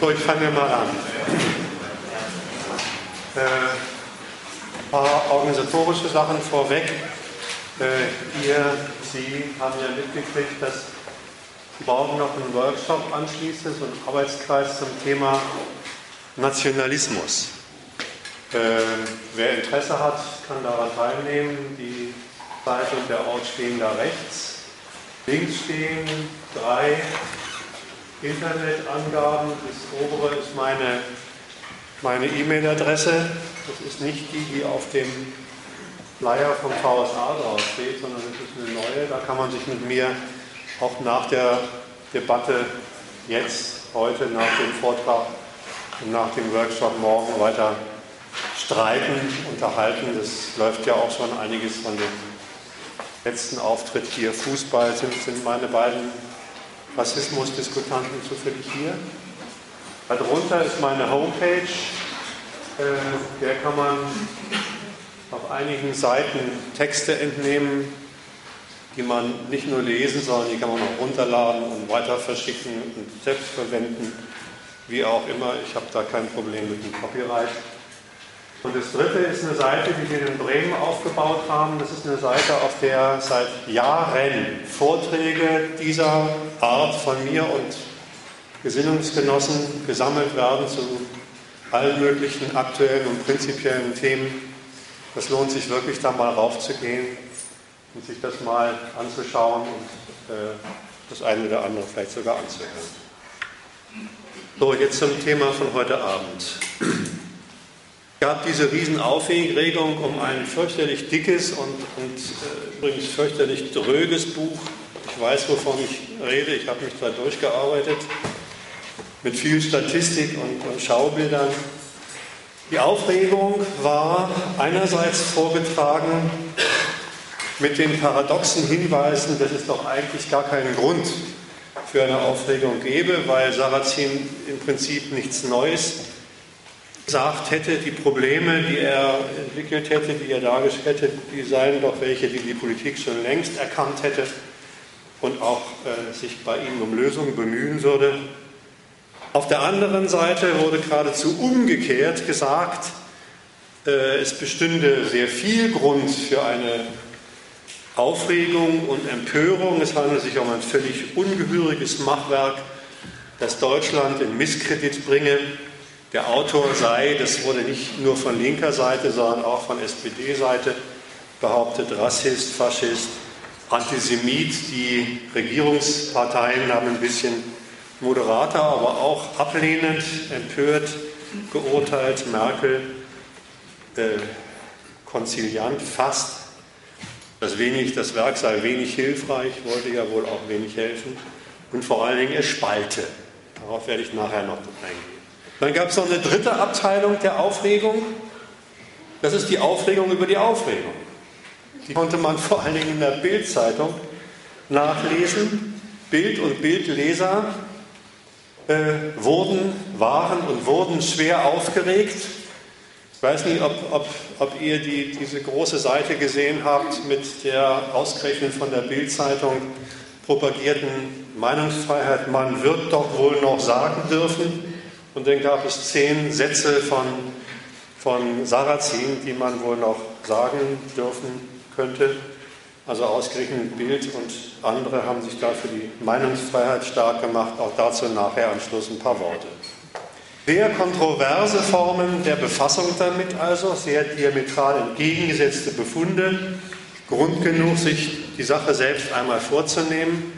So, ich fange mal an. Äh, ein paar organisatorische Sachen vorweg. Äh, ihr, Sie haben ja mitgekriegt, dass morgen noch ein Workshop anschließt, so ein Arbeitskreis zum Thema Nationalismus. Äh, wer Interesse hat, kann daran teilnehmen. Die Zeit und der Ort stehen da rechts. Links stehen drei Internetangaben. Das obere ist meine meine E-Mail-Adresse. Das ist nicht die, die auf dem Flyer vom VSA draufsteht, sondern das ist eine neue. Da kann man sich mit mir auch nach der Debatte jetzt, heute, nach dem Vortrag und nach dem Workshop morgen weiter streiten, unterhalten. Das läuft ja auch schon einiges von dem letzten Auftritt hier. Fußball sind, sind meine beiden Rassismusdiskutanten zufällig hier. Darunter ist meine Homepage. Äh, der kann man auf einigen Seiten Texte entnehmen, die man nicht nur lesen, sondern die kann man auch runterladen und weiter verschicken und selbst verwenden, wie auch immer. Ich habe da kein Problem mit dem Copyright. Und das dritte ist eine Seite, die wir in Bremen aufgebaut haben. Das ist eine Seite, auf der seit Jahren Vorträge dieser Art von mir und Gesinnungsgenossen gesammelt werden zu allen möglichen aktuellen und prinzipiellen Themen. Das lohnt sich wirklich, da mal raufzugehen und sich das mal anzuschauen und äh, das eine oder andere vielleicht sogar anzuhören. So, jetzt zum Thema von heute Abend gab diese Riesenaufregung um ein fürchterlich dickes und, und äh, übrigens fürchterlich dröges Buch. Ich weiß, wovon ich rede, ich habe mich da durchgearbeitet, mit viel Statistik und, und Schaubildern. Die Aufregung war einerseits vorgetragen mit den paradoxen Hinweisen, dass es doch eigentlich gar keinen Grund für eine Aufregung gäbe, weil Sarrazin im Prinzip nichts Neues gesagt hätte, die Probleme, die er entwickelt hätte, die er dargestellt hätte, die seien doch welche, die die Politik schon längst erkannt hätte und auch äh, sich bei ihnen um Lösungen bemühen würde. Auf der anderen Seite wurde geradezu umgekehrt gesagt, äh, es bestünde sehr viel Grund für eine Aufregung und Empörung. Es handelt sich um ein völlig ungehöriges Machwerk, das Deutschland in Misskredit bringe der Autor sei, das wurde nicht nur von linker Seite, sondern auch von SPD-Seite behauptet, Rassist, Faschist, Antisemit. Die Regierungsparteien haben ein bisschen moderater, aber auch ablehnend, empört geurteilt. Merkel äh, konziliant fast. Das, wenig, das Werk sei wenig hilfreich, wollte ja wohl auch wenig helfen. Und vor allen Dingen, es spalte. Darauf werde ich nachher noch eingehen. Dann gab es noch eine dritte Abteilung der Aufregung. Das ist die Aufregung über die Aufregung. Die konnte man vor allen Dingen in der Bildzeitung nachlesen. Bild und Bildleser äh, wurden, waren und wurden schwer aufgeregt. Ich weiß nicht, ob, ob, ob ihr die, diese große Seite gesehen habt mit der ausgerechnet von der Bildzeitung propagierten Meinungsfreiheit. Man wird doch wohl noch sagen dürfen, und dann gab es zehn Sätze von, von Sarrazin, die man wohl noch sagen dürfen könnte. Also ausgerechnet Bild und andere haben sich da für die Meinungsfreiheit stark gemacht. Auch dazu nachher am Schluss ein paar Worte. Sehr kontroverse Formen der Befassung damit also, sehr diametral entgegengesetzte Befunde. Grund genug, sich die Sache selbst einmal vorzunehmen.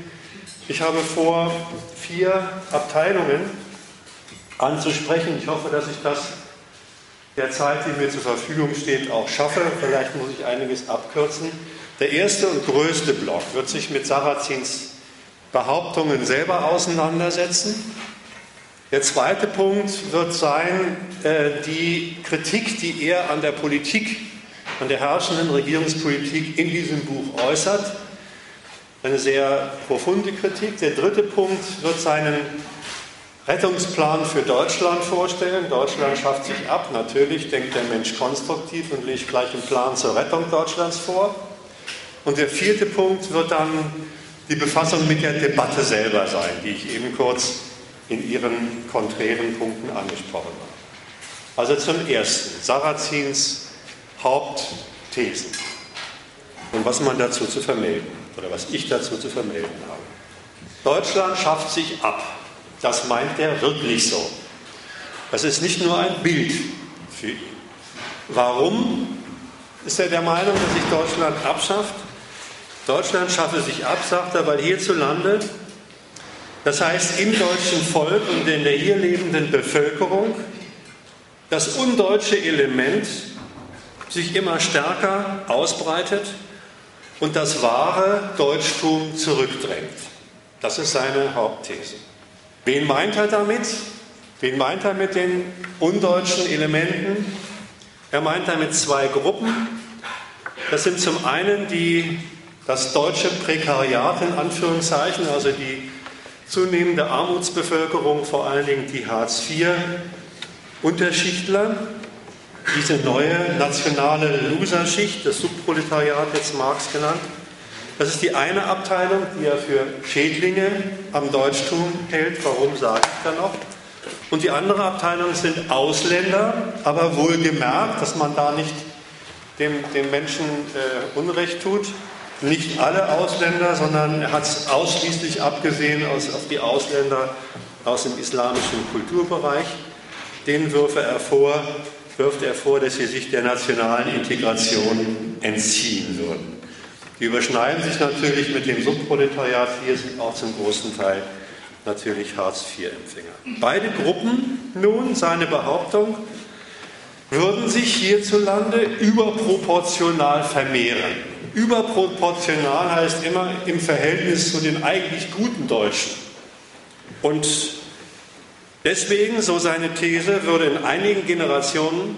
Ich habe vor, vier Abteilungen anzusprechen. Ich hoffe, dass ich das der Zeit, die mir zur Verfügung steht, auch schaffe. Vielleicht muss ich einiges abkürzen. Der erste und größte Block wird sich mit Sarrazins Behauptungen selber auseinandersetzen. Der zweite Punkt wird sein, äh, die Kritik, die er an der Politik, an der herrschenden Regierungspolitik in diesem Buch äußert. Eine sehr profunde Kritik. Der dritte Punkt wird seinen Rettungsplan für Deutschland vorstellen. Deutschland schafft sich ab. Natürlich denkt der Mensch konstruktiv und legt gleich einen Plan zur Rettung Deutschlands vor. Und der vierte Punkt wird dann die Befassung mit der Debatte selber sein, die ich eben kurz in ihren konträren Punkten angesprochen haben. Also zum Ersten, Sarrazins Hauptthesen und was man dazu zu vermelden oder was ich dazu zu vermelden habe. Deutschland schafft sich ab. Das meint er wirklich so. Das ist nicht nur ein Bild für ihn. Warum ist er der Meinung, dass sich Deutschland abschafft? Deutschland schaffe sich ab, sagt er, weil hierzulande, das heißt im deutschen Volk und in der hier lebenden Bevölkerung, das undeutsche Element sich immer stärker ausbreitet und das wahre Deutschtum zurückdrängt. Das ist seine Hauptthese. Wen meint er damit? Wen meint er mit den undeutschen Elementen? Er meint damit zwei Gruppen. Das sind zum einen die, das deutsche Prekariat in Anführungszeichen, also die zunehmende Armutsbevölkerung, vor allen Dingen die Hartz-IV-Unterschichtler, diese neue nationale Loserschicht, das Subproletariat, jetzt Marx genannt. Das ist die eine Abteilung, die er für Schädlinge am Deutschtum hält. Warum sage ich da noch? Und die andere Abteilung sind Ausländer, aber wohlgemerkt, dass man da nicht dem, dem Menschen äh, Unrecht tut. Nicht alle Ausländer, sondern er hat es ausschließlich abgesehen aus, auf die Ausländer aus dem islamischen Kulturbereich. Denen wirft er vor, wirft er vor, dass sie sich der nationalen Integration entziehen würden. Die überschneiden sich natürlich mit dem Subproletariat. Hier sind auch zum großen Teil natürlich Hartz-IV-Empfänger. Beide Gruppen nun, seine Behauptung, würden sich hierzulande überproportional vermehren. Überproportional heißt immer im Verhältnis zu den eigentlich guten Deutschen. Und deswegen, so seine These, würde in einigen Generationen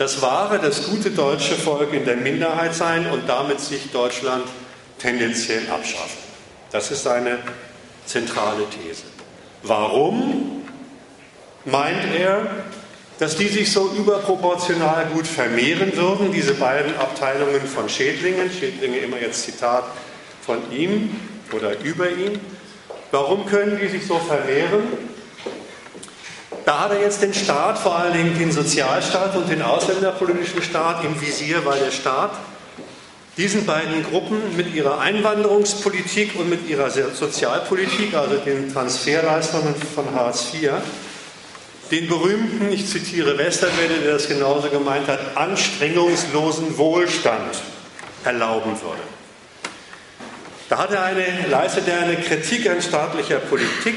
das wahre, das gute deutsche Volk in der Minderheit sein und damit sich Deutschland tendenziell abschaffen. Das ist seine zentrale These. Warum meint er, dass die sich so überproportional gut vermehren würden, diese beiden Abteilungen von Schädlingen, Schädlinge immer jetzt Zitat von ihm oder über ihn. Warum können die sich so vermehren? Da hat er jetzt den Staat, vor allen Dingen den Sozialstaat und den ausländerpolitischen Staat im Visier, weil der Staat diesen beiden Gruppen mit ihrer Einwanderungspolitik und mit ihrer Sozialpolitik, also den Transferleistungen von Hartz IV, den berühmten, ich zitiere Westerwelle, der das genauso gemeint hat, anstrengungslosen Wohlstand erlauben würde. Da hat er eine, leistet er eine Kritik an staatlicher Politik,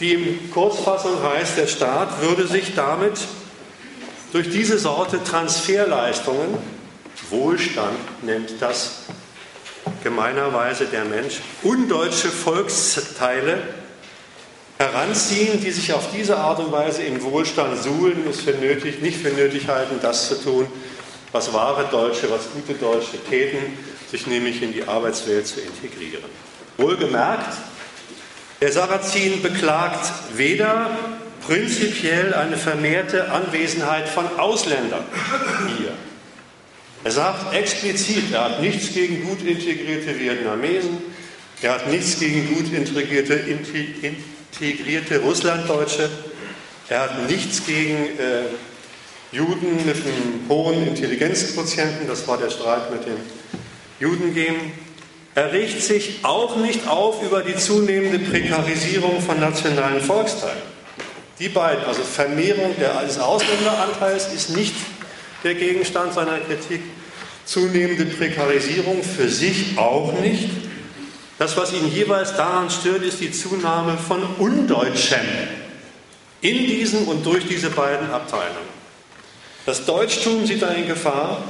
die in Kurzfassung heißt, der Staat würde sich damit durch diese Sorte Transferleistungen, Wohlstand nennt das gemeinerweise der Mensch, undeutsche Volksteile heranziehen, die sich auf diese Art und Weise im Wohlstand suhlen, es für nötig, nicht für nötig halten, das zu tun, was wahre Deutsche, was gute Deutsche täten, sich nämlich in die Arbeitswelt zu integrieren. Wohlgemerkt, der Sarrazin beklagt weder prinzipiell eine vermehrte Anwesenheit von Ausländern hier. Er sagt explizit, er hat nichts gegen gut integrierte Vietnamesen, er hat nichts gegen gut integrierte, integrierte Russlanddeutsche, er hat nichts gegen äh, Juden mit einem hohen Intelligenzquotienten, das war der Streit mit dem Judengehen. Er regt sich auch nicht auf über die zunehmende Prekarisierung von nationalen Volksteilen. Die beiden, also Vermehrung des Ausländeranteils, ist nicht der Gegenstand seiner Kritik. Zunehmende Prekarisierung für sich auch nicht. Das, was ihn jeweils daran stört, ist die Zunahme von Undeutschem in diesen und durch diese beiden Abteilungen. Das Deutschtum sieht da in Gefahr,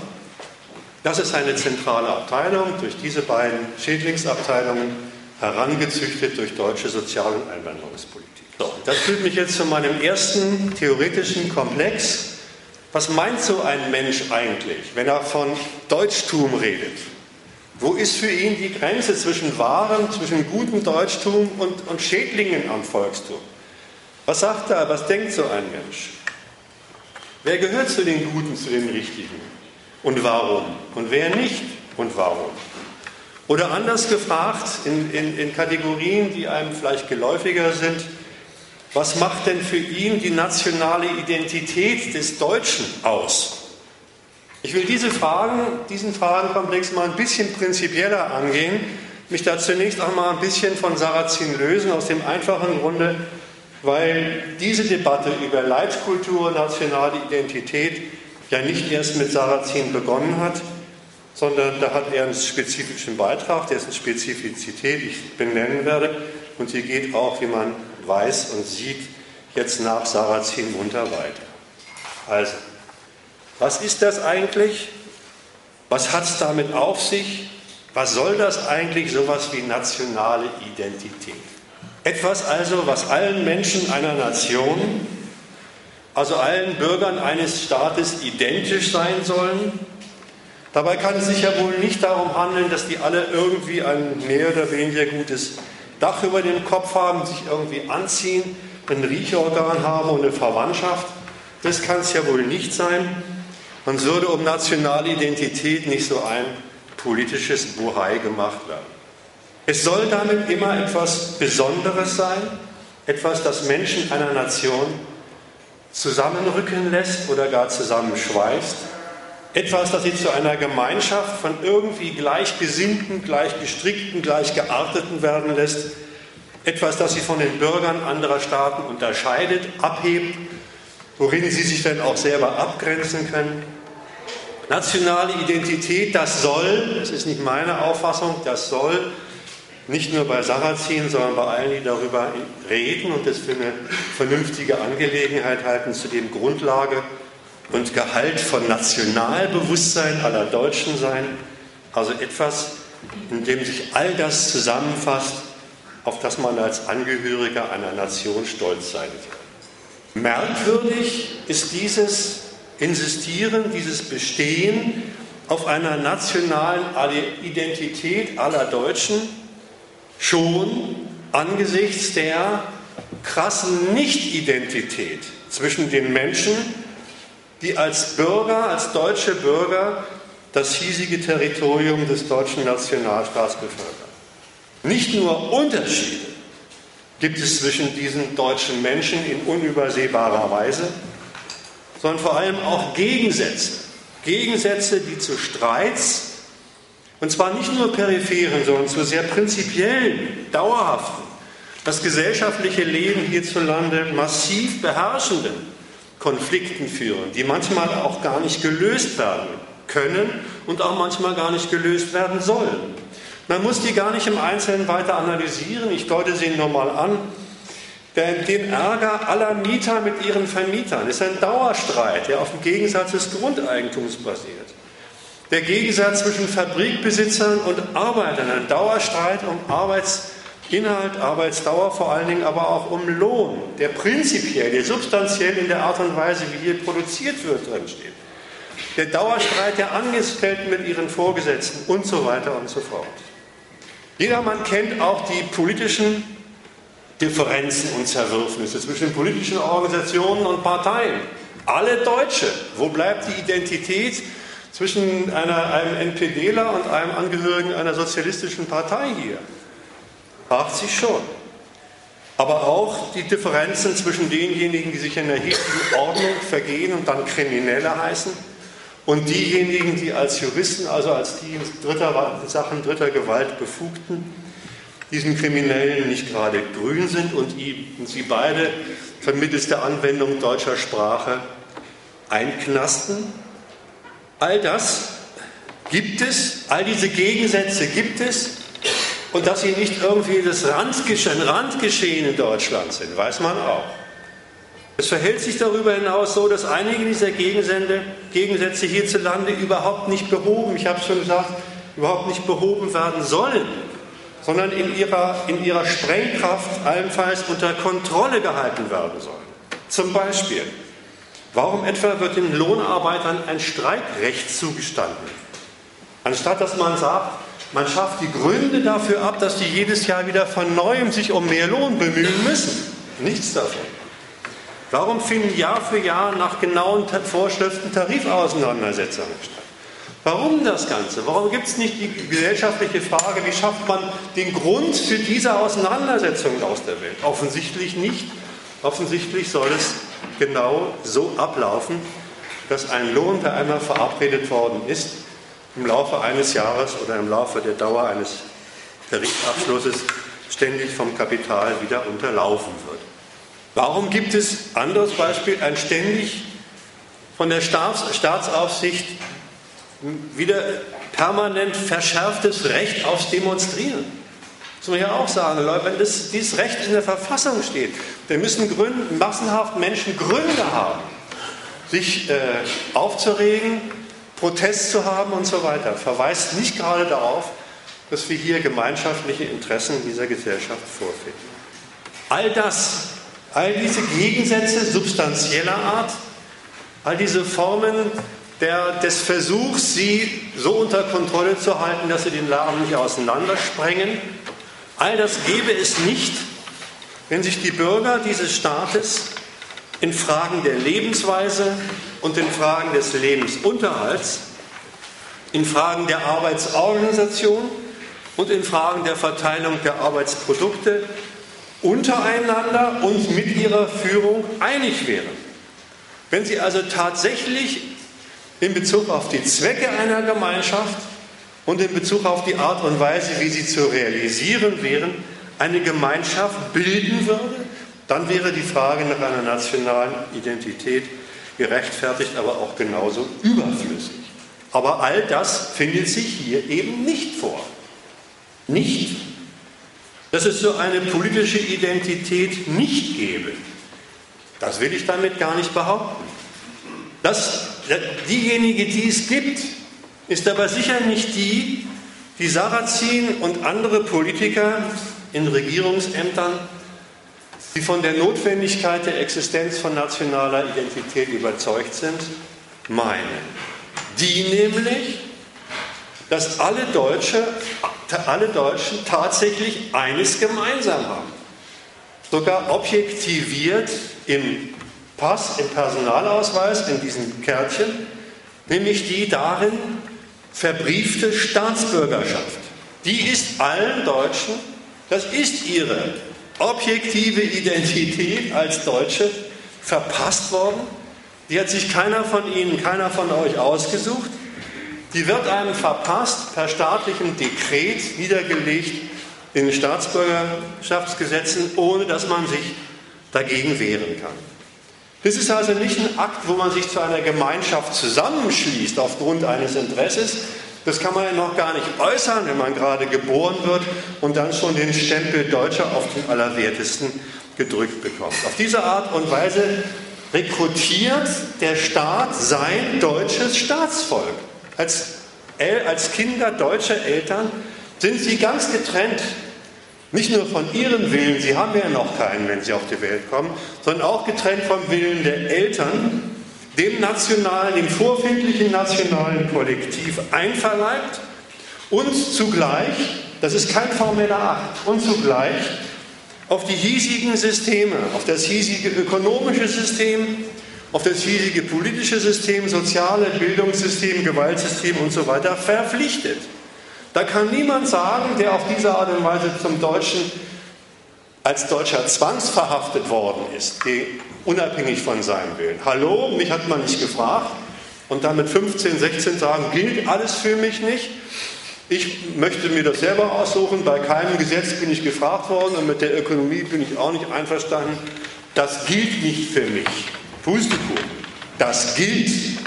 das ist eine zentrale Abteilung, durch diese beiden Schädlingsabteilungen herangezüchtet durch deutsche Sozial- und Einwanderungspolitik. So, das führt mich jetzt zu meinem ersten theoretischen Komplex. Was meint so ein Mensch eigentlich, wenn er von Deutschtum redet? Wo ist für ihn die Grenze zwischen wahrem, zwischen gutem Deutschtum und, und Schädlingen am Volkstum? Was sagt er, was denkt so ein Mensch? Wer gehört zu den Guten, zu den Richtigen? Und warum und wer nicht und warum. Oder anders gefragt, in, in, in Kategorien, die einem vielleicht geläufiger sind, Was macht denn für ihn die nationale Identität des Deutschen aus? Ich will diese Fragen, diesen Fragenkomplex mal ein bisschen prinzipieller angehen, mich da zunächst auch mal ein bisschen von Sarrazin lösen, aus dem einfachen Grunde, weil diese Debatte über Leitkultur, nationale Identität ja nicht erst mit Sarrazin begonnen hat, sondern da hat er einen spezifischen Beitrag, dessen Spezifizität ich benennen werde. Und sie geht auch, wie man weiß und sieht, jetzt nach Sarrazin munter weiter. Also, was ist das eigentlich? Was hat es damit auf sich? Was soll das eigentlich, sowas wie nationale Identität? Etwas also, was allen Menschen einer Nation, also allen Bürgern eines Staates identisch sein sollen. Dabei kann es sich ja wohl nicht darum handeln, dass die alle irgendwie ein mehr oder weniger gutes Dach über dem Kopf haben, sich irgendwie anziehen, ein Riechorgan haben und eine Verwandtschaft. Das kann es ja wohl nicht sein. Man würde um nationale Identität nicht so ein politisches Buhai gemacht werden. Es soll damit immer etwas Besonderes sein, etwas, das Menschen einer Nation zusammenrücken lässt oder gar zusammenschweißt, etwas, das sie zu einer Gemeinschaft von irgendwie gleichgesinnten, gleichgestrickten, gleichgearteten werden lässt, etwas, das sie von den Bürgern anderer Staaten unterscheidet, abhebt, worin sie sich dann auch selber abgrenzen können. Nationale Identität, das soll, das ist nicht meine Auffassung, das soll nicht nur bei Sarrazin, sondern bei allen, die darüber reden und das für eine vernünftige Angelegenheit halten, zudem Grundlage und Gehalt von Nationalbewusstsein aller Deutschen sein. Also etwas, in dem sich all das zusammenfasst, auf das man als Angehöriger einer Nation stolz sein soll. Merkwürdig ist dieses Insistieren, dieses Bestehen auf einer nationalen Identität aller Deutschen, schon angesichts der krassen Nichtidentität zwischen den Menschen, die als Bürger, als deutsche Bürger das hiesige Territorium des deutschen Nationalstaats bevölkern. Nicht nur Unterschiede gibt es zwischen diesen deutschen Menschen in unübersehbarer Weise, sondern vor allem auch Gegensätze. Gegensätze, die zu Streits und zwar nicht nur peripheren, sondern zu sehr prinzipiellen, dauerhaften, das gesellschaftliche Leben hierzulande massiv beherrschenden Konflikten führen, die manchmal auch gar nicht gelöst werden können und auch manchmal gar nicht gelöst werden sollen. Man muss die gar nicht im Einzelnen weiter analysieren. Ich deute sie nur mal an. Den Ärger aller Mieter mit ihren Vermietern ist ein Dauerstreit, der auf dem Gegensatz des Grundeigentums basiert. Der Gegensatz zwischen Fabrikbesitzern und Arbeitern, ein Dauerstreit um Arbeitsinhalt, Arbeitsdauer, vor allen Dingen aber auch um Lohn, der prinzipiell, der substanziell in der Art und Weise, wie hier produziert wird, drinsteht. Der Dauerstreit der Angestellten mit ihren Vorgesetzten und so weiter und so fort. Jedermann kennt auch die politischen Differenzen und Zerwürfnisse zwischen politischen Organisationen und Parteien. Alle Deutsche. Wo bleibt die Identität zwischen einer, einem NPDler und einem Angehörigen einer sozialistischen Partei hier? Fragt sich schon. Aber auch die Differenzen zwischen denjenigen, die sich in der hiesigen Ordnung vergehen und dann Kriminelle heißen, und diejenigen, die als Juristen, also als die in dritter, Sachen dritter Gewalt befugten, diesen Kriminellen nicht gerade grün sind und sie beide vermittels der Anwendung deutscher Sprache einknasten All das gibt es, all diese Gegensätze gibt es. Und dass sie nicht irgendwie das Randgeschehen, Randgeschehen in Deutschland sind, weiß man auch. Es verhält sich darüber hinaus so, dass einige dieser Gegensätze hierzulande überhaupt nicht behoben, ich habe es schon gesagt, überhaupt nicht behoben werden sollen, sondern in ihrer, in ihrer Sprengkraft allenfalls unter Kontrolle gehalten werden sollen. Zum Beispiel Warum etwa wird den Lohnarbeitern ein Streikrecht zugestanden? Anstatt dass man sagt, man schafft die Gründe dafür ab, dass die jedes Jahr wieder von neuem sich um mehr Lohn bemühen müssen. Nichts davon. Warum finden Jahr für Jahr nach genauen Vorschriften Tarifauseinandersetzungen statt? Warum das Ganze? Warum gibt es nicht die gesellschaftliche Frage, wie schafft man den Grund für diese Auseinandersetzungen aus der Welt? Offensichtlich nicht, Offensichtlich soll es genau so ablaufen, dass ein Lohn, der einmal verabredet worden ist, im Laufe eines Jahres oder im Laufe der Dauer eines Tarifabschlusses ständig vom Kapital wieder unterlaufen wird. Warum gibt es, anderes Beispiel, ein ständig von der Staats Staatsaufsicht wieder permanent verschärftes Recht aufs Demonstrieren? Muss man ja auch sagen, Leute, wenn das, dieses Recht in der Verfassung steht, dann müssen Gründe, massenhaft Menschen Gründe haben, sich äh, aufzuregen, Protest zu haben und so weiter. Verweist nicht gerade darauf, dass wir hier gemeinschaftliche Interessen dieser Gesellschaft vorfinden. All das All diese Gegensätze substanzieller Art, all diese Formen der, des Versuchs, sie so unter Kontrolle zu halten, dass sie den Laden nicht auseinandersprengen, all das gäbe es nicht, wenn sich die Bürger dieses Staates in Fragen der Lebensweise und in Fragen des Lebensunterhalts, in Fragen der Arbeitsorganisation und in Fragen der Verteilung der Arbeitsprodukte untereinander und mit ihrer Führung einig wären. Wenn sie also tatsächlich in Bezug auf die Zwecke einer Gemeinschaft und in Bezug auf die Art und Weise, wie sie zu realisieren wären, eine Gemeinschaft bilden würde, dann wäre die Frage nach einer nationalen Identität gerechtfertigt, aber auch genauso überflüssig. Aber all das findet sich hier eben nicht vor. Nicht dass es so eine politische Identität nicht gäbe. Das will ich damit gar nicht behaupten. Das, diejenige, die es gibt, ist aber sicher nicht die, die Sarrazin und andere Politiker in Regierungsämtern, die von der Notwendigkeit der Existenz von nationaler Identität überzeugt sind, meinen. Die nämlich, dass alle Deutsche alle Deutschen tatsächlich eines gemeinsam haben. Sogar objektiviert im Pass, im Personalausweis, in diesem Kärtchen, nämlich die darin verbriefte Staatsbürgerschaft. Die ist allen Deutschen, das ist ihre objektive Identität als Deutsche verpasst worden. Die hat sich keiner von Ihnen, keiner von euch ausgesucht. Die wird einem verpasst per staatlichem Dekret niedergelegt in Staatsbürgerschaftsgesetzen, ohne dass man sich dagegen wehren kann. Das ist also nicht ein Akt, wo man sich zu einer Gemeinschaft zusammenschließt aufgrund eines Interesses. Das kann man ja noch gar nicht äußern, wenn man gerade geboren wird und dann schon den Stempel Deutscher auf den Allerwertesten gedrückt bekommt. Auf diese Art und Weise rekrutiert der Staat sein deutsches Staatsvolk. Als, als Kinder deutscher Eltern sind sie ganz getrennt. Nicht nur von ihrem Willen, sie haben ja noch keinen, wenn sie auf die Welt kommen, sondern auch getrennt vom Willen der Eltern, dem nationalen, dem vorfindlichen nationalen Kollektiv einverleibt und zugleich, das ist kein formeller Akt, und zugleich auf die hiesigen Systeme, auf das hiesige ökonomische System, auf das hiesige politische System, soziale Bildungssystem, Gewaltsystem und so weiter verpflichtet. Da kann niemand sagen, der auf diese Art und Weise zum Deutschen als Deutscher zwangsverhaftet worden ist, unabhängig von seinem Willen. Hallo, mich hat man nicht gefragt und dann mit 15, 16 sagen, gilt alles für mich nicht. Ich möchte mir das selber aussuchen, bei keinem Gesetz bin ich gefragt worden und mit der Ökonomie bin ich auch nicht einverstanden. Das gilt nicht für mich. Pustekuchen. Das gilt.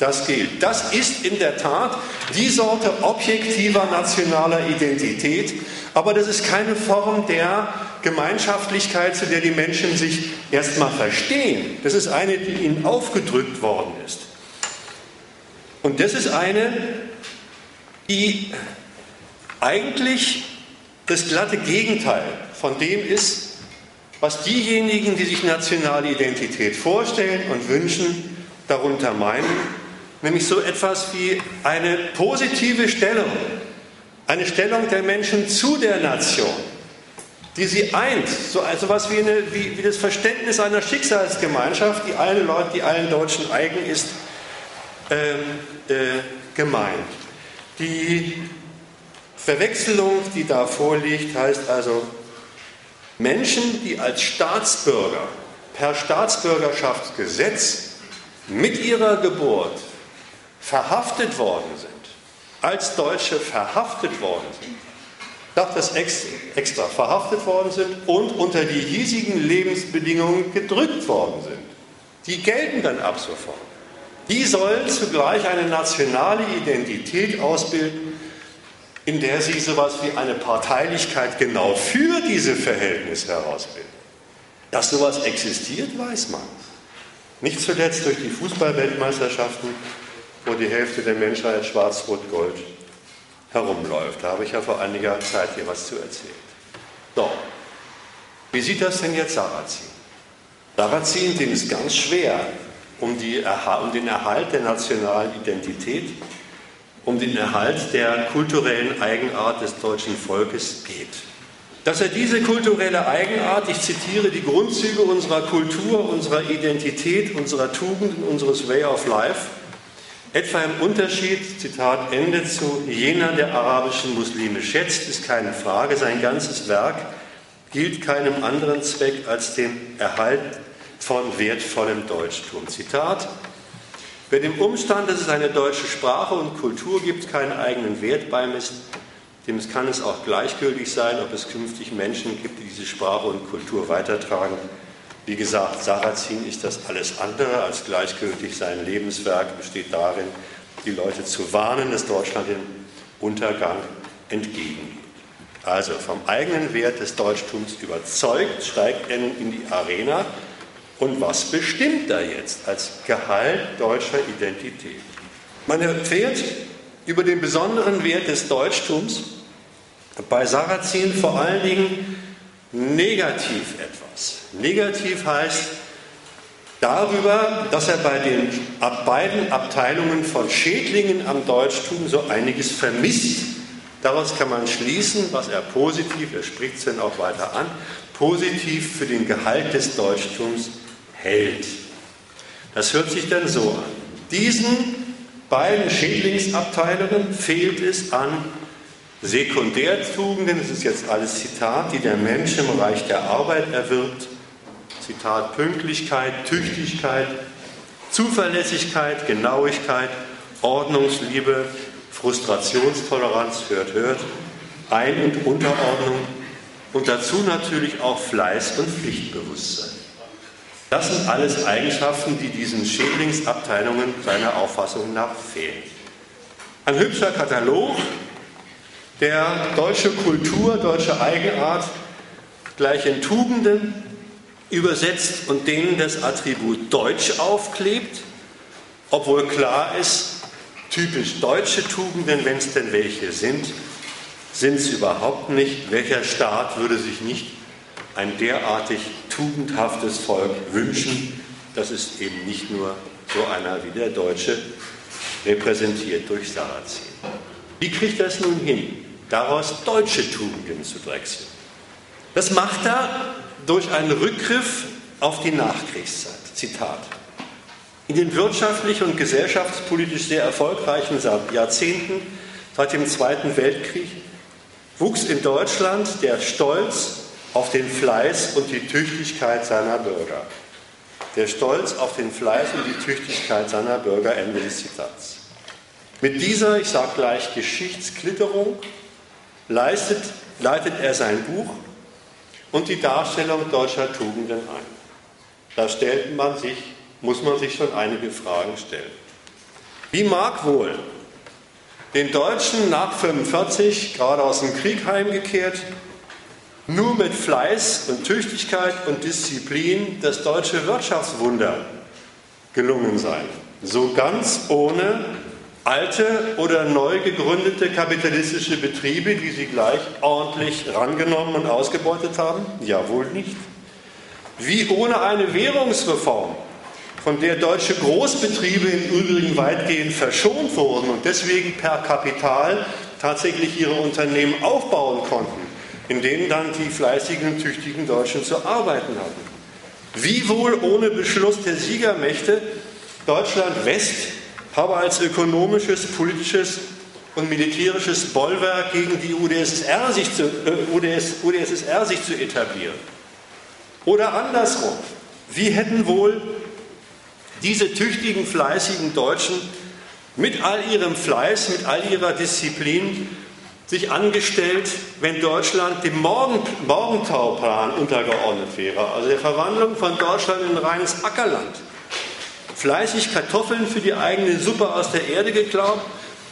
Das gilt. Das ist in der Tat die Sorte objektiver nationaler Identität, aber das ist keine Form der Gemeinschaftlichkeit, zu der die Menschen sich erstmal verstehen. Das ist eine, die ihnen aufgedrückt worden ist. Und das ist eine, die eigentlich das glatte Gegenteil von dem ist, was diejenigen, die sich nationale Identität vorstellen und wünschen, darunter meinen, nämlich so etwas wie eine positive Stellung, eine Stellung der Menschen zu der Nation, die sie eint, so also was wie, wie, wie das Verständnis einer Schicksalsgemeinschaft, die allen Leuten, die allen Deutschen eigen ist, äh, äh, gemeint. Die Verwechslung, die da vorliegt, heißt also Menschen, die als Staatsbürger per Staatsbürgerschaftsgesetz mit ihrer Geburt verhaftet worden sind, als Deutsche verhaftet worden sind, sage das extra, verhaftet worden sind und unter die hiesigen Lebensbedingungen gedrückt worden sind, die gelten dann ab sofort. Die sollen zugleich eine nationale Identität ausbilden, in der sie sowas wie eine Parteilichkeit genau für diese Verhältnisse herausbilden. Dass sowas existiert, weiß man. Nicht zuletzt durch die Fußballweltmeisterschaften, wo die Hälfte der Menschheit schwarz-rot-gold herumläuft. Da habe ich ja vor einiger Zeit hier was zu erzählen. So, wie sieht das denn jetzt Sarrazin? Sarrazin, dem ist ganz schwer um, die, um den Erhalt der nationalen Identität, um den Erhalt der kulturellen Eigenart des deutschen Volkes geht. Dass er diese kulturelle Eigenart, ich zitiere, die Grundzüge unserer Kultur, unserer Identität, unserer Tugenden, unseres Way of Life, etwa im Unterschied, Zitat Ende, zu jener der arabischen Muslime schätzt, ist keine Frage. Sein ganzes Werk gilt keinem anderen Zweck als dem Erhalt von wertvollem Deutschtum. Zitat, wer dem Umstand, dass es eine deutsche Sprache und Kultur gibt, keinen eigenen Wert beimisst, dem kann es auch gleichgültig sein, ob es künftig Menschen gibt, die diese Sprache und Kultur weitertragen. Wie gesagt, Sarrazin ist das alles andere als gleichgültig. Sein Lebenswerk besteht darin, die Leute zu warnen, dass Deutschland dem Untergang entgegengeht. Also vom eigenen Wert des Deutschtums überzeugt, steigt er nun in die Arena und was bestimmt da jetzt als Gehalt deutscher Identität? Man erfährt über den besonderen Wert des Deutschtums bei Sarrazin vor allen Dingen negativ etwas. Negativ heißt darüber, dass er bei den beiden Abteilungen von Schädlingen am Deutschtum so einiges vermisst. Daraus kann man schließen, was er positiv, er spricht es dann auch weiter an, positiv für den Gehalt des Deutschtums hält. Das hört sich dann so an. Diesen beiden Schädlingsabteilungen fehlt es an Sekundärtugenden, das ist jetzt alles Zitat, die der Mensch im Reich der Arbeit erwirbt. Zitat Pünktlichkeit, Tüchtigkeit, Zuverlässigkeit, Genauigkeit, Ordnungsliebe, Frustrationstoleranz, hört, hört, Ein- und Unterordnung und dazu natürlich auch Fleiß und Pflichtbewusstsein. Das sind alles Eigenschaften, die diesen Schädlingsabteilungen seiner Auffassung nach fehlen. Ein hübscher Katalog, der deutsche Kultur, deutsche Eigenart gleich in Tugenden übersetzt und denen das Attribut Deutsch aufklebt, obwohl klar ist, typisch deutsche Tugenden, wenn es denn welche sind, sind es überhaupt nicht. Welcher Staat würde sich nicht ein derartig tugendhaftes Volk wünschen. Das ist eben nicht nur so einer wie der Deutsche, repräsentiert durch Sarrazin. Wie kriegt es nun hin, daraus deutsche Tugenden zu drechseln? Das macht er durch einen Rückgriff auf die Nachkriegszeit. Zitat. In den wirtschaftlich und gesellschaftspolitisch sehr erfolgreichen Jahrzehnten seit dem Zweiten Weltkrieg wuchs in Deutschland der Stolz auf den Fleiß und die Tüchtigkeit seiner Bürger. Der Stolz auf den Fleiß und die Tüchtigkeit seiner Bürger, Ende des Zitats. Mit dieser, ich sage gleich, Geschichtsklitterung leistet, leitet er sein Buch und die Darstellung deutscher Tugenden ein. Da stellt man sich, muss man sich schon einige Fragen stellen. Wie mag wohl den Deutschen nach 1945, gerade aus dem Krieg heimgekehrt, nur mit Fleiß und Tüchtigkeit und Disziplin das deutsche Wirtschaftswunder gelungen sein. So ganz ohne alte oder neu gegründete kapitalistische Betriebe, die sie gleich ordentlich rangenommen und ausgebeutet haben? Ja, wohl nicht. Wie ohne eine Währungsreform, von der deutsche Großbetriebe im Übrigen weitgehend verschont wurden und deswegen per Kapital tatsächlich ihre Unternehmen aufbauen konnten in denen dann die fleißigen und tüchtigen Deutschen zu arbeiten hatten. Wie wohl ohne Beschluss der Siegermächte Deutschland West habe als ökonomisches, politisches und militärisches Bollwerk gegen die UdSSR sich zu, äh, UdS, UdSSR sich zu etablieren. Oder andersrum, Wie hätten wohl diese tüchtigen, fleißigen Deutschen mit all ihrem Fleiß, mit all ihrer Disziplin sich angestellt, wenn Deutschland dem Morgen, Morgentauplan untergeordnet wäre, also der Verwandlung von Deutschland in ein reines Ackerland. Fleißig Kartoffeln für die eigene Suppe aus der Erde geklaut,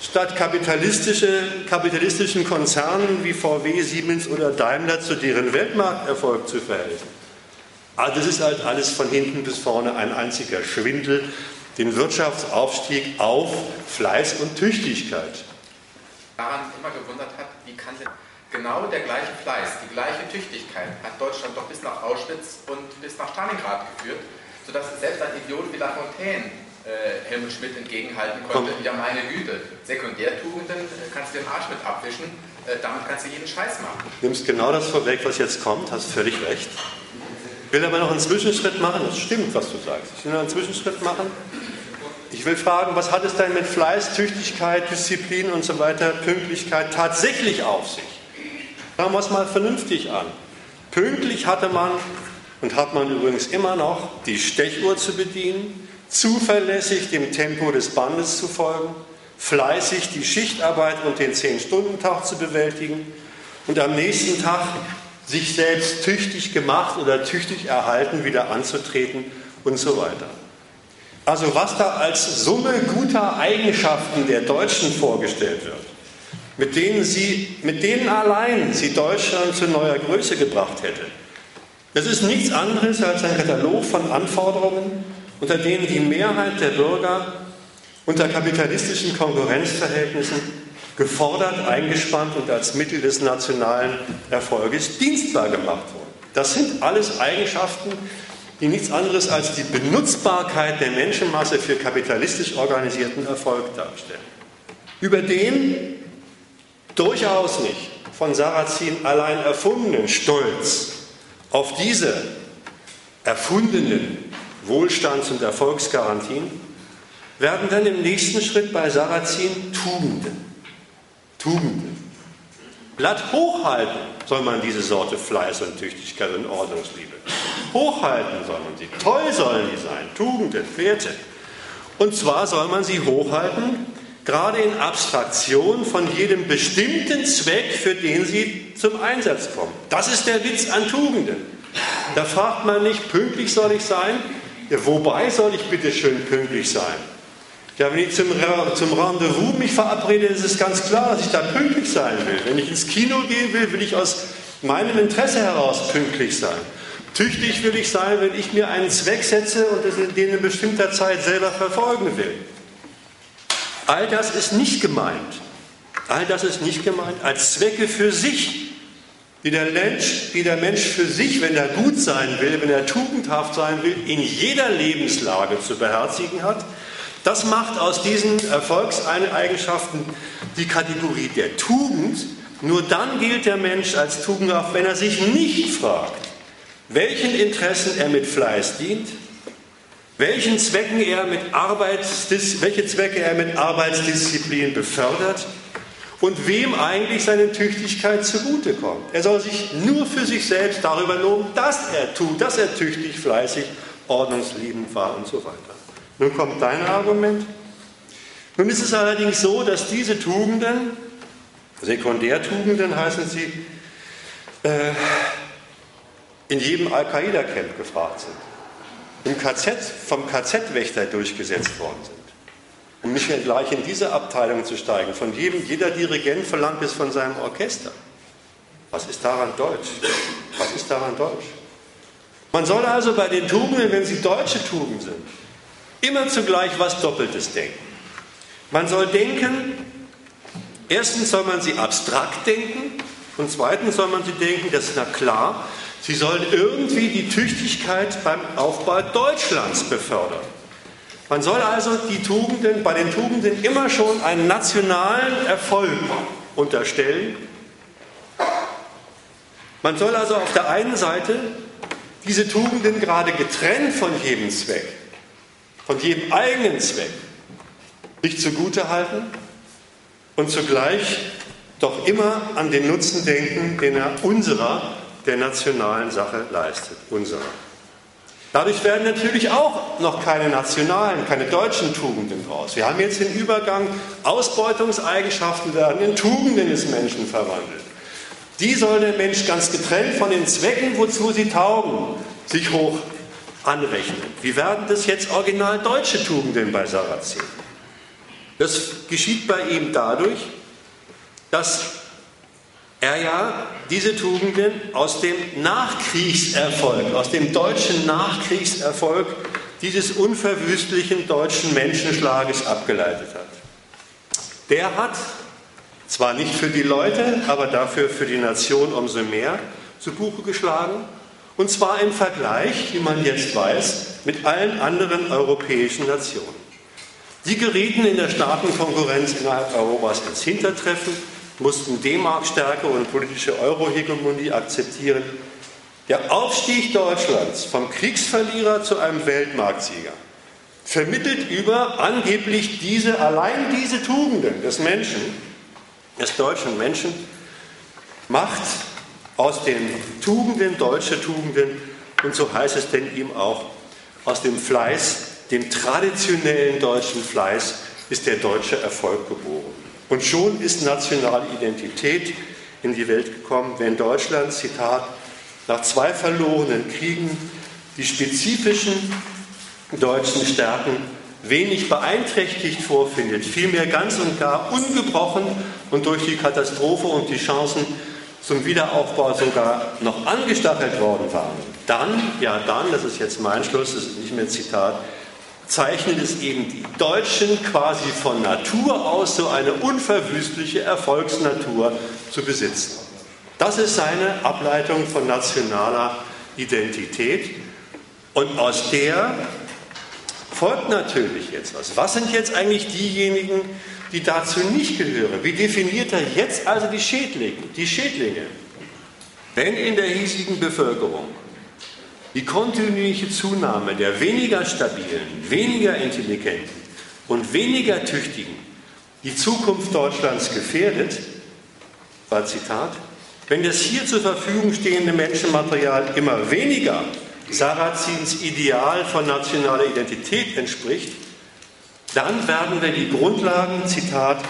statt kapitalistische, kapitalistischen Konzernen wie VW, Siemens oder Daimler zu deren Weltmarkterfolg zu verhelfen. Also das ist halt alles von hinten bis vorne ein einziger Schwindel, den Wirtschaftsaufstieg auf Fleiß und Tüchtigkeit. Daran immer gewundert hat, wie kann denn genau der gleiche Fleiß, die gleiche Tüchtigkeit hat Deutschland doch bis nach Auschwitz und bis nach Stalingrad geführt, sodass selbst ein Idiot wie Lafontaine äh, Helmut Schmidt entgegenhalten konnte, ja meine Güte, Sekundärtugenden äh, kannst du den Arsch mit abwischen, äh, damit kannst du jeden Scheiß machen. Du nimmst genau das vorweg, was jetzt kommt, hast völlig recht. Ich will aber noch einen Zwischenschritt machen. Das stimmt, was du sagst. Ich will noch einen Zwischenschritt machen. Ich will fragen, was hat es denn mit Fleiß, Tüchtigkeit, Disziplin und so weiter, Pünktlichkeit tatsächlich auf sich? Schauen wir es mal vernünftig an. Pünktlich hatte man und hat man übrigens immer noch die Stechuhr zu bedienen, zuverlässig dem Tempo des Bandes zu folgen, fleißig die Schichtarbeit und den Zehn-Stunden-Tag zu bewältigen und am nächsten Tag sich selbst tüchtig gemacht oder tüchtig erhalten, wieder anzutreten und so weiter. Also was da als Summe guter Eigenschaften der Deutschen vorgestellt wird, mit denen, sie, mit denen allein sie Deutschland zu neuer Größe gebracht hätte, das ist nichts anderes als ein Katalog von Anforderungen, unter denen die Mehrheit der Bürger unter kapitalistischen Konkurrenzverhältnissen gefordert, eingespannt und als Mittel des nationalen Erfolges dienstbar gemacht wurden. Das sind alles Eigenschaften, die nichts anderes als die Benutzbarkeit der Menschenmasse für kapitalistisch organisierten Erfolg darstellen. Über den durchaus nicht von Sarrazin allein erfundenen Stolz auf diese erfundenen Wohlstands- und Erfolgsgarantien werden dann im nächsten Schritt bei Sarrazin Tugenden Tugenden. Blatt hochhalten soll man diese Sorte Fleiß und Tüchtigkeit und Ordnungsliebe. Hochhalten soll man sie. Toll sollen die sein. Tugenden, Werte. Und zwar soll man sie hochhalten, gerade in Abstraktion von jedem bestimmten Zweck, für den sie zum Einsatz kommen. Das ist der Witz an Tugenden. Da fragt man nicht, pünktlich soll ich sein? Ja, wobei soll ich bitte schön pünktlich sein? Ja, wenn ich zum, zum Rendezvous mich verabrede, ist es ganz klar, dass ich da pünktlich sein will. Wenn ich ins Kino gehen will, will ich aus meinem Interesse heraus pünktlich sein. Tüchtig will ich sein, wenn ich mir einen Zweck setze und den in bestimmter Zeit selber verfolgen will. All das ist nicht gemeint. All das ist nicht gemeint als Zwecke für sich, die der Mensch, die der Mensch für sich, wenn er gut sein will, wenn er tugendhaft sein will, in jeder Lebenslage zu beherzigen hat das macht aus diesen Erfolgseigenschaften die Kategorie der Tugend. Nur dann gilt der Mensch als tugendhaft, wenn er sich nicht fragt, welchen Interessen er mit Fleiß dient, welchen Zwecken er mit welche Zwecke er mit Arbeitsdisziplin befördert und wem eigentlich seine Tüchtigkeit zugutekommt. Er soll sich nur für sich selbst darüber loben, dass er tut, dass er tüchtig, fleißig, ordnungsliebend war und so weiter. Nun kommt dein Argument. Nun ist es allerdings so, dass diese Tugenden, Sekundärtugenden heißen sie, äh, in jedem Al-Qaida-Camp gefragt sind, im KZ, vom KZ-Wächter durchgesetzt worden sind. Um nicht mehr gleich in diese Abteilung zu steigen. Von jedem, jeder Dirigent verlangt es von seinem Orchester. Was ist daran deutsch? Was ist daran deutsch? Man soll also bei den Tugenden, wenn sie deutsche Tugenden sind, Immer zugleich was Doppeltes denken. Man soll denken, erstens soll man sie abstrakt denken und zweitens soll man sie denken, das ist na klar, sie sollen irgendwie die Tüchtigkeit beim Aufbau Deutschlands befördern. Man soll also die Tugenden, bei den Tugenden immer schon einen nationalen Erfolg unterstellen. Man soll also auf der einen Seite diese Tugenden gerade getrennt von jedem Zweck von jedem eigenen Zweck sich zugute halten und zugleich doch immer an den Nutzen denken, den er unserer, der nationalen Sache leistet. Unserer. Dadurch werden natürlich auch noch keine nationalen, keine deutschen Tugenden draus. Wir haben jetzt den Übergang, Ausbeutungseigenschaften werden in Tugenden des Menschen verwandelt. Die soll der Mensch ganz getrennt von den Zwecken, wozu sie taugen, sich hoch anrechnen. Wie werden das jetzt original deutsche Tugenden bei Sarrazin? Das geschieht bei ihm dadurch, dass er ja diese Tugenden aus dem Nachkriegserfolg, aus dem deutschen Nachkriegserfolg dieses unverwüstlichen deutschen Menschenschlages abgeleitet hat. Der hat zwar nicht für die Leute, aber dafür für die Nation umso mehr zu Buche geschlagen, und zwar im Vergleich, wie man jetzt weiß, mit allen anderen europäischen Nationen. Die gerieten in der Staatenkonkurrenz innerhalb Europas ins Hintertreffen mussten D-Mark-Stärke und politische Euro-Hegemonie akzeptieren. Der Aufstieg Deutschlands vom Kriegsverlierer zu einem Weltmarktsieger vermittelt über angeblich diese, allein diese Tugenden des Menschen, des deutschen Menschen, macht aus den Tugenden deutsche Tugenden und so heißt es denn ihm auch, aus dem Fleiß, dem traditionellen deutschen Fleiß, ist der deutsche Erfolg geboren. Und schon ist nationale Identität in die Welt gekommen, wenn Deutschland, Zitat, nach zwei verlorenen Kriegen die spezifischen deutschen Stärken wenig beeinträchtigt vorfindet, vielmehr ganz und gar ungebrochen und durch die Katastrophe und die Chancen zum Wiederaufbau sogar noch angestachelt worden waren, dann, ja dann, das ist jetzt mein Schluss, das ist nicht mehr Zitat, zeichnet es eben die Deutschen quasi von Natur aus so eine unverwüstliche Erfolgsnatur zu besitzen. Das ist seine Ableitung von nationaler Identität und aus der folgt natürlich jetzt was. Was sind jetzt eigentlich diejenigen, die dazu nicht gehören? Wie definiert er jetzt also die Schädlinge? Die Schädlinge. Wenn in der hiesigen Bevölkerung die kontinuierliche Zunahme der weniger stabilen, weniger intelligenten und weniger tüchtigen die Zukunft Deutschlands gefährdet, war Zitat, wenn das hier zur Verfügung stehende Menschenmaterial immer weniger Sarazins Ideal von nationaler Identität entspricht, dann werden wir die Grundlagen, Zitat,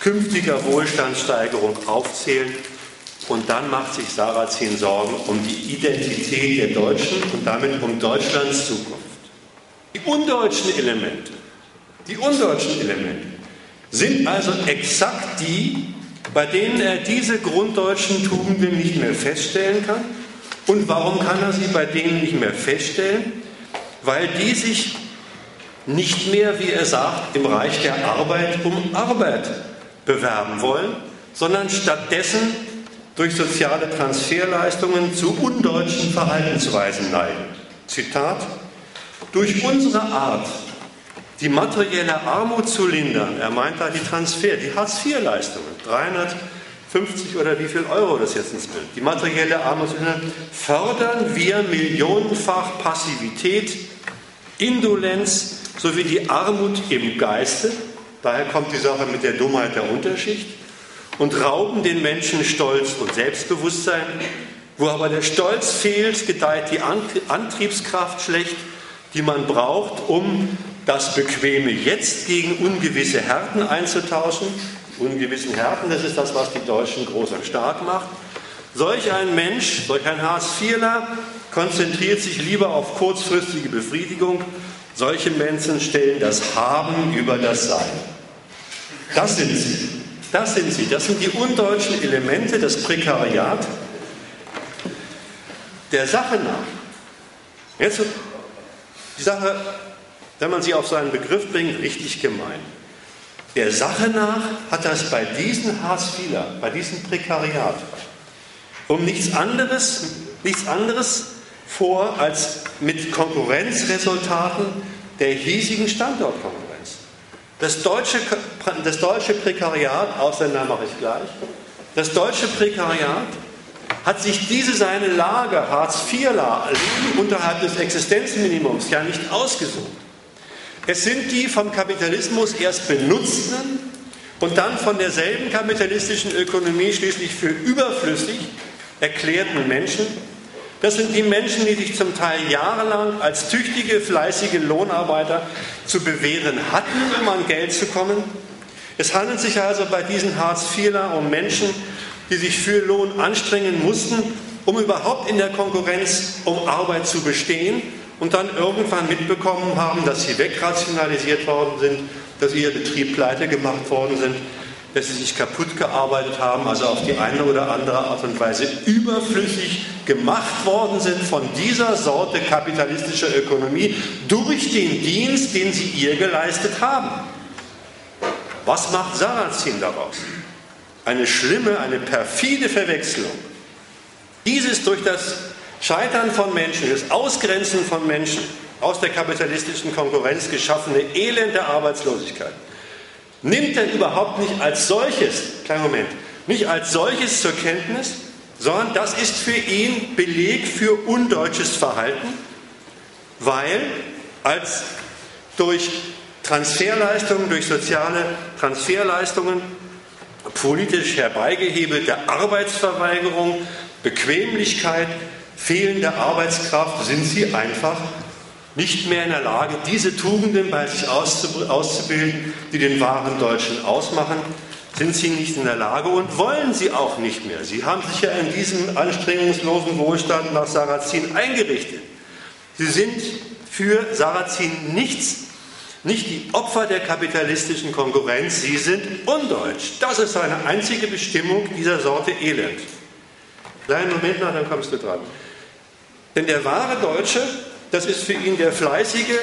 künftiger Wohlstandssteigerung aufzählen und dann macht sich Sarrazin Sorgen um die Identität der Deutschen und damit um Deutschlands Zukunft. Die undeutschen Elemente, die undeutschen Elemente sind also exakt die, bei denen er diese grunddeutschen Tugenden nicht mehr feststellen kann. Und warum kann er sie bei denen nicht mehr feststellen? Weil die sich nicht mehr, wie er sagt, im Reich der Arbeit um Arbeit bewerben wollen, sondern stattdessen durch soziale Transferleistungen zu undeutschen Verhaltensweisen neigen. Zitat, durch unsere Art, die materielle Armut zu lindern, er meint da die Transfer, die Hartz-IV-Leistungen, 350 oder wie viel Euro das jetzt ins Bild, die materielle Armut zu lindern, fördern wir millionenfach Passivität, Indolenz sowie die Armut im Geiste, daher kommt die Sache mit der Dummheit der Unterschicht, und rauben den Menschen Stolz und Selbstbewusstsein. Wo aber der Stolz fehlt, gedeiht die Antriebskraft schlecht, die man braucht, um das bequeme Jetzt gegen ungewisse Härten einzutauschen. Ungewissen Härten, das ist das, was die Deutschen groß und stark macht. Solch ein Mensch, solch ein Hartz-IVler konzentriert sich lieber auf kurzfristige Befriedigung. Solche Menschen stellen das Haben über das Sein. Das sind sie. Das sind sie. Das sind die undeutschen Elemente, das Prekariat. Der Sache nach. Jetzt die Sache, wenn man sie auf seinen Begriff bringt, richtig gemein. Der Sache nach hat das bei diesen Hartz-IVler, bei diesem Prekariat, um nichts anderes, nichts anderes vor als mit Konkurrenzresultaten der hiesigen Standortkonkurrenz. Das deutsche, das deutsche Prekariat, Ausländer mache ich gleich, das deutsche Prekariat hat sich diese seine Lage, Hartz-IV-Leben unterhalb des Existenzminimums ja nicht ausgesucht. Es sind die vom Kapitalismus erst benutzten und dann von derselben kapitalistischen Ökonomie schließlich für überflüssig erklärten Menschen, Das sind die Menschen, die sich zum Teil jahrelang als tüchtige, fleißige Lohnarbeiter zu bewähren hatten, um an Geld zu kommen. Es handelt sich also bei diesen Hartz-IVler um Menschen, die sich für Lohn anstrengen mussten, um überhaupt in der Konkurrenz um Arbeit zu bestehen und dann irgendwann mitbekommen haben, dass sie wegrationalisiert worden sind, dass ihr Betrieb pleite gemacht worden sind, dass sie sich kaputt gearbeitet haben, also auf die eine oder andere Art und Weise überflüssig gemacht worden sind von dieser Sorte kapitalistischer Ökonomie durch den Dienst, den sie ihr geleistet haben. Was macht Sarrazin daraus? Eine schlimme, eine perfide Verwechslung. Dieses durch das Scheitern von Menschen, das Ausgrenzen von Menschen aus der kapitalistischen Konkurrenz geschaffene Elend der Arbeitslosigkeit nimmt er überhaupt nicht als solches, kleinen Moment, nicht als solches zur Kenntnis, sondern das ist für ihn Beleg für undeutsches Verhalten, weil als durch Transferleistungen, durch soziale Transferleistungen, politisch herbeigehebelte Arbeitsverweigerung, Bequemlichkeit, fehlende Arbeitskraft sind sie einfach nicht mehr in der Lage, diese Tugenden bei sich auszubilden, die den wahren Deutschen ausmachen, sind sie nicht in der Lage und wollen sie auch nicht mehr. Sie haben sich ja in diesem anstrengungslosen Wohlstand nach Sarrazin eingerichtet. Sie sind für Sarrazin nichts, nicht die Opfer der kapitalistischen Konkurrenz, sie sind undeutsch. Das ist seine einzige Bestimmung dieser Sorte Elend. Kleinen Moment noch, dann kommst du dran. Denn der wahre Deutsche das ist für ihn der fleißige,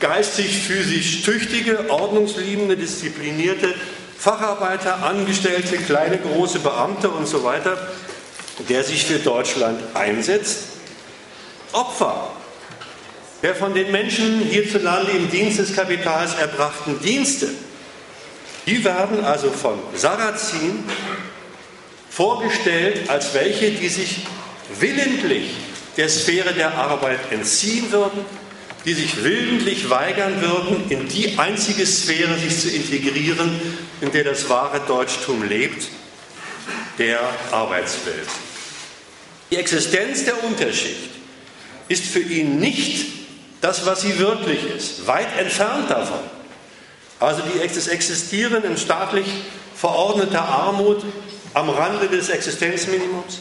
geistig, physisch tüchtige, ordnungsliebende, disziplinierte Facharbeiter, Angestellte, kleine, große Beamte und so weiter, der sich für Deutschland einsetzt. Opfer der von den Menschen hierzulande im Dienst des Kapitals erbrachten Dienste, die werden also von Sarrazin vorgestellt als welche, die sich willentlich der Sphäre der Arbeit entziehen würden, die sich willentlich weigern würden, in die einzige Sphäre sich zu integrieren, in der das wahre Deutschtum lebt, der Arbeitswelt. Die Existenz der Unterschicht ist für ihn nicht das, was sie wirklich ist, weit entfernt davon. Also die, das Existieren in staatlich verordneter Armut am Rande des Existenzminimums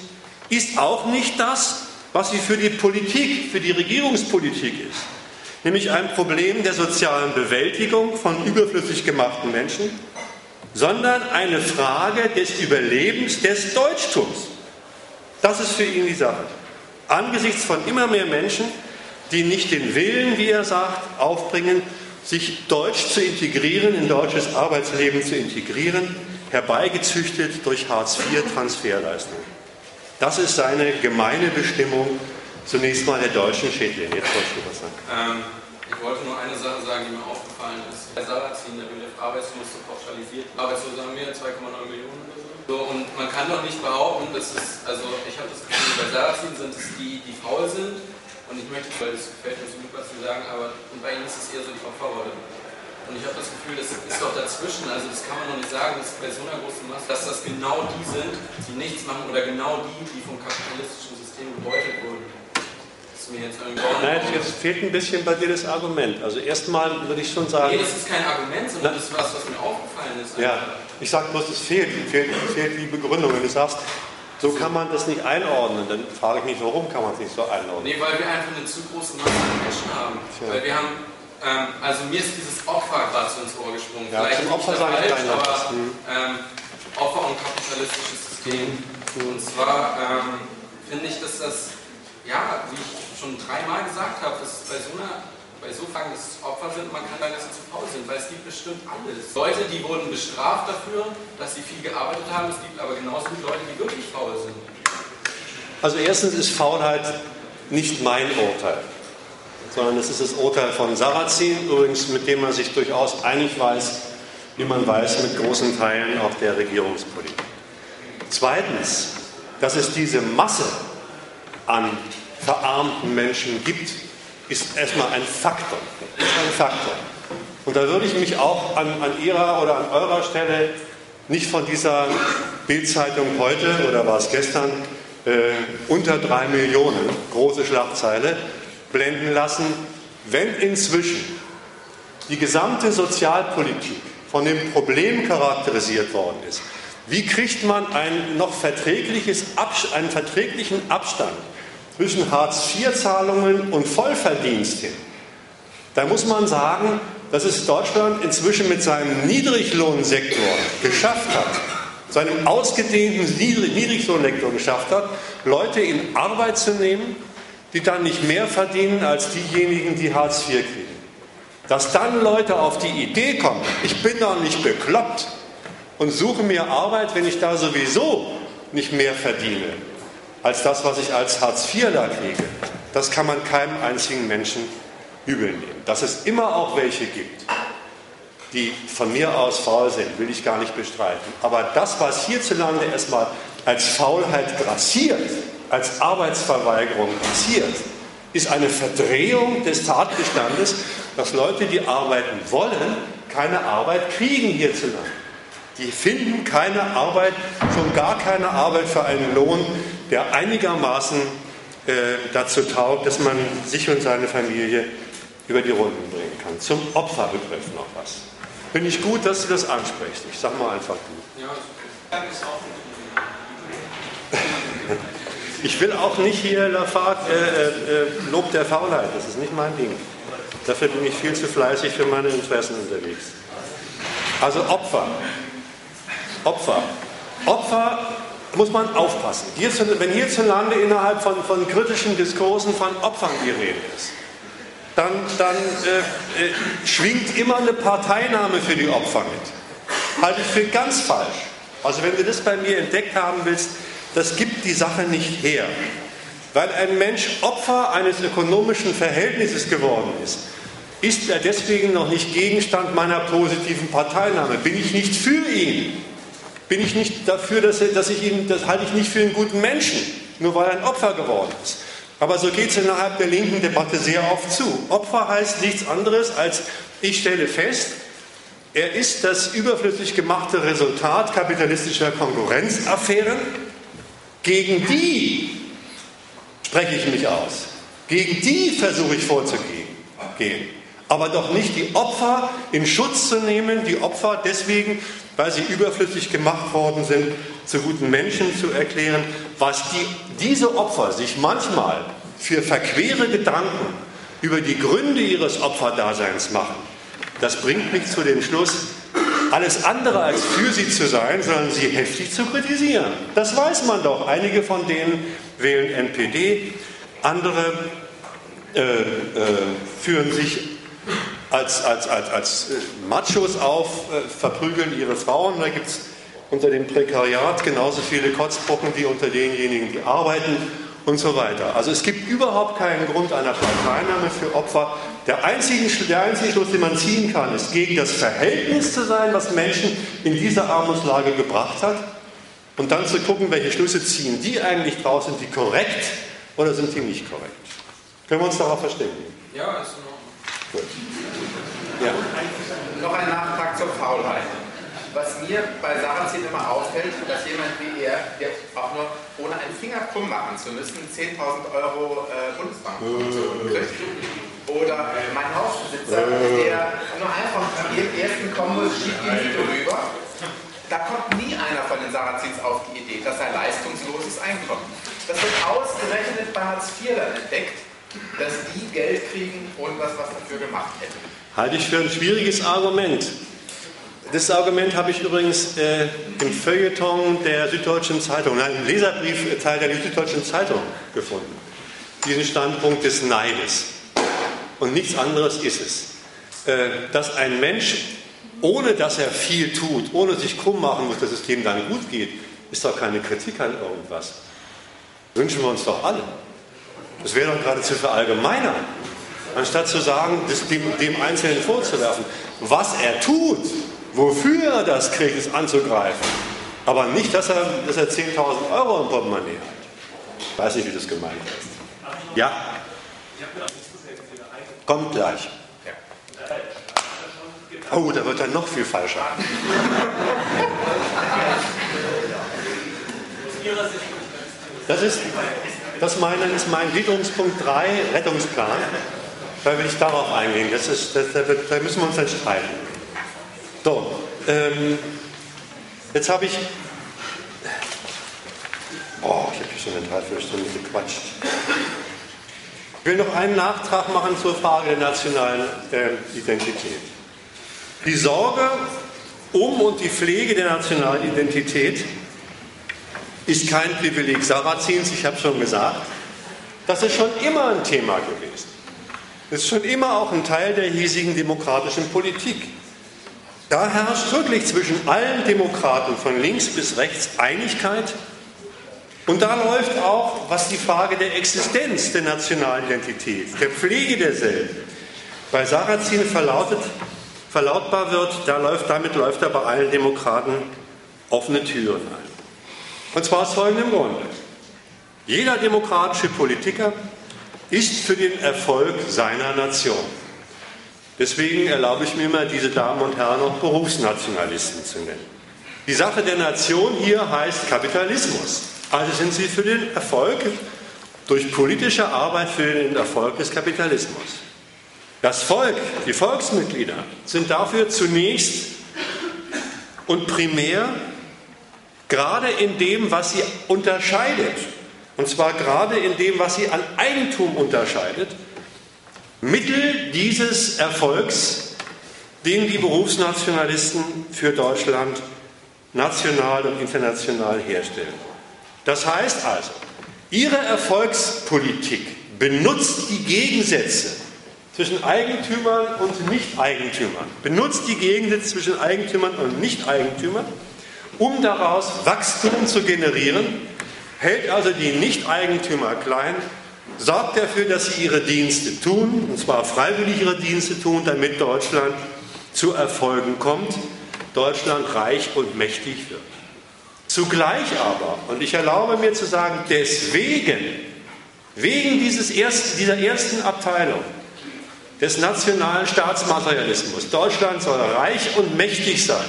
ist auch nicht das, was sie für die Politik, für die Regierungspolitik ist, nämlich ein Problem der sozialen Bewältigung von überflüssig gemachten Menschen, sondern eine Frage des Überlebens des Deutschtums. Das ist für ihn die Sache. Angesichts von immer mehr Menschen, die nicht den Willen, wie er sagt, aufbringen, sich deutsch zu integrieren, in deutsches Arbeitsleben zu integrieren, herbeigezüchtet durch Hartz-IV-Transferleistungen. Das ist seine gemeine Bestimmung zunächst mal der deutschen Schädling. Jetzt wolltest du was sagen. Ähm, ich wollte nur eine Sache sagen, die mir aufgefallen ist. Bei Sarazin, der wird arbeitslos so pauschalisiert. Arbeitslose haben wir 2,9 Millionen oder so. Und man kann doch nicht behaupten, dass es, also ich habe das Gefühl, bei Sarazin sind es die, die faul sind. Und ich möchte, weil es gefällt mir so gut, was Sie sagen, aber bei Ihnen ist es eher so die Opferrolle. Und ich habe das Gefühl, das ist doch dazwischen, also das kann man noch nicht sagen, dass bei so einer großen Masse, dass das genau die sind, die nichts machen oder genau die, die vom kapitalistischen System gebeutet wurden. Das ist mir jetzt Nein, jetzt fehlt ein bisschen bei dir das Argument. Also erstmal würde ich schon sagen. Nee, das ist kein Argument, sondern das ist was, was mir aufgefallen ist. Ja, ich sage bloß, es fehlt, fehlt, fehlt die Begründung. Wenn du sagst, so kann man das nicht einordnen. Dann frage ich mich, warum kann man es nicht so einordnen? Nee, weil wir einfach eine zu große Masse an Menschen haben. Tja. Weil wir haben ähm, also mir ist dieses Opfer gerade so ins Ohr gesprungen. Ja, Vielleicht zum Opfer sage ich aber mhm. ähm, Opfer und kapitalistisches System. Mhm. Und zwar ähm, finde ich, dass das, ja, wie ich schon dreimal gesagt habe, dass bei so einer bei so Fragen, dass es Opfer sind, man kann sagen, dass sie zu faul sind, weil es gibt bestimmt alles. Leute, die wurden bestraft dafür, dass sie viel gearbeitet haben, es gibt aber genauso viele Leute, die wirklich faul sind. Also erstens ist Faulheit nicht mein Urteil sondern es ist das Urteil von Sarrazin, übrigens mit dem man sich durchaus einig weiß, wie man weiß, mit großen Teilen auch der Regierungspolitik. Zweitens, dass es diese Masse an verarmten Menschen gibt, ist erstmal ein Faktor. Ist ein Faktor. Und da würde ich mich auch an, an Ihrer oder an eurer Stelle nicht von dieser Bildzeitung heute oder war es gestern äh, unter drei Millionen, große Schlagzeile, blenden lassen, wenn inzwischen die gesamte Sozialpolitik von dem Problem charakterisiert worden ist, wie kriegt man ein noch verträgliches, einen verträglichen Abstand zwischen Hartz-IV-Zahlungen und Vollverdienst hin? Da muss man sagen, dass es Deutschland inzwischen mit seinem Niedriglohnsektor geschafft hat, seinem ausgedehnten Niedriglohnsektor geschafft hat, Leute in Arbeit zu nehmen, die dann nicht mehr verdienen als diejenigen, die Hartz IV kriegen. Dass dann Leute auf die Idee kommen, ich bin doch nicht bekloppt und suche mir Arbeit, wenn ich da sowieso nicht mehr verdiene als das, was ich als Hartz IV da kriege, das kann man keinem einzigen Menschen übel nehmen. Dass es immer auch welche gibt, die von mir aus faul sind, will ich gar nicht bestreiten. Aber das, was hierzulande erstmal als Faulheit grassiert, als Arbeitsverweigerung passiert, ist eine Verdrehung des Tatbestandes, dass Leute, die arbeiten wollen, keine Arbeit kriegen hierzulande. Die finden keine Arbeit, schon gar keine Arbeit für einen Lohn, der einigermaßen äh, dazu taugt, dass man sich und seine Familie über die Runden bringen kann. Zum Opferbegriff noch was. Finde ich gut, dass Sie das ansprechen. Ich sage mal einfach du. Ja, ist okay. Ich will auch nicht hier Lafargue äh, äh, Lob der Faulheit, das ist nicht mein Ding. Dafür bin ich viel zu fleißig für meine Interessen unterwegs. Also Opfer. Opfer. Opfer muss man aufpassen. Wenn hierzulande innerhalb von, von kritischen Diskursen von Opfern die Rede ist, dann, dann äh, äh, schwingt immer eine Parteinahme für die Opfer mit. Halte ich für ganz falsch. Also wenn du das bei mir entdeckt haben willst, das gibt die Sache nicht her. Weil ein Mensch Opfer eines ökonomischen Verhältnisses geworden ist, ist er deswegen noch nicht Gegenstand meiner positiven Parteinahme. Bin ich nicht für ihn? Bin ich nicht dafür, dass, dass ich ihn, das halte ich nicht für einen guten Menschen, nur weil er ein Opfer geworden ist. Aber so geht es innerhalb der linken Debatte sehr oft zu. Opfer heißt nichts anderes als, ich stelle fest, er ist das überflüssig gemachte Resultat kapitalistischer Konkurrenzaffären gegen die spreche ich mich aus. Gegen die versuche ich vorzugehen. Aber doch nicht die Opfer in Schutz zu nehmen, die Opfer deswegen, weil sie überflüssig gemacht worden sind, zu guten Menschen zu erklären, was die, diese Opfer sich manchmal für verquere Gedanken über die Gründe ihres Opferdaseins machen. Das bringt mich zu dem Schluss, alles andere als für sie zu sein, sondern sie heftig zu kritisieren. Das weiß man doch. Einige von denen wählen NPD, andere äh, äh, führen sich als, als, als, als äh, Machos auf, äh, verprügeln ihre Frauen. Da gibt es unter dem Prekariat genauso viele Kotzbrocken wie unter denjenigen, die arbeiten und so weiter. Also es gibt überhaupt keinen Grund einer Parteinahme für Opfer. Der einzige, der einzige Schluss, den man ziehen kann, ist gegen das Verhältnis zu sein, was Menschen in diese Armutslage gebracht hat. Und dann zu gucken, welche Schlüsse ziehen die eigentlich draus, sind die korrekt oder sind die nicht korrekt. Können wir uns darauf verständigen? Ja, ist in Ordnung. Gut. Ja. Noch ein Nachtrag zur Faulheit was mir bei Sarrazin immer auffällt, dass jemand wie er, der auch nur ohne einen Finger krumm machen zu müssen, 10.000 Euro äh, Bundesbankkonto kriegt. Oder mein Hausbesitzer, der nur einfach im ersten Kombos schiebt die Miete rüber. Da kommt nie einer von den Sarazins auf die Idee, dass er leistungsloses Einkommen. Das wird ausgerechnet bei Hartz IV dann entdeckt, dass die Geld kriegen, ohne dass was dafür gemacht hätten. Halte ich für ein schwieriges Argument. Das Argument habe ich übrigens äh, im Feuilleton der Süddeutschen Zeitung, nein, im Leserbriefteil der Süddeutschen Zeitung gefunden. Diesen Standpunkt des Neides. Und nichts anderes ist es. Äh, dass ein Mensch, ohne dass er viel tut, ohne sich krumm machen muss, dass es dem dann gut geht, ist doch keine Kritik an irgendwas. Wünschen wir uns doch alle. Das wäre doch geradezu verallgemeinern. Anstatt zu sagen, dem, dem Einzelnen vorzuwerfen, was er tut, Wofür er das kriegt, ist anzugreifen. Aber nicht, dass er, dass er 10.000 Euro im Portemonnaie hat. Ich weiß nicht, wie das gemeint ist. Ja? Kommt gleich. Oh, da wird er noch viel falscher. Das ist, das meine, ist mein Gliederungspunkt 3, Rettungsplan. Da will ich darauf eingehen. Das ist, das, da, da müssen wir uns dann streiten. So, ähm, jetzt habe ich. Boah, ich habe hier schon eine Dreiviertelstunde gequatscht. Ich will noch einen Nachtrag machen zur Frage der nationalen äh, Identität. Die Sorge um und die Pflege der nationalen Identität ist kein Privileg Sarazins, ich habe schon gesagt. Das ist schon immer ein Thema gewesen. Das ist schon immer auch ein Teil der hiesigen demokratischen Politik. Da herrscht wirklich zwischen allen Demokraten von links bis rechts Einigkeit. Und da läuft auch, was die Frage der Existenz der nationalen Identität, der Pflege derselben, bei Sarrazin verlautet, verlautbar wird, da läuft, damit läuft er bei allen Demokraten offene Türen ein. Und zwar aus folgendem Grunde. Jeder demokratische Politiker ist für den Erfolg seiner Nation. Deswegen erlaube ich mir mal, diese Damen und Herren auch Berufsnationalisten zu nennen. Die Sache der Nation hier heißt Kapitalismus. Also sind sie für den Erfolg durch politische Arbeit für den Erfolg des Kapitalismus. Das Volk, die Volksmitglieder sind dafür zunächst und primär gerade in dem, was sie unterscheidet, und zwar gerade in dem, was sie an Eigentum unterscheidet, Mittel dieses Erfolgs, den die Berufsnationalisten für Deutschland national und international herstellen. Das heißt also, ihre Erfolgspolitik benutzt die Gegensätze zwischen Eigentümern und Nicht-Eigentümern, benutzt die Gegensätze zwischen Eigentümern und Nicht-Eigentümern, um daraus Wachstum zu generieren, hält also die Nicht-Eigentümer klein sorgt dafür, dass sie ihre Dienste tun, und zwar freiwillig ihre Dienste tun, damit Deutschland zu Erfolgen kommt, Deutschland reich und mächtig wird. Zugleich aber, und ich erlaube mir zu sagen, deswegen, wegen dieses ersten, dieser ersten Abteilung des nationalen Staatsmaterialismus, Deutschland soll reich und mächtig sein,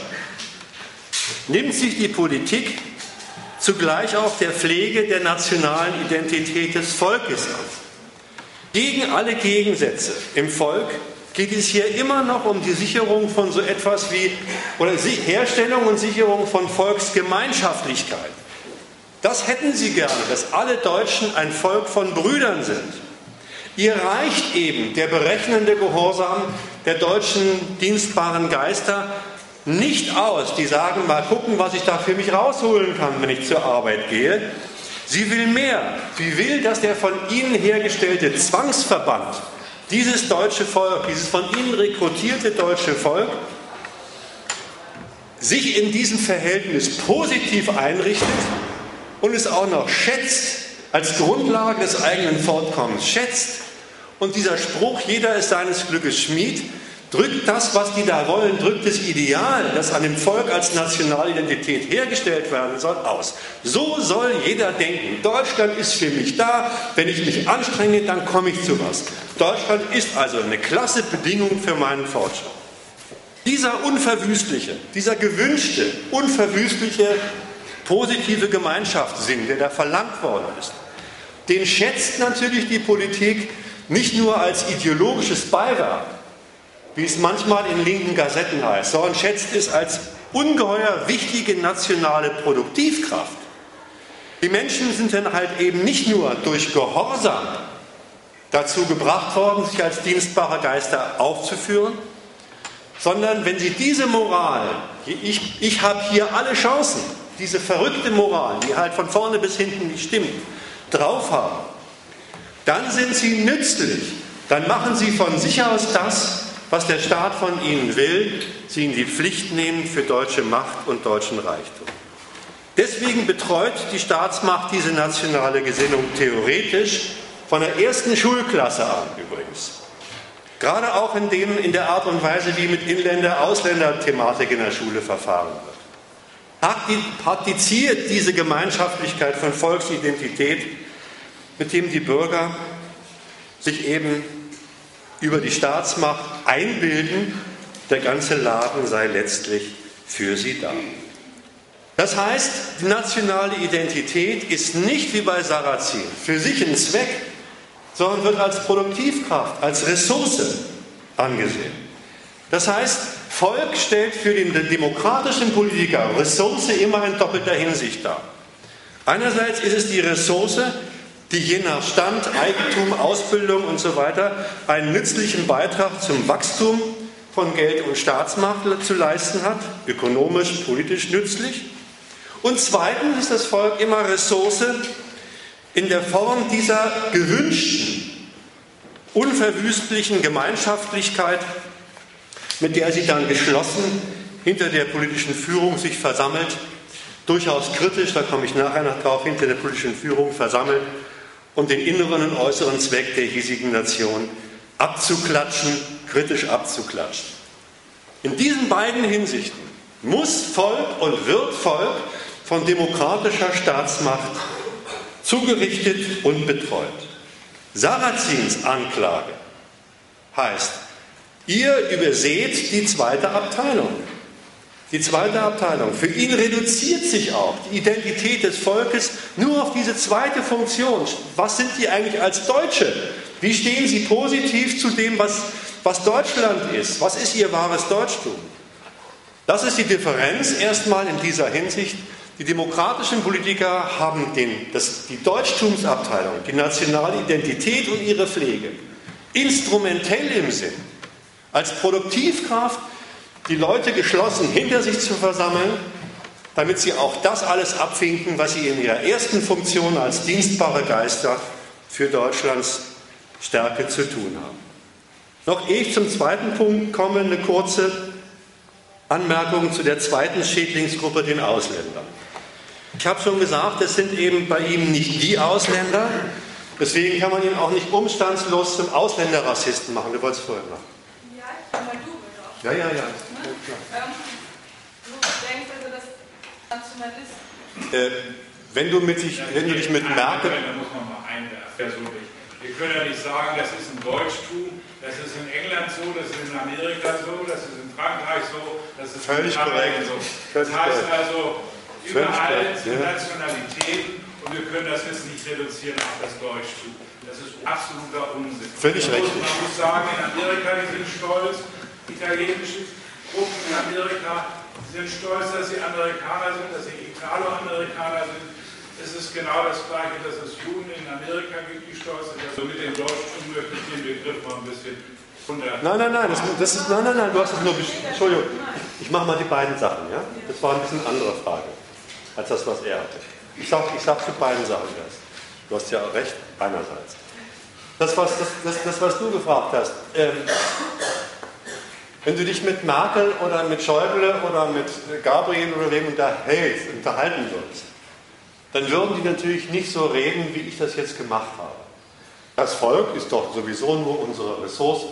nimmt sich die Politik zugleich auch der Pflege der nationalen Identität des Volkes an. Gegen alle Gegensätze im Volk geht es hier immer noch um die Sicherung von so etwas wie, oder Herstellung und Sicherung von Volksgemeinschaftlichkeit. Das hätten sie gerne, dass alle Deutschen ein Volk von Brüdern sind. Ihr reicht eben der berechnende Gehorsam der deutschen dienstbaren Geister nicht aus. Die sagen, mal gucken, was ich da für mich rausholen kann, wenn ich zur Arbeit gehe. Sie will mehr. Sie will, dass der von ihnen hergestellte Zwangsverband, dieses deutsche Volk, dieses von ihnen rekrutierte deutsche Volk, sich in diesem Verhältnis positiv einrichtet und es auch noch schätzt, als Grundlage des eigenen Fortkommens schätzt. Und dieser Spruch, jeder ist seines Glückes Schmied, drückt das, was die da wollen, drückt das Ideal, das an dem Volk als Nationalidentität hergestellt werden soll, aus. So soll jeder denken. Deutschland ist für mich da. Wenn ich mich anstrenge, dann komme ich zu was. Deutschland ist also eine klasse Bedingung für meinen Fortschritt. Dieser unverwüstliche, dieser gewünschte, unverwüstliche, positive Gemeinschaftssinn, der da verlangt worden ist, den schätzt natürlich die Politik nicht nur als ideologisches Beiwerk, wie es manchmal in linken Gazetten heißt, sondern schätzt es als ungeheuer wichtige nationale Produktivkraft. Die Menschen sind dann halt eben nicht nur durch Gehorsam dazu gebracht worden, sich als dienstbare Geister aufzuführen, sondern wenn sie diese Moral, ich, ich habe hier alle Chancen, diese verrückte Moral, die halt von vorne bis hinten nicht stimmt, drauf haben, dann sind sie nützlich. Dann machen sie von sich aus das, was der Staat von ihnen will, sie in die Pflicht nehmen für deutsche Macht und deutschen Reichtum. Deswegen betreut die Staatsmacht diese nationale Gesinnung theoretisch von der ersten Schulklasse an übrigens. Gerade auch in, dem, in der Art und Weise, wie mit Inländer-Ausländer-Thematik in der Schule verfahren wird. Praktiziert diese Gemeinschaftlichkeit von Volksidentität, mit dem die Bürger sich eben über die Staatsmacht einbilden, der ganze Laden sei letztlich für sie da. Das heißt, die nationale Identität ist nicht wie bei Sarrazin für sich ein Zweck, sondern wird als Produktivkraft, als Ressource angesehen. Das heißt, Volk stellt für den demokratischen Politiker Ressource immer in doppelter Hinsicht dar. Einerseits ist es die Ressource, die je nach Stand, Eigentum, Ausbildung und so weiter einen nützlichen Beitrag zum Wachstum von Geld und Staatsmacht zu leisten hat, ökonomisch, politisch nützlich. Und zweitens ist das Volk immer Ressource in der Form dieser gewünschten, unverwüstlichen Gemeinschaftlichkeit, mit der sie dann geschlossen hinter der politischen Führung sich versammelt, durchaus kritisch, da komme ich nachher noch drauf, hinter der politischen Führung versammelt, um den inneren und äußeren Zweck der hiesigen Nation abzuklatschen, kritisch abzuklatschen. In diesen beiden Hinsichten muss Volk und wird Volk von demokratischer Staatsmacht zugerichtet und betreut. Sarrazins Anklage heißt, ihr überseht die zweite Abteilung. Die zweite Abteilung. Für ihn reduziert sich auch die Identität des Volkes nur auf diese zweite Funktion. Was sind Sie eigentlich als Deutsche? Wie stehen Sie positiv zu dem, was, was Deutschland ist? Was ist Ihr wahres Deutschtum? Das ist die Differenz erstmal in dieser Hinsicht die demokratischen Politiker haben den, das, die Deutschtumsabteilung, die nationale Identität und ihre Pflege instrumentell im Sinn, als Produktivkraft die Leute geschlossen hinter sich zu versammeln, damit sie auch das alles abwinken, was sie in ihrer ersten Funktion als dienstbare Geister für Deutschlands Stärke zu tun haben. Noch ehe ich zum zweiten Punkt komme, eine kurze Anmerkung zu der zweiten Schädlingsgruppe, den Ausländern. Ich habe schon gesagt, es sind eben bei ihm nicht die Ausländer. Deswegen kann man ihn auch nicht umstandslos zum Ausländerrassisten machen. Du wolltest vorher machen. Ja, aber Ja, ja, ja. Du denkst dass Nationalisten. Äh, wenn, du mit dich, wenn du dich mit Merkel. Da muss man mal einwerfen, persönlich. Wir können ja nicht sagen, das ist ein Deutschtum, das ist in England so, das ist in Amerika so, das ist in Frankreich so, das ist Völlig in Italien korrekt. so. Völlig Das heißt also, überall sind ja. Nationalitäten und wir können das jetzt nicht reduzieren auf das Deutschtum. Das ist absoluter Unsinn. Völlig richtig. Man muss sagen, in Amerika, die sind stolz, italienische Gruppen in Amerika sind stolz, dass sie Amerikaner sind, dass sie Italo-Amerikaner sind. Es ist genau das Gleiche, dass es Juden in Amerika gibt, die stolz sind. Also mit dem Deutschtum möchte ich den Begriff mal ein bisschen. Nein, nein, nein, das, das ist, nein, nein, nein, du hast es nur. Entschuldigung, ich mache mal die beiden Sachen, ja? Das war ein bisschen andere Frage als das, was er hatte. Ich sage ich sag zu beiden Sachen das. Du hast ja recht, einerseits. Das, was, das, das, das, was du gefragt hast, ähm, wenn du dich mit Merkel oder mit Schäuble oder mit Gabriel oder wem unterhältst, unterhalten würdest, dann würden die natürlich nicht so reden, wie ich das jetzt gemacht habe. Das Volk ist doch sowieso nur unsere Ressource.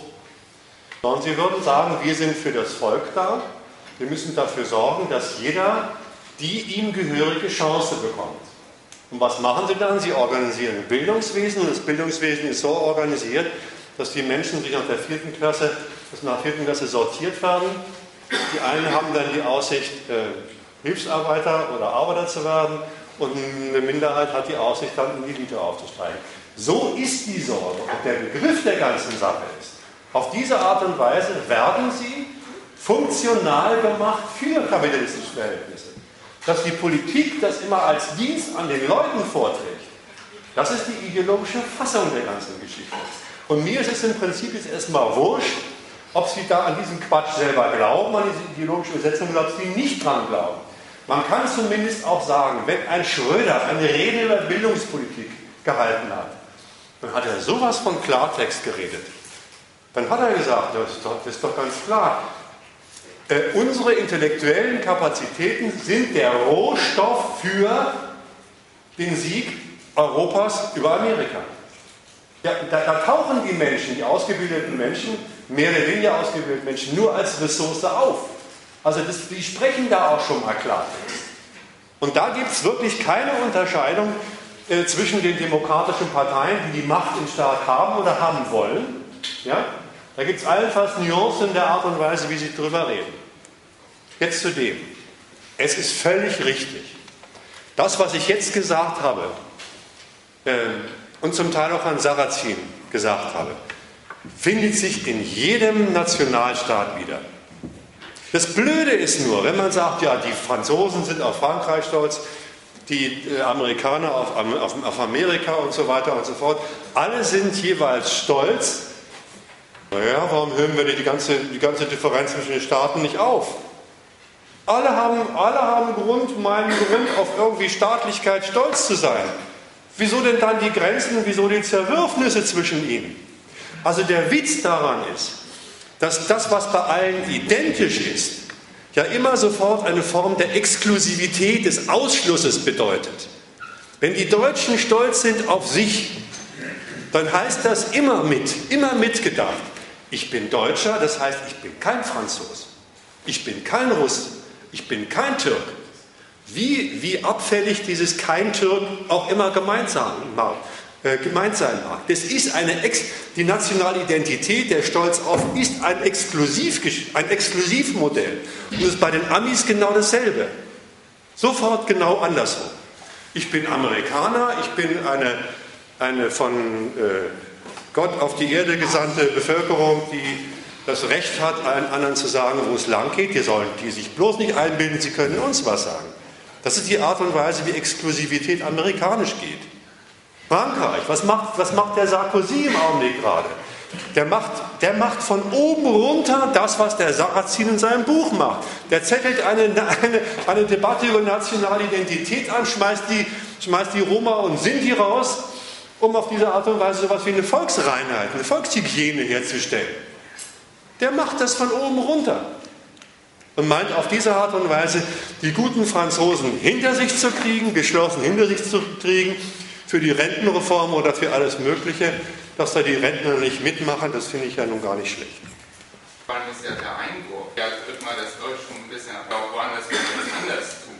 Sondern sie würden sagen, wir sind für das Volk da, wir müssen dafür sorgen, dass jeder die ihm gehörige Chance bekommt. Und was machen sie dann? Sie organisieren ein Bildungswesen und das Bildungswesen ist so organisiert, dass die Menschen sich nach der vierten Klasse, dass nach der vierten Klasse sortiert werden. Die einen haben dann die Aussicht, äh, Hilfsarbeiter oder Arbeiter zu werden und eine Minderheit hat die Aussicht, dann in die Elite aufzusteigen. So ist die Sorge und der Begriff der ganzen Sache ist, auf diese Art und Weise werden sie funktional gemacht für kapitalistische Verhältnisse. Dass die Politik das immer als Dienst an den Leuten vorträgt, das ist die ideologische Fassung der ganzen Geschichte. Und mir ist es im Prinzip jetzt erstmal wurscht, ob Sie da an diesen Quatsch selber glauben, an diese ideologische Übersetzung, oder ob Sie nicht dran glauben. Man kann zumindest auch sagen, wenn ein Schröder eine Rede über Bildungspolitik gehalten hat, dann hat er sowas von Klartext geredet. Dann hat er gesagt, das ist doch, das ist doch ganz klar, äh, unsere intellektuellen Kapazitäten sind der Rohstoff für den Sieg Europas über Amerika. Ja, da, da tauchen die Menschen, die ausgebildeten Menschen, mehr oder weniger ausgebildeten Menschen, nur als Ressource auf. Also das, die sprechen da auch schon mal Klartext. Und da gibt es wirklich keine Unterscheidung äh, zwischen den demokratischen Parteien, die die Macht im Staat haben oder haben wollen. Ja? Da gibt es allenfalls Nuancen in der Art und Weise, wie sie darüber reden. Jetzt zu dem. es ist völlig richtig. Das, was ich jetzt gesagt habe äh, und zum Teil auch an Sarrazin gesagt habe, findet sich in jedem Nationalstaat wieder. Das Blöde ist nur, wenn man sagt, ja, die Franzosen sind auf Frankreich stolz, die äh, Amerikaner auf, auf, auf, Amerika und so weiter und so fort, alle sind jeweils stolz. Naja, warum hören wir die ganze, die ganze Differenz zwischen den Staaten nicht auf? Alle haben, alle haben Grund, meinen Grund, auf irgendwie Staatlichkeit stolz zu sein. Wieso denn dann die Grenzen, wieso die Zerwürfnisse zwischen ihnen? Also der Witz daran ist, dass das, was bei allen identisch ist, ja immer sofort eine Form der Exklusivität, des Ausschlusses bedeutet. Wenn die Deutschen stolz sind auf sich, dann heißt das immer mit, immer mitgedacht. Ich bin Deutscher, das heißt, ich bin kein Franzose, ich bin kein Russe, ich bin kein Türk. Wie, wie abfällig dieses kein Türk auch immer gemeint sein mag. Äh, gemeint sein mag. Das ist eine Ex die nationale Identität, der Stolz auf, ist ein, Exklusiv ein Exklusivmodell. Und das ist bei den Amis genau dasselbe. Sofort genau andersrum. Ich bin Amerikaner, ich bin eine, eine von äh, Gott auf die Erde gesandte Bevölkerung, die das Recht hat, allen anderen zu sagen, wo es lang geht. Die sollen die sich bloß nicht einbilden, sie können uns was sagen. Das ist die Art und Weise, wie Exklusivität amerikanisch geht. Frankreich, was macht, was macht der Sarkozy im Augenblick gerade? Der macht, der macht von oben runter das, was der Sarrazin in seinem Buch macht. Der zettelt eine, eine, eine Debatte über nationale Identität an, schmeißt die, schmeißt die Roma und Sinti raus, um auf diese Art und Weise so etwas wie eine Volksreinheit, eine Volkshygiene herzustellen. Der macht das von oben runter und meint auf diese Art und Weise die guten Franzosen hinter sich zu kriegen, geschlossen hinter sich zu kriegen für die Rentenreform oder für alles Mögliche, dass da die Rentner nicht mitmachen, das finde ich ja nun gar nicht schlecht. Wann ist ja der Einwurf? Ja, wird mal das Deutsch schon ein bisschen auch woanders was anders tun.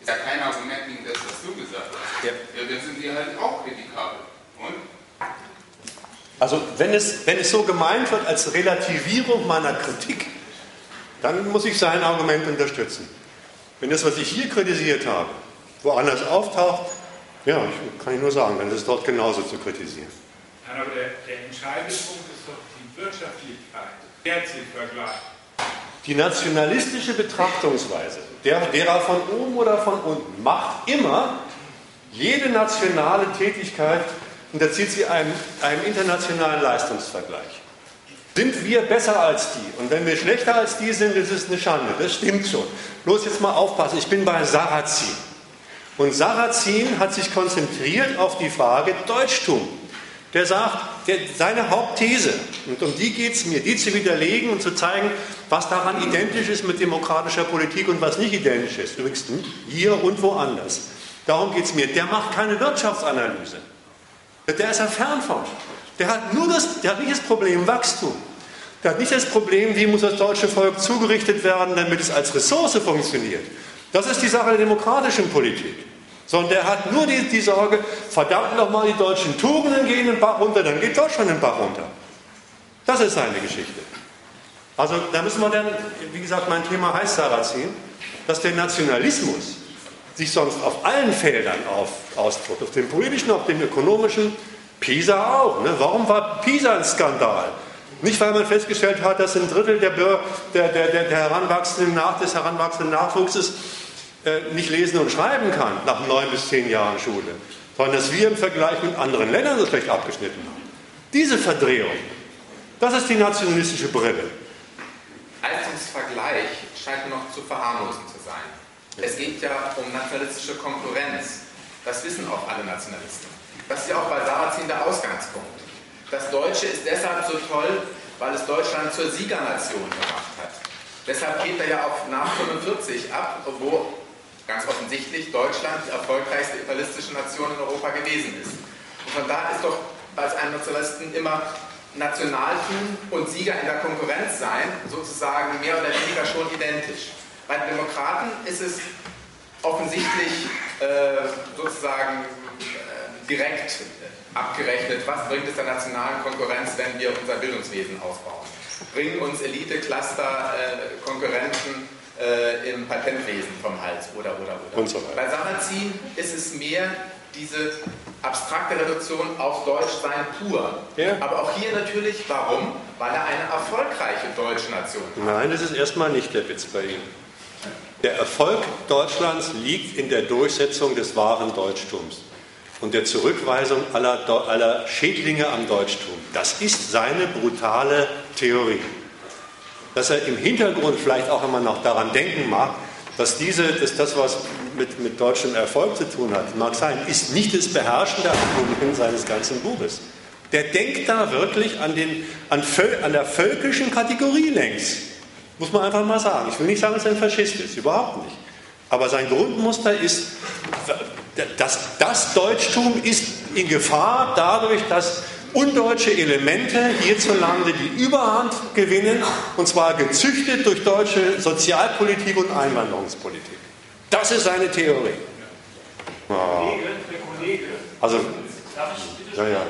Ist ja kein Argument gegen das, was du gesagt hast. Ja. ja dann sind die halt auch kritikabel. Und? Also wenn es, wenn es so gemeint wird als Relativierung meiner Kritik, dann muss ich sein Argument unterstützen. Wenn das, was ich hier kritisiert habe, woanders auftaucht, ja, ich, kann ich nur sagen, dann ist es dort genauso zu kritisieren. Nein, aber der, der entscheidende Punkt ist doch die Wirtschaftlichkeit, der Vergleich. Die nationalistische Betrachtungsweise, der, derer von oben oder von unten, macht immer jede nationale Tätigkeit unterzieht sie einem, einem internationalen Leistungsvergleich. Sind wir besser als die? Und wenn wir schlechter als die sind, ist es eine Schande. Das stimmt schon. Bloß jetzt mal aufpassen. Ich bin bei Sarrazin. Und Sarrazin hat sich konzentriert auf die Frage Deutschtum. Der sagt, der, seine Hauptthese, und um die geht es mir, die zu widerlegen und zu zeigen, was daran identisch ist mit demokratischer Politik und was nicht identisch ist. Übrigens hier und woanders. Darum geht es mir. Der macht keine Wirtschaftsanalyse. Der ist ja fern. Der hat nur das, der hat nicht das Problem Wachstum. Der hat nicht das Problem, wie muss das deutsche Volk zugerichtet werden, damit es als Ressource funktioniert. Das ist die Sache der demokratischen Politik sondern der hat nur die, die Sorge, verdammt nochmal, die deutschen Tugenden gehen den Bach runter, dann geht Deutschland den Bach runter. Das ist seine Geschichte. Also da müssen wir dann, wie gesagt, mein Thema heißt Sarrazin, dass der Nationalismus sich sonst auf allen Feldern auf, ausdrückt, auf dem politischen, auf dem ökonomischen, Pisa auch. Ne? Warum war Pisa ein Skandal? Nicht, weil man festgestellt hat, dass ein Drittel der, der, der, der heranwachsenden Nach des heranwachsenden Nachwuchses äh, nicht lesen und schreiben kann nach neun bis zehn Jahren Schule, sondern dass wir im Vergleich mit anderen Ländern so schlecht abgeschnitten haben. Diese Verdrehung, das ist die nationalistische Brille. Leistungsvergleich scheint noch zu verharmlosen zu sein. Es geht ja um nationalistische Konkurrenz. Das wissen auch alle Nationalisten. Das ist ja auch bei Sarrazin der Ausgangspunkt. Das Deutsche ist deshalb so toll, weil es Deutschland zur Siegernation gemacht hat. Deshalb geht er ja auch nach 45 ab, wo ganz offensichtlich Deutschland die erfolgreichste imperialistische Nation in Europa gewesen ist. Und von da ist doch als ein Nationalisten immer Nationaltum und Sieger in der Konkurrenz sein, sozusagen mehr oder weniger schon identisch. Bei den Demokraten ist es offensichtlich äh, sozusagen äh, direkt abgerechnet, was bringt es der nationalen Konkurrenz, wenn wir unser Bildungswesen aufbauen. Bringen uns Elite, Cluster, äh, im Patentwesen vom Hals oder oder oder. Und so weiter. Bei Sarrazin ist es mehr diese abstrakte Reduktion auf Deutschsein pur. Ja. Aber auch hier natürlich, warum? Weil er eine erfolgreiche deutsche Nation ist. Nein, das ist erstmal nicht der Witz bei ihm. Der Erfolg Deutschlands liegt in der Durchsetzung des wahren Deutschtums und der Zurückweisung aller, aller Schädlinge am Deutschtum. Das ist seine brutale Theorie. Dass er im Hintergrund vielleicht auch immer noch daran denken mag, dass, diese, dass das, was mit, mit deutschem Erfolg zu tun hat, mag sein, ist nicht das beherrschende Argument seines ganzen Buches. Der denkt da wirklich an, den, an, an der völkischen Kategorie längs. Muss man einfach mal sagen. Ich will nicht sagen, dass er ein Faschist ist, überhaupt nicht. Aber sein Grundmuster ist, das, das Deutschtum ist in Gefahr dadurch, dass undeutsche Elemente hierzulande die Überhand gewinnen, und zwar gezüchtet durch deutsche Sozialpolitik und Einwanderungspolitik. Das ist seine Theorie. Kollege, Also, darf ich bitte ja, ja, ja. Äh,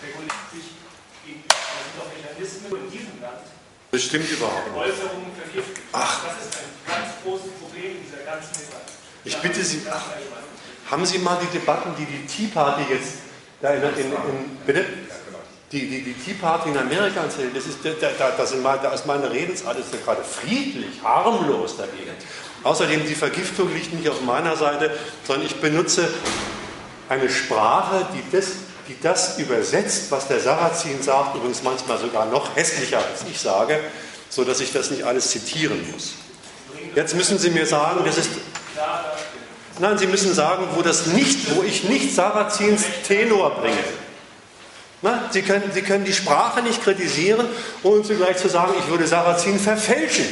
der Kollege sich gegen, das sind doch Mechanismen in diesem Land, das stimmt überhaupt nicht. Ach. Das ist ein ganz großes Problem dieser ganzen Debatte. Ich bitte Sie- ach. Haben Sie mal die Debatten, die die Tea Party jetzt da in, in, in bitte? Die, die, die Tea Party in Amerika erzählt, das ist, da, da, sind mal, da ist meine Redensart ist ja gerade friedlich, harmlos dagegen. Außerdem, die Vergiftung liegt nicht auf meiner Seite, sondern ich benutze eine Sprache, die das, die das übersetzt, was der Sarrazin sagt, übrigens manchmal sogar noch hässlicher als ich sage, so dass ich das nicht alles zitieren muss. Jetzt müssen Sie mir sagen, das ist Nein, Sie müssen sagen, wo das nicht, wo ich nicht Sarazins Tenor bringe. Na, Sie, können, Sie können die Sprache nicht kritisieren, ohne zugleich zu sagen, ich würde Sarazin verfälschen.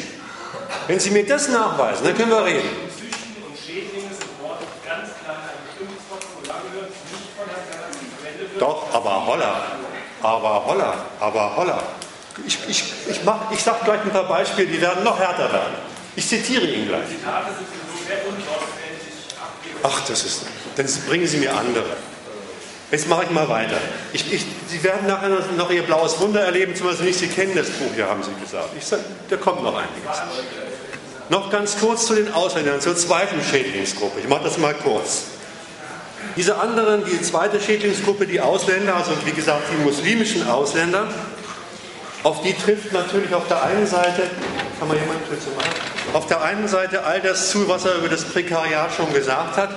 Wenn Sie mir das nachweisen, dann können wir reden. Züchten und Schädlinge sind Worte ganz klar in einem bestimmten Vokabular nicht von Herrn Galaxy verwendet wird. Doch, aber holla, aber holla, aber holla. Ich, ich, ich, mach, ich sage gleich ein paar Beispiele, die werden noch härter werden. Ich zitiere ihn gleich. Ach, das ist. Dann bringen Sie mir andere. Jetzt mache ich mal weiter. Ich, ich, Sie werden nachher noch Ihr blaues Wunder erleben, zum Beispiel nicht, Sie kennen das Buch hier, haben Sie gesagt. Ich sag, da kommt noch einiges. Noch ganz kurz zu den Ausländern, zur zweiten Schädlingsgruppe. Ich mache das mal kurz. Diese anderen, die zweite Schädlingsgruppe, die Ausländer, also wie gesagt die muslimischen Ausländer, auf die trifft natürlich auf der einen Seite, kann man jemanden machen? Auf der einen Seite all das zu, was er über das Prekariat schon gesagt hat.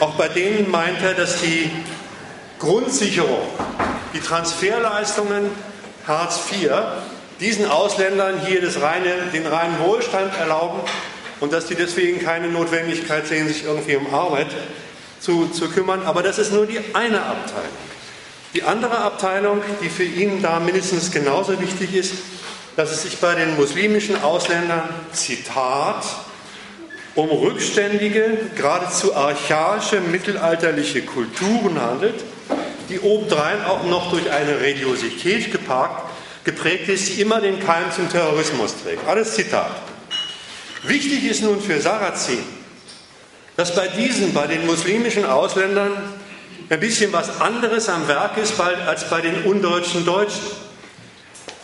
Auch bei denen meint er, dass die Grundsicherung, die Transferleistungen Hartz IV, diesen Ausländern hier reine, den reinen Wohlstand erlauben und dass die deswegen keine Notwendigkeit sehen, sich irgendwie um Arbeit zu, zu kümmern. Aber das ist nur die eine Abteilung. Die andere Abteilung, die für ihn da mindestens genauso wichtig ist, dass es sich bei den muslimischen Ausländern, Zitat, um rückständige, geradezu archaische mittelalterliche Kulturen handelt, die obendrein auch noch durch eine Religiosität geparkt, geprägt ist, die immer den Keim zum Terrorismus trägt. Alles Zitat. Wichtig ist nun für Sarrazin, dass bei diesen, bei den muslimischen Ausländern, ein bisschen was anderes am Werk ist als bei den undeutschen Deutschen.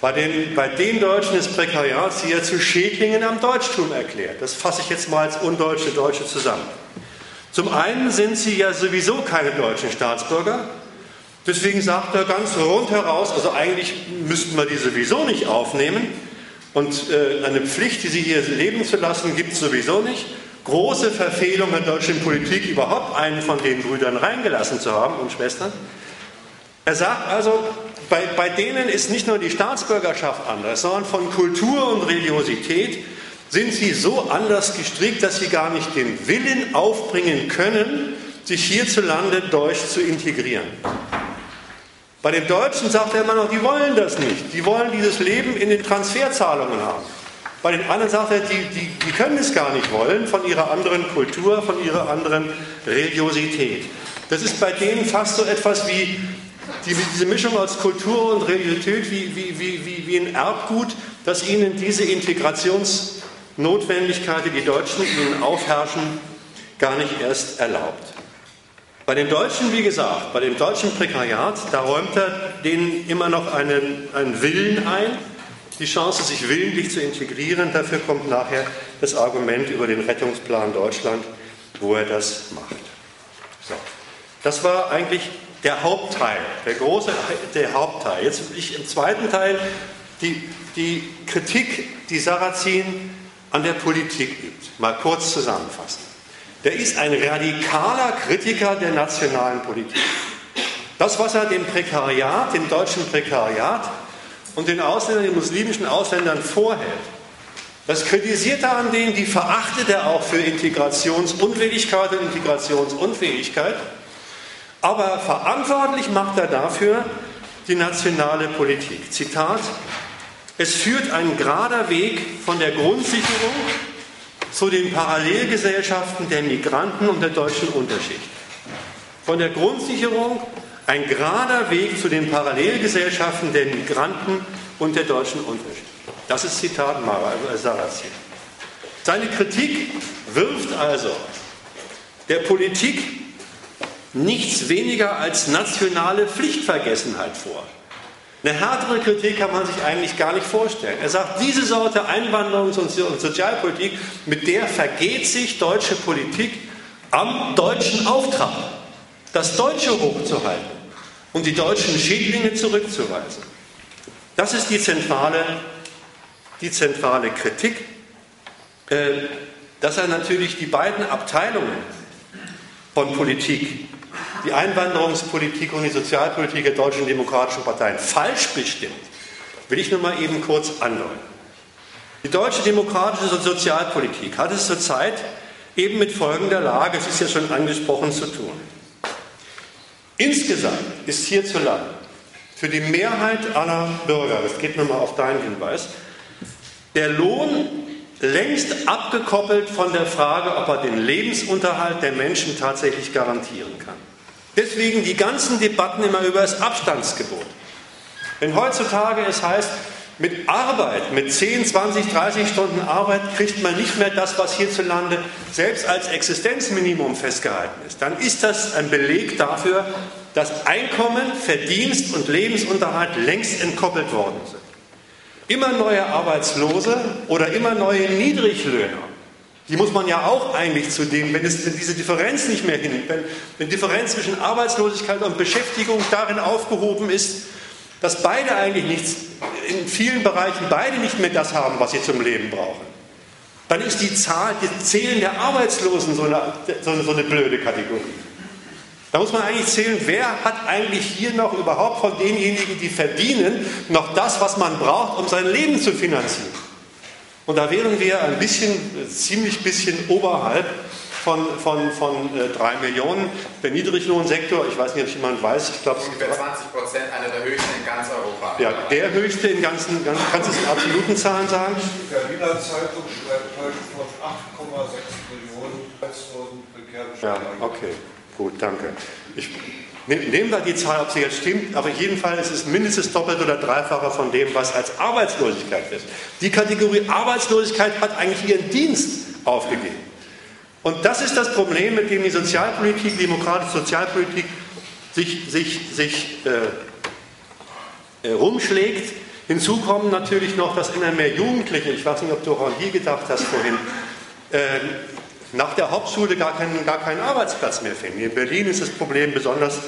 Bei den, bei den Deutschen des Prekariats, die er zu Schädlingen am Deutschtum erklärt. Das fasse ich jetzt mal als undeutsche Deutsche zusammen. Zum einen sind sie ja sowieso keine deutschen Staatsbürger. Deswegen sagt er ganz rundheraus, also eigentlich müssten wir die sowieso nicht aufnehmen. Und äh, eine Pflicht, die sie hier leben zu lassen, gibt es sowieso nicht. Große Verfehlung der deutschen Politik, überhaupt einen von den Brüdern reingelassen zu haben und Schwestern. Er sagt also, bei, bei denen ist nicht nur die Staatsbürgerschaft anders, sondern von Kultur und Religiosität sind sie so anders gestrickt, dass sie gar nicht den Willen aufbringen können, sich hierzulande deutsch zu integrieren. Bei den Deutschen sagt er immer noch, die wollen das nicht. Die wollen dieses Leben in den Transferzahlungen haben. Bei den anderen sagt er, die, die, die können es gar nicht wollen von ihrer anderen Kultur, von ihrer anderen Religiosität. Das ist bei denen fast so etwas wie die, diese Mischung aus Kultur und Religiosität, wie, wie, wie, wie, ein Erbgut, das ihnen diese Integrationsnotwendigkeit, die die Deutschen ihnen aufherrschen, gar nicht erst erlaubt. Bei den Deutschen, wie gesagt, bei dem deutschen Prekariat, da räumt er denen immer noch einen, einen Willen ein, die Chance, sich willentlich zu integrieren. Dafür kommt nachher das Argument über den Rettungsplan Deutschland, wo er das macht. So. Das war eigentlich der Hauptteil, der große der Hauptteil. Jetzt will ich im zweiten Teil die, die Kritik, die Sarrazin an der Politik übt, mal kurz zusammenfassen. Der ist ein radikaler Kritiker der nationalen Politik. Das, was er dem Prekariat, dem deutschen Prekariat und den Ausländern, den muslimischen Ausländern vorhält, das kritisiert er an denen, die verachtet er auch für Integrationsunwilligkeit und Integrationsunfähigkeit. Aber verantwortlich macht er dafür die nationale Politik. Zitat, es führt ein gerader Weg von der Grundsicherung zu den Parallelgesellschaften der Migranten und der deutschen Unterschicht. Von der Grundsicherung ein gerader Weg zu den Parallelgesellschaften der Migranten und der deutschen Unterschicht. Das ist Zitat Mara, Sarrazin. Seine Kritik wirft also der Politik nichts weniger als nationale Pflichtvergessenheit vor. Eine härtere Kritik kann man sich eigentlich gar nicht vorstellen. Er sagt, diese Sorte Einwanderungs- und Sozialpolitik, mit der vergeht sich deutsche Politik am deutschen Auftrag, das Deutsche hochzuhalten und die deutschen Schädlinge zurückzuweisen. Das ist die zentrale, die zentrale Kritik, äh, dass er natürlich die beiden Abteilungen von Politik die Einwanderungspolitik und die Sozialpolitik der deutschen demokratischen Parteien falsch bestimmt, will ich nur mal eben kurz andeuten. Die deutsche demokratische Sozialpolitik hat es zurzeit eben mit folgender Lage, es ist ja schon angesprochen, zu tun. Insgesamt ist hierzulande für die Mehrheit aller Bürger, das geht nochmal auf deinen Hinweis, der Lohn längst abgekoppelt von der Frage, ob er den Lebensunterhalt der Menschen tatsächlich garantieren kann. Deswegen die ganzen Debatten immer über das Abstandsgebot. Wenn heutzutage es heißt, mit Arbeit, mit 10, 20, 30 Stunden Arbeit kriegt man nicht mehr das, was hierzulande selbst als Existenzminimum festgehalten ist, dann ist das ein Beleg dafür, dass Einkommen, Verdienst und Lebensunterhalt längst entkoppelt worden sind. Immer neue Arbeitslose oder immer neue Niedriglöhner die muss man ja auch eigentlich zu dem, wenn, es, wenn diese Differenz nicht mehr hin, wenn, wenn Differenz zwischen Arbeitslosigkeit und Beschäftigung darin aufgehoben ist, dass beide eigentlich nichts, in vielen Bereichen beide nicht mehr das haben, was sie zum Leben brauchen. Dann ist die Zahl, die Zählen der Arbeitslosen so eine, so eine, so eine blöde Kategorie. Da muss man eigentlich zählen, wer hat eigentlich hier noch überhaupt von denjenigen, die verdienen, noch das, was man braucht, um sein Leben zu finanzieren. Und da wären wir ein bisschen, ziemlich bisschen oberhalb von, von, von äh, 3 Millionen. Der Niedriglohnsektor, ich weiß nicht, ob jemand weiß, ich glaube... Ungefähr 20 Prozent, einer der höchsten in ganz Europa. Ja, der höchste in ganzen, ganz, kannst du es in absoluten Zahlen sagen? Die Berliner Zeitung schreibt heute von 8,6 Millionen Arbeitslosen Ja, okay, gut, danke. Ich, Nehmen wir die Zahl, ob sie jetzt stimmt, aber jedenfalls ist es mindestens doppelt oder dreifacher von dem, was als Arbeitslosigkeit ist. Die Kategorie Arbeitslosigkeit hat eigentlich ihren Dienst aufgegeben. Und das ist das Problem, mit dem die Sozialpolitik, die demokratische Sozialpolitik sich, sich, sich äh, äh, rumschlägt. Hinzu kommen natürlich noch, dass immer mehr Jugendliche, ich weiß nicht, ob du auch an die gedacht hast vorhin, äh, nach der Hauptschule gar keinen, gar keinen Arbeitsplatz mehr finden. In Berlin ist das Problem besonders,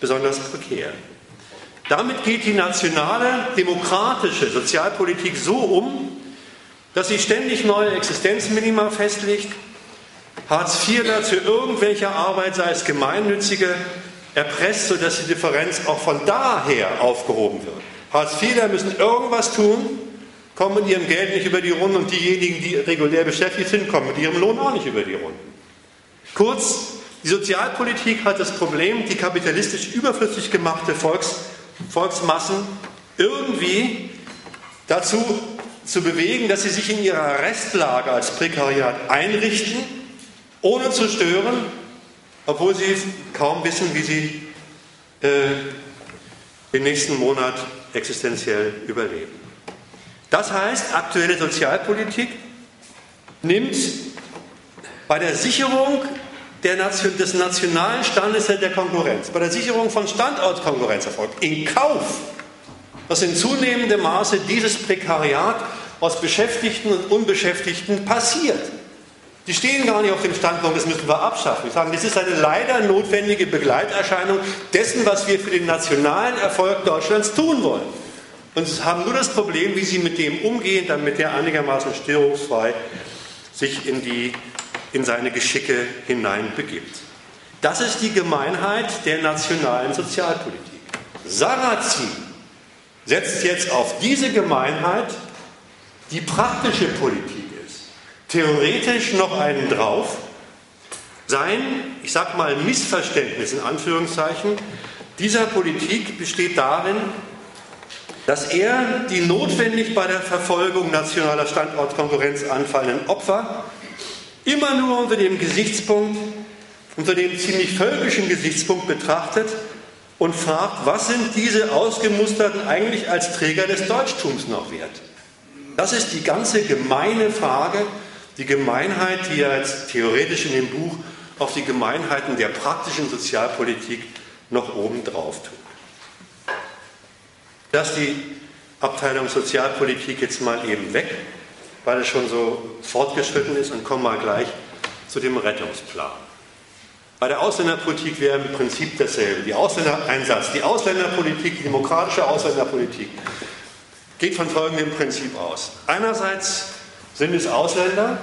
besonders prekär. Damit geht die nationale demokratische Sozialpolitik so um, dass sie ständig neue Existenzminima festlegt, Hartz IV dazu irgendwelche Arbeit, sei es gemeinnützige, erpresst, sodass die Differenz auch von daher aufgehoben wird. Hartz IV, müssen irgendwas tun, kommen mit ihrem Geld nicht über die Runden und diejenigen, die regulär beschäftigt sind, kommen mit ihrem Lohn auch nicht über die Runden. Kurz, die Sozialpolitik hat das Problem, die kapitalistisch überflüssig gemachte Volks, Volksmassen irgendwie dazu zu bewegen, dass sie sich in ihrer Restlage als Prekariat einrichten, ohne zu stören, obwohl sie kaum wissen, wie sie äh, den nächsten Monat existenziell überleben. Das heißt, aktuelle Sozialpolitik nimmt bei der Sicherung Nation, des nationalen Standes der Konkurrenz, bei der Sicherung von Standortkonkurrenzerfolg in Kauf, dass in zunehmendem Maße dieses Prekariat aus Beschäftigten und Unbeschäftigten passiert. Die stehen gar nicht auf dem Standpunkt, das müssen wir abschaffen. Die sagen, das ist eine leider notwendige Begleiterscheinung dessen, was wir für den nationalen Erfolg Deutschlands tun wollen. Und sie haben nur das Problem, wie sie mit dem umgehen, damit er einigermaßen störungsfrei sich in, die, in seine Geschicke hineinbegibt. Das ist die Gemeinheit der nationalen Sozialpolitik. Sarrazin setzt jetzt auf diese Gemeinheit, die praktische Politik theoretisch noch einen drauf. Sein, ich sag mal, Missverständnis in Anführungszeichen dieser Politik besteht darin, dass er die notwendig bei der Verfolgung nationaler Standortkonkurrenz anfallenden Opfer immer nur unter dem Gesichtspunkt, unter dem ziemlich völkischen Gesichtspunkt betrachtet und fragt, was sind diese Ausgemusterten eigentlich als Träger des Deutschtums noch wert? Das ist die ganze gemeine Frage, die Gemeinheit, die er jetzt theoretisch in dem Buch auf die Gemeinheiten der praktischen Sozialpolitik noch oben drauf tut. Lass die Abteilung Sozialpolitik jetzt mal eben weg, weil es schon so fortgeschritten ist und kommen mal gleich zu dem Rettungsplan. Bei der Ausländerpolitik wäre im Prinzip dasselbe. Die Ausländereinsatz, die Ausländerpolitik, die demokratische Ausländerpolitik geht von folgendem Prinzip aus. Einerseits sind es Ausländer,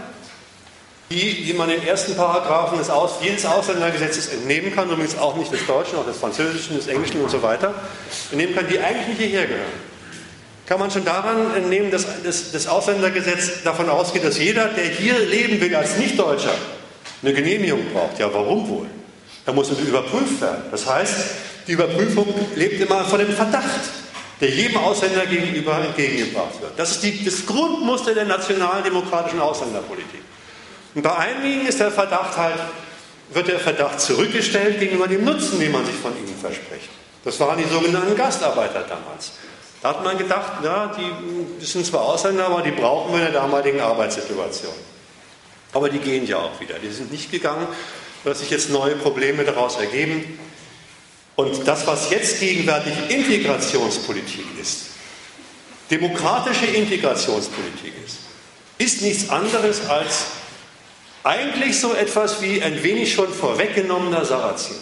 die, die man den ersten Paragraphen des Aus, jedes Ausländergesetzes entnehmen kann, übrigens auch nicht des Deutschen, auch des Französischen, des Englischen und so weiter, entnehmen kann, die eigentlich nicht hierher gehören. Kann man schon daran entnehmen, dass das, Ausländergesetz davon ausgeht, dass jeder, der hier leben will als Nichtdeutscher, eine Genehmigung braucht. Ja, warum wohl? Da muss überprüft werden. Das heißt, die Überprüfung lebt immer von dem Verdacht, der jedem Ausländer gegenüber entgegengebracht wird. Das ist die, das Grundmuster der nationaldemokratischen Ausländerpolitik. Und bei einigen ist der Verdacht halt, wird der Verdacht zurückgestellt gegenüber dem Nutzen, den man sich von ihnen verspricht. Das waren die sogenannten Gastarbeiter damals. Da hat man gedacht, ja, die, sind zwar Ausländer, aber die brauchen wir in der damaligen Arbeitssituation. Aber die gehen ja auch wieder. Die sind nicht gegangen, weil sich jetzt neue Probleme daraus ergeben. Und das, was jetzt gegenwärtig Integrationspolitik ist, demokratische Integrationspolitik ist, ist nichts anderes als eigentlich so etwas wie ein wenig schon vorweggenommener Sarrazin.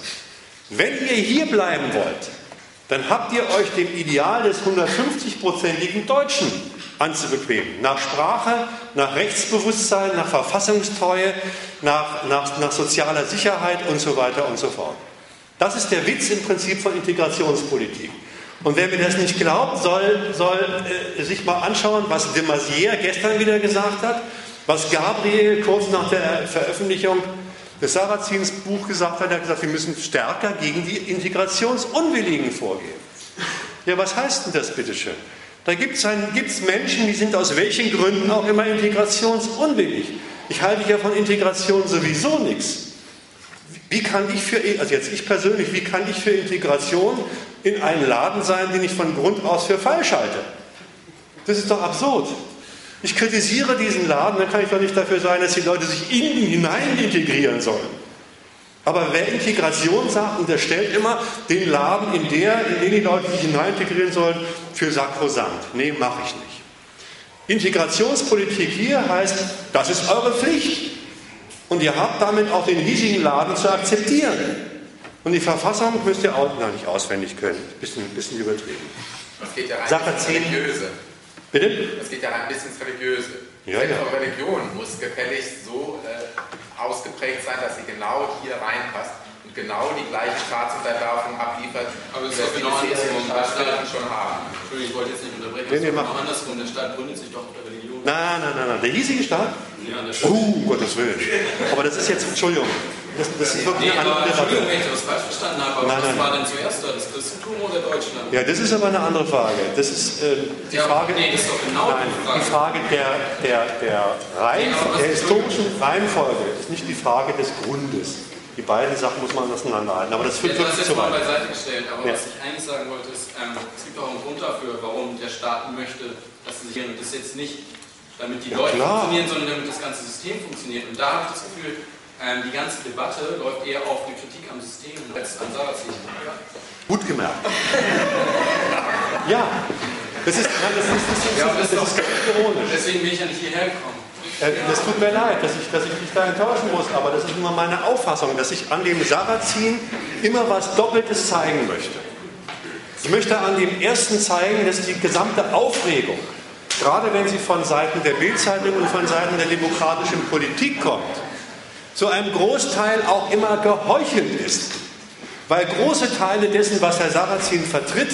Wenn ihr hier bleiben wollt, dann habt ihr euch dem Ideal des 150-prozentigen Deutschen anzubequemen. Nach Sprache, nach Rechtsbewusstsein, nach Verfassungstreue, nach, nach, nach sozialer Sicherheit und so weiter und so fort. Das ist der Witz im Prinzip von Integrationspolitik. Und wer mir das nicht glaubt, soll, soll äh, sich mal anschauen, was de Maizière gestern wieder gesagt hat, was Gabriel kurz nach der Veröffentlichung des Sarrazins Buch gesagt hat. Er hat gesagt, wir müssen stärker gegen die Integrationsunwilligen vorgehen. Ja, was heißt denn das bitteschön? Da gibt es Menschen, die sind aus welchen Gründen auch immer integrationsunwillig. Ich halte ja von Integration sowieso nichts. Wie kann ich für, also jetzt ich persönlich, wie kann ich für Integration in einen Laden sein, den ich von Grund aus für falsch halte? Das ist doch absurd. Ich kritisiere diesen Laden, dann kann ich doch nicht dafür sein, dass die Leute sich in ihn hinein integrieren sollen. Aber wer Integration sagt, unterstellt immer den Laden, in, der, in den die Leute sich hinein integrieren sollen, für sakrosant. Nee, mache ich nicht. Integrationspolitik hier heißt, das ist eure Pflicht. Und ihr habt damit auch den hiesigen Laden zu akzeptieren. Und die Verfassung müsst ihr auch noch nicht auswendig können. Ein bisschen, ein bisschen übertrieben. Das geht ja rein Sache ins 10. Religiöse. Bitte? Das geht ja rein bis ins Religiöse. Ja, Selbst ja. Religion muss gefälligst so äh, ausgeprägt sein, dass sie genau hier reinpasst und genau die gleiche Staatsunterwerfung abliefert, Aber es wie ist das genau andersrum. Staaten schon haben. Entschuldigung, ich wollte jetzt nicht unterbrechen. Nee, nee, es ist genau andersrum. Der Staat gründet sich doch auf der Religion. Nein, nein, nein, nein. Der hiesige Staat? Ja, das Oh, um Gottes Willen. Aber das ist jetzt, Entschuldigung, das, das ist wirklich Nee, eine aber andere Entschuldigung, Debatte. wenn ich das falsch verstanden habe, aber Nein, was nein, war denn zuerst da? Das Christentum oder Deutschland? Ja, das ist aber eine andere Frage. Das ist äh, die Ja, Frage. nee, das ist doch genau nein, die Frage. die Frage der, der, der, Reihen, Nee, aber was der ist- historischen Reihenfolge ist nicht die Frage des Grundes. Die beiden Sachen muss man auseinanderhalten. Aber das Ja, führt das wirklich ist zu jetzt mal weit. beiseite gestellt, aber Ja. was ich eigentlich sagen wollte, ist, ähm, es gibt auch einen Grund dafür, warum der Staat möchte, dass sie sich und das jetzt nicht, damit die Ja, Leute klar. funktionieren, sondern damit das ganze System funktioniert. Und da habe ich das Gefühl, ähm, die ganze Debatte läuft eher auf die Kritik am System als an Sarrazin. Gut gemerkt. Ja, das ist, das ist, das ist, Ja, das ist, das ist ironisch. Deswegen bin ich ja nicht hierher gekommen. Äh, Das tut mir leid, dass ich, dass ich dich da enttäuschen muss, aber das ist nur meine Auffassung, dass ich an dem Sarrazin immer was Doppeltes zeigen möchte. Ich möchte an dem ersten zeigen, dass die gesamte Aufregung, gerade wenn sie von Seiten der Bildzeitung und von Seiten der demokratischen Politik kommt, zu einem Großteil auch immer geheuchelt ist. Weil große Teile dessen, was Herr Sarrazin vertritt,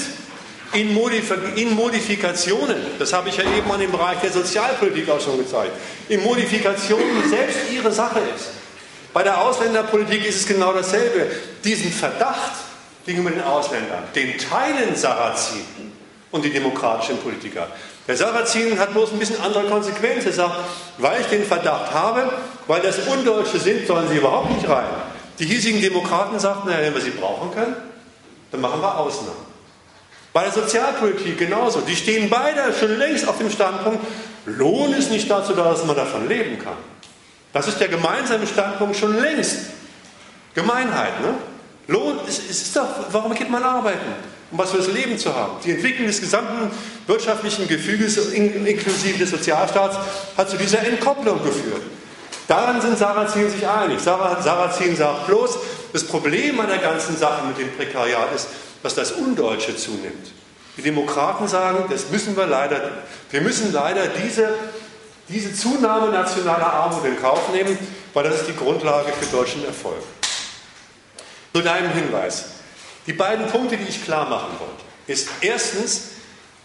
in, Modif in Modifikationen, das habe ich ja eben an dem Bereich der Sozialpolitik auch schon gezeigt, in Modifikationen selbst ihre Sache ist. Bei der Ausländerpolitik ist es genau dasselbe. Diesen Verdacht gegenüber den Ausländern, den teilen Sarrazin und die demokratischen Politiker. Der Sarrazin hat bloß ein bisschen andere Konsequenzen. Er sagt, weil ich den Verdacht habe, weil das Undeutsche sind, sollen sie überhaupt nicht rein. Die hiesigen Demokraten sagten, naja, wenn wir sie brauchen können, dann machen wir Ausnahmen. Bei der Sozialpolitik genauso. Die stehen beide schon längst auf dem Standpunkt, Lohn ist nicht dazu da, dass man davon leben kann. Das ist der gemeinsame Standpunkt schon längst. Gemeinheit, ne? Lohn, es ist doch, warum geht man arbeiten? Um was für das Leben zu haben. Die Entwicklung des gesamten wirtschaftlichen Gefüges inklusive des Sozialstaats hat zu dieser Entkopplung geführt. Daran sind Sarrazin sich einig. Sarrazin sagt bloß, das Problem an der ganzen Sache mit dem Prekariat ist, dass das Undeutsche zunimmt. Die Demokraten sagen, das müssen wir leider, wir müssen leider diese, diese Zunahme nationaler Armut in Kauf nehmen, weil das ist die Grundlage für deutschen Erfolg. Zu deinem Hinweis. Die beiden Punkte, die ich klar machen wollte, ist erstens,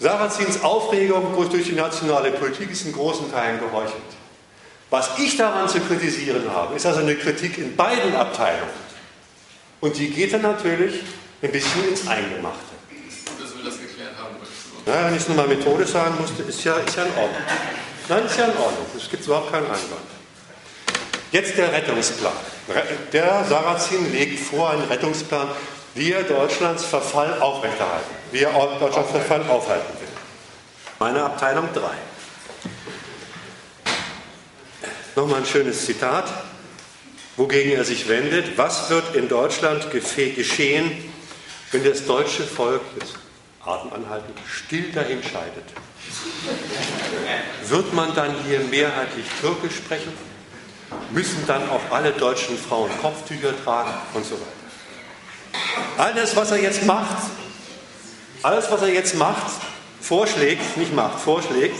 Sarrazins Aufregung durch die nationale Politik ist in großen Teilen geheuchelt. Was ich daran zu kritisieren habe, ist also eine Kritik in beiden Abteilungen. Und die geht dann natürlich ein bisschen ins Eingemachte. Dass wir das geklärt haben. Naja, wenn ich es nur mal methodisch sagen musste, ist ja, ist ja in Ordnung. Nein, ist ja in Ordnung. Es gibt überhaupt keinen Einwand. Jetzt der Rettungsplan. Der Sarrazin legt vor einen Rettungsplan, wie er Deutschlands Verfall aufrechterhalten, wie er Deutschlands Verfall aufhalten will. Meine Abteilung 3. Nochmal ein schönes Zitat, wogegen er sich wendet. Was wird in Deutschland geschehen, wenn das deutsche Volk, jetzt Atem anhalten, still dahin scheidet? Wird man dann hier mehrheitlich Türkisch sprechen? Müssen dann auch alle deutschen Frauen Kopftücher tragen und so weiter? Alles, was er jetzt macht, alles, was er jetzt macht, vorschlägt, nicht macht, vorschlägt,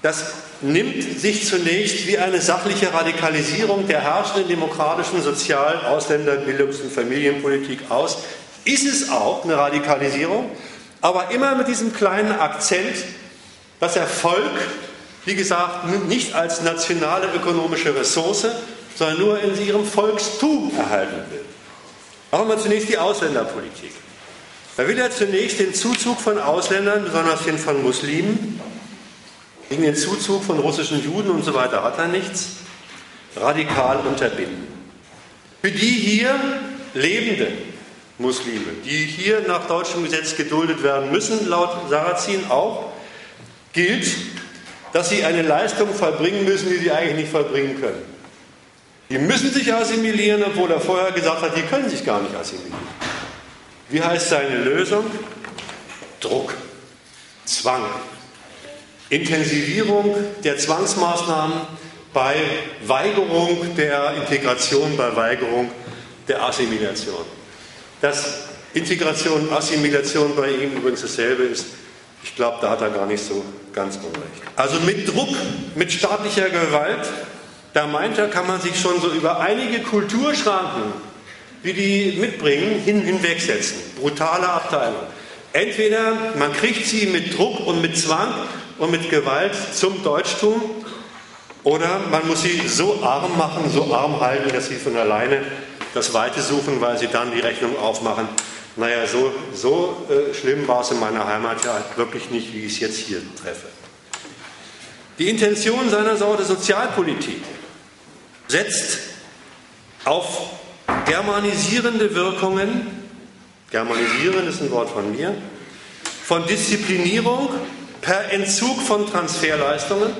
das nimmt sich zunächst wie eine sachliche Radikalisierung der herrschenden demokratischen Sozial-, Ausländer-, Bildungs- und Familienpolitik aus. Ist es auch eine Radikalisierung, aber immer mit diesem kleinen Akzent, dass Erfolg, wie gesagt, nicht als nationale ökonomische Ressource, sondern nur in ihrem Volkstum erhalten will. Machen wir zunächst die Ausländerpolitik. Da will er zunächst den Zuzug von Ausländern, besonders den von Muslimen, gegen den Zuzug von russischen Juden und so weiter hat er nichts, radikal unterbinden. Für die hier lebenden Muslime, die hier nach deutschem Gesetz geduldet werden müssen, laut Sarrazin auch, gilt, dass sie eine Leistung vollbringen müssen, die sie eigentlich nicht vollbringen können. Die müssen sich assimilieren, obwohl er vorher gesagt hat, die können sich gar nicht assimilieren. Wie heißt seine Lösung? Druck, Zwang, Intensivierung der Zwangsmaßnahmen bei Weigerung der Integration, bei Weigerung der Assimilation. Dass Integration und Assimilation bei ihm übrigens dasselbe ist, ich glaube, da hat er gar nicht so ganz unrecht. Also mit Druck, mit staatlicher Gewalt, da meint er, kann man sich schon so über einige Kulturschranken, die die mitbringen, hin, hinwegsetzen. Brutale Abteilung. Entweder man kriegt sie mit Druck und mit Zwang und mit Gewalt zum Deutschtum, oder man muss sie so arm machen, so arm halten, dass sie von alleine das Weite suchen, weil sie dann die Rechnung aufmachen. Naja, so, so äh, schlimm war es in meiner Heimat ja wirklich nicht, wie ich es jetzt hier treffe. Die Intention seiner Sorte Sozialpolitik setzt auf germanisierende Wirkungen, germanisieren ist ein Wort von mir, von Disziplinierung per Entzug von Transferleistungen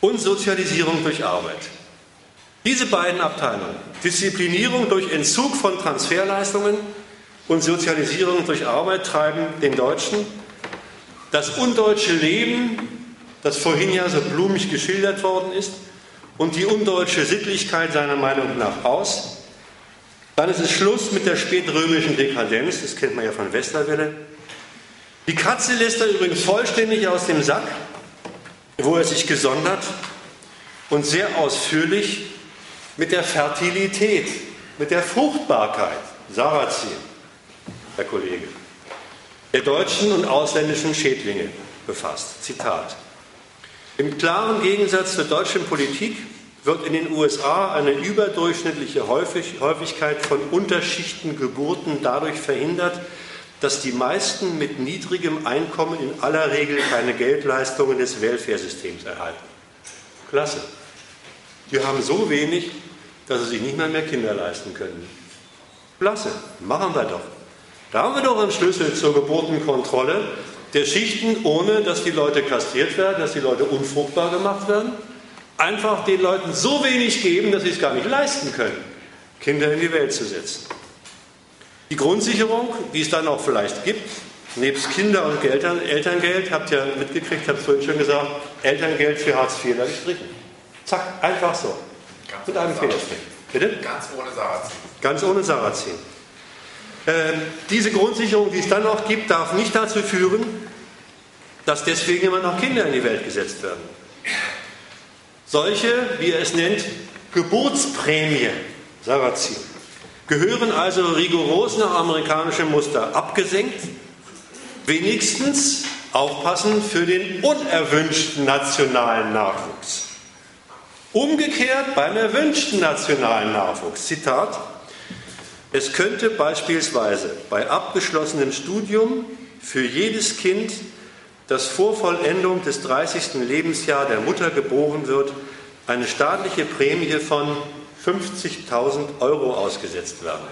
und Sozialisierung durch Arbeit. Diese beiden Abteilungen, Disziplinierung durch Entzug von Transferleistungen und Sozialisierung durch Arbeit treiben den Deutschen das undeutsche Leben, das vorhin ja so blumig geschildert worden ist, und die undeutsche Sittlichkeit seiner Meinung nach aus. Dann ist es Schluss mit der spätrömischen Dekadenz, das kennt man ja von Westerwelle. Die Katze lässt er übrigens vollständig aus dem Sack, wo er sich gesondert und sehr ausführlich mit der Fertilität, mit der Fruchtbarkeit, Sarazin, Herr Kollege, der deutschen und ausländischen Schädlinge befasst. Zitat. Im klaren Gegensatz zur deutschen Politik wird in den USA eine überdurchschnittliche Häufigkeit von Unterschichtengeburten dadurch verhindert, dass die meisten mit niedrigem Einkommen in aller Regel keine Geldleistungen des Welfaresystems erhalten. Klasse. Die haben so wenig, dass sie sich nicht mehr mehr Kinder leisten können. Klasse, machen wir doch. Da haben wir doch einen Schlüssel zur Geburtenkontrolle der Schichten, ohne dass die Leute kastriert werden, dass die Leute unfruchtbar gemacht werden. Einfach den Leuten so wenig geben, dass sie es gar nicht leisten können, Kinder in die Welt zu setzen. Die Grundsicherung, die es dann auch vielleicht gibt, nebst Kinder- und Eltern, Elterngeld, habt ihr mitgekriegt, habt vorhin schon gesagt, Elterngeld für Hartz IV da gestrichen. Zack, einfach so. Ganz Mit einem Federstrich. Bitte? Ganz ohne Sarazin. Ganz ohne Sarazin. Ähm, diese Grundsicherung, die es dann noch gibt, darf nicht dazu führen, dass deswegen immer noch Kinder in die Welt gesetzt werden. Solche, wie er es nennt, Geburtsprämie, Sarazin, gehören also rigoros nach amerikanischem Muster abgesenkt, wenigstens aufpassen für den unerwünschten nationalen Nachwuchs. Umgekehrt beim erwünschten nationalen Nachwuchs. Zitat. Es könnte beispielsweise bei abgeschlossenem Studium für jedes Kind, das vor Vollendung des 30. Lebensjahres der Mutter geboren wird, eine staatliche Prämie von 50.000 Euro ausgesetzt werden.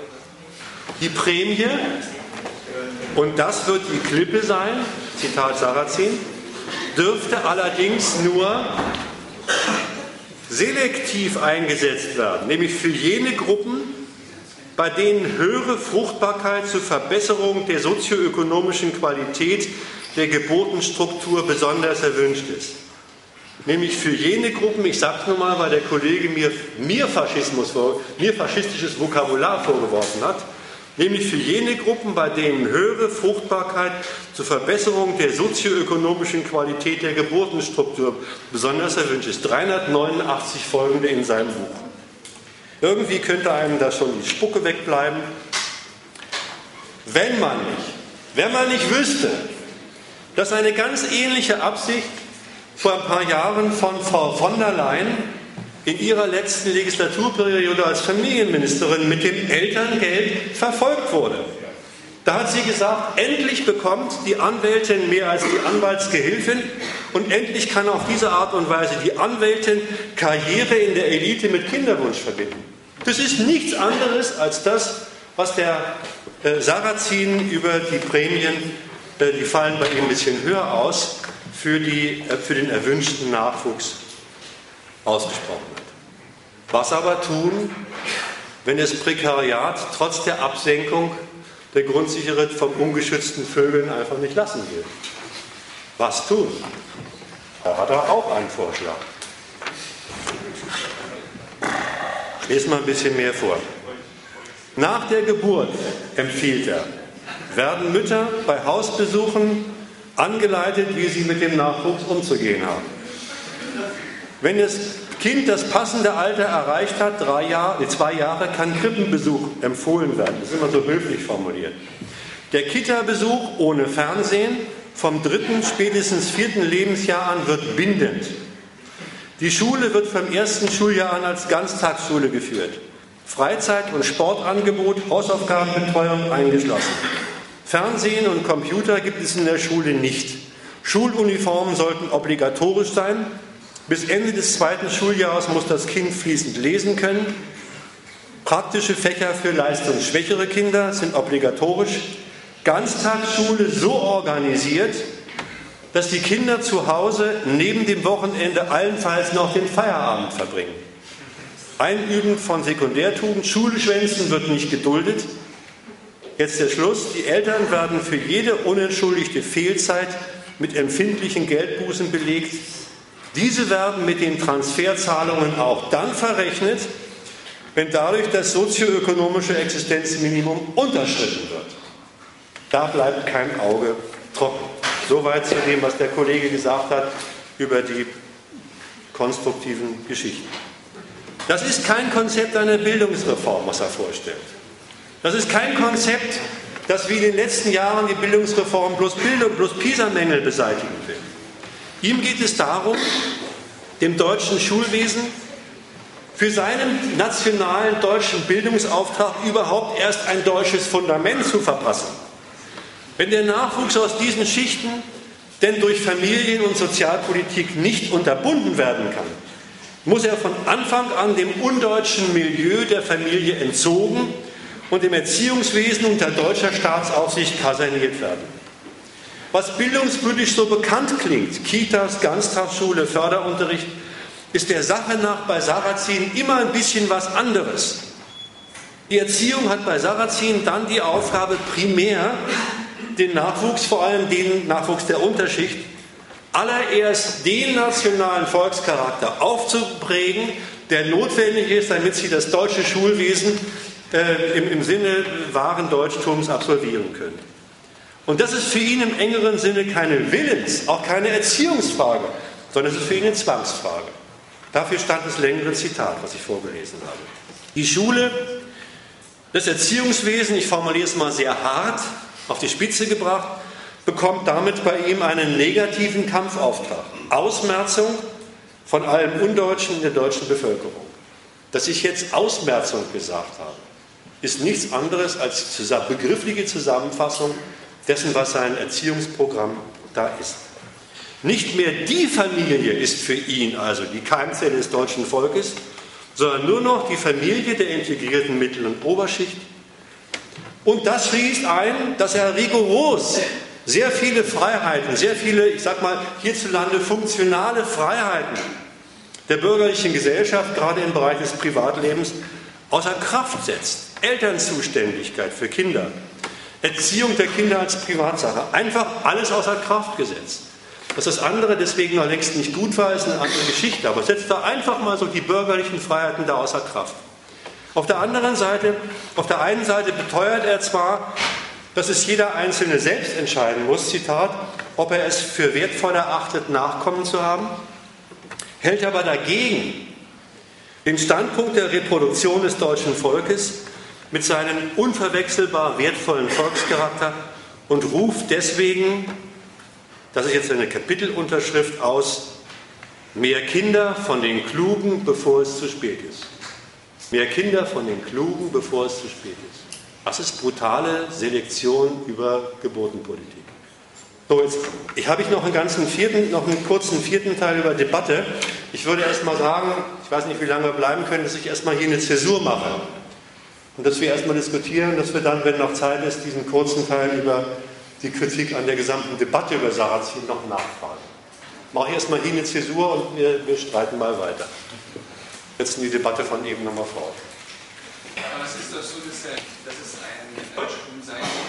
Die Prämie, und das wird die Klippe sein, Zitat Sarrazin, dürfte allerdings nur selektiv eingesetzt werden, nämlich für jene Gruppen, bei denen höhere Fruchtbarkeit zur Verbesserung der sozioökonomischen Qualität der Geburtenstruktur besonders erwünscht ist. Nämlich für jene Gruppen, ich sage es nur mal, weil der Kollege mir, mir, Faschismus, mir faschistisches Vokabular vorgeworfen hat, nämlich für jene Gruppen, bei denen höhere Fruchtbarkeit zur Verbesserung der sozioökonomischen Qualität der Geburtenstruktur besonders erwünscht ist. 389 folgende in seinem Buch. Irgendwie könnte einem da schon die Spucke wegbleiben. Wenn man nicht, wenn man nicht wüsste, dass eine ganz ähnliche Absicht vor ein paar Jahren von Frau von der Leyen in ihrer letzten Legislaturperiode als Familienministerin mit dem Elterngeld verfolgt wurde. Da hat sie gesagt, endlich bekommt die Anwältin mehr als die Anwaltsgehilfin und endlich kann auf diese Art und Weise die Anwältin Karriere in der Elite mit Kinderwunsch verbinden. Das ist nichts anderes als das, was der äh, Sarrazin über die Prämien, die fallen bei ihm ein bisschen höher aus, für, die, äh, für den erwünschten Nachwuchs ausgesprochen hat. Was aber tun, wenn das Prekariat trotz der Absenkung der Grundsicherheit vom ungeschützten Vögeln einfach nicht lassen will? Was tun? Da hat er auch einen Vorschlag. Lesen mal ein bisschen mehr vor. Nach der Geburt, empfiehlt er, werden Mütter bei Hausbesuchen angeleitet, wie sie mit dem Nachwuchs umzugehen haben. Wenn das Kind das passende Alter erreicht hat, drei Jahre, zwei Jahre, kann Krippenbesuch empfohlen werden. Das ist immer so höflich formuliert. Der Kita-Besuch ohne Fernsehen vom dritten, spätestens vierten Lebensjahr an wird bindend. Die Schule wird vom ersten Schuljahr an als Ganztagsschule geführt. Freizeit- und Sportangebot, Hausaufgabenbetreuung eingeschlossen. Fernsehen und Computer gibt es in der Schule nicht. Schuluniformen sollten obligatorisch sein. Bis Ende des zweiten Schuljahres muss das Kind fließend lesen können. Praktische Fächer für leistungsschwächere Kinder sind obligatorisch. Ganztagsschule so organisiert, dass die Kinder zu Hause neben dem Wochenende allenfalls noch den Feierabend verbringen. Einüben von Sekundärtugend, Schulschwänzen wird nicht geduldet. Jetzt der Schluss. Die Eltern werden für jede unentschuldigte Fehlzeit mit empfindlichen Geldbußen belegt. Diese werden mit den Transferzahlungen auch dann verrechnet, wenn dadurch das sozioökonomische Existenzminimum unterschritten wird. Da bleibt kein Auge trocken. Soweit zu dem, was der Kollege gesagt hat über die konstruktiven Geschichten. Das ist kein Konzept einer Bildungsreform, was er vorstellt. Das ist kein Konzept, das wie in den letzten Jahren die Bildungsreform bloß Bildung, bloß PISA-Mängel beseitigen will. Ihm geht es darum, dem deutschen Schulwesen für seinen nationalen deutschen Bildungsauftrag überhaupt erst ein deutsches Fundament zu verpassen. Wenn der Nachwuchs aus diesen Schichten denn durch Familien- und Sozialpolitik nicht unterbunden werden kann, muss er von Anfang an dem undeutschen Milieu der Familie entzogen und im Erziehungswesen unter deutscher Staatsaufsicht kaserniert werden. Was bildungspolitisch so bekannt klingt, Kitas, Ganztagsschule, Förderunterricht, ist der Sache nach bei Sarrazin immer ein bisschen was anderes. Die Erziehung hat bei Sarrazin dann die Aufgabe, primär den Nachwuchs, vor allem den Nachwuchs der Unterschicht, allererst den nationalen Volkscharakter aufzuprägen, der notwendig ist, damit sie das deutsche Schulwesen äh, im, im Sinne wahren Deutschtums absolvieren können. Und das ist für ihn im engeren Sinne keine Willens-, auch keine Erziehungsfrage, sondern es ist für ihn eine Zwangsfrage. Dafür stand das längere Zitat, was ich vorgelesen habe. Die Schule, das Erziehungswesen, ich formuliere es mal sehr hart, auf die Spitze gebracht, bekommt damit bei ihm einen negativen Kampfauftrag. Ausmerzung von allem Undeutschen in der deutschen Bevölkerung. Dass ich jetzt Ausmerzung gesagt habe, ist nichts anderes als begriffliche Zusammenfassung dessen, was sein Erziehungsprogramm da ist. Nicht mehr die Familie ist für ihn also die Keimzelle des deutschen Volkes, sondern nur noch die Familie der integrierten Mittel- und Oberschicht. Und das schließt ein, dass er rigoros sehr viele Freiheiten, sehr viele, ich sag mal, hierzulande funktionale Freiheiten der bürgerlichen Gesellschaft, gerade im Bereich des Privatlebens, außer Kraft setzt. Elternzuständigkeit für Kinder, Erziehung der Kinder als Privatsache, einfach alles außer Kraft gesetzt. Dass das andere deswegen noch längst nicht gut war, ist eine andere Geschichte, aber setzt da einfach mal so die bürgerlichen Freiheiten da außer Kraft. Auf der anderen Seite, auf der einen Seite beteuert er zwar, dass es jeder Einzelne selbst entscheiden muss, Zitat, ob er es für wertvoll erachtet, Nachkommen zu haben, hält aber dagegen den Standpunkt der Reproduktion des deutschen Volkes mit seinem unverwechselbar wertvollen Volkscharakter und ruft deswegen, das ist jetzt eine Kapitelunterschrift aus, mehr Kinder von den Klugen, bevor es zu spät ist. Mehr Kinder von den Klugen, bevor es zu spät ist. Das ist brutale Selektion über Geburtenpolitik. So, jetzt ich habe ich noch einen ganzen vierten, noch einen kurzen vierten Teil über Debatte. Ich würde erst mal sagen, ich weiß nicht, wie lange wir bleiben können, dass ich erstmal hier eine Zäsur mache. Und dass wir erstmal diskutieren, dass wir dann, wenn noch Zeit ist, diesen kurzen Teil über die Kritik an der gesamten Debatte über Sarrazin noch nachfragen. Mache ich erstmal hier eine Zäsur und wir, wir streiten mal weiter. Jetzt die Debatte von eben nochmal fort. Aber es ist doch so, dass, dass es ein Deutschtum sein nicht das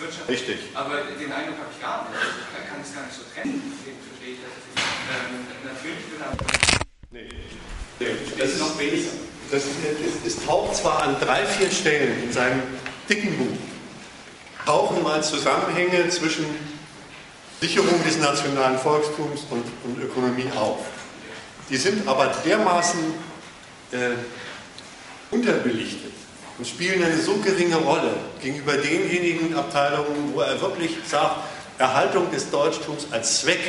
Wirtschaft. Richtig. Aber den Eindruck habe ich gar nicht. Also ich kann es gar nicht so trennen. Verstehe ich das? Ähm, natürlich will er. Nee. Das ist noch weniger. Das, es, es taucht zwar an drei, vier Stellen in seinem dicken Buch, tauchen mal Zusammenhänge zwischen Sicherung des nationalen Volkstums und, und Ökonomie auf. Die sind aber dermaßen äh, unterbelichtet und spielen eine so geringe Rolle gegenüber denjenigen Abteilungen, wo er wirklich sagt, Erhaltung des Deutschtums als Zweck,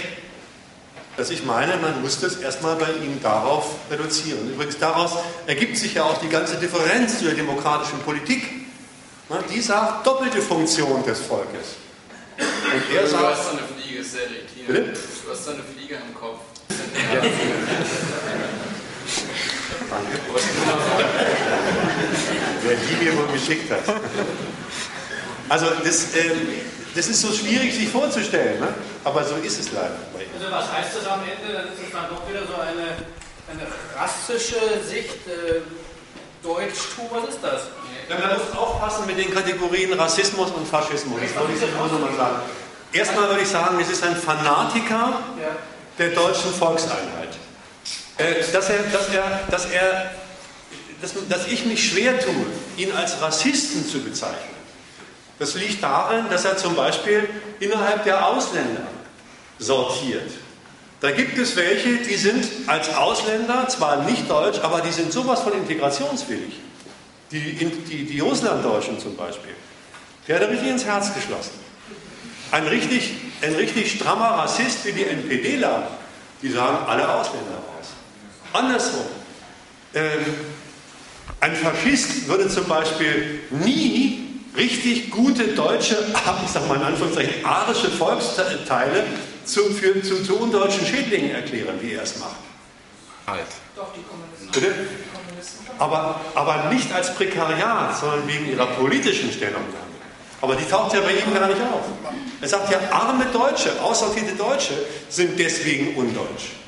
dass ich meine, man muss das erstmal bei ihm darauf reduzieren. Übrigens daraus ergibt sich ja auch die ganze Differenz zur demokratischen Politik. Die sagt doppelte Funktion des Volkes. Und er sagt, du hast eine Fliege, sehr irritierend. Du hast eine Fliege im Kopf. Ja. Wer die mir wohl geschickt hat. Also das, äh, das ist so schwierig sich vorzustellen, ne? aber so ist es leider. Also was heißt das am Ende? Dann ist es dann doch wieder so eine, eine rassische Sicht, äh, Deutschtum, was ist das? man muss aufpassen mit den Kategorien Rassismus und Faschismus. Das wollte ich nur noch mal sagen. Erstmal würde ich sagen, es ist ein Fanatiker der deutschen Volkseinheit. Äh, dass, er, dass, er, dass, er, dass, dass ich mich schwer tue, ihn als Rassisten zu bezeichnen. Das liegt darin, dass er zum Beispiel innerhalb der Ausländer sortiert. Da gibt es welche, die sind als Ausländer zwar nicht deutsch, aber die sind sowas von integrationswillig. Die, die, die Russlanddeutschen zum Beispiel. Der hat er richtig ins Herz geschlossen. Ein richtig, ein richtig strammer Rassist wie die NPDler, die sagen alle Ausländer aus. Andersrum. Ähm, ein Faschist würde zum Beispiel nie richtig gute deutsche, ich sag mal in Anführungszeichen, arische Volksteile zu, für, zu, zu undeutschen Schädlingen erklären, wie er es macht. Halt. Doch, die Kommunisten. Bitte? Aber, aber nicht als Prekariat, sondern wegen ihrer politischen Stellungnahme. Aber die taucht ja bei ihm gar nicht auf. Er sagt ja, arme Deutsche, aussortierte Deutsche sind deswegen undeutsch.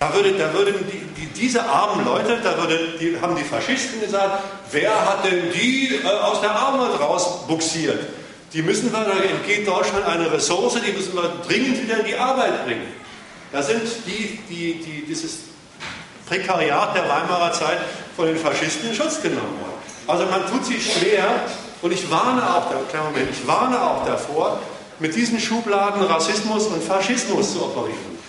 Da, würde, da würden die, die, diese armen Leute, da würde, die, haben die Faschisten gesagt, wer hat denn die äh, aus der Armut rausbuxiert? Die müssen wir, da entgeht Deutschland eine Ressource, die müssen wir dringend wieder in die Arbeit bringen. Da sind die, die, die, dieses Prekariat der Weimarer Zeit von den Faschisten in Schutz genommen worden. Also man tut sich schwer, und ich warne auch, Moment, ich warne auch davor, mit diesen Schubladen Rassismus und Faschismus zu operieren.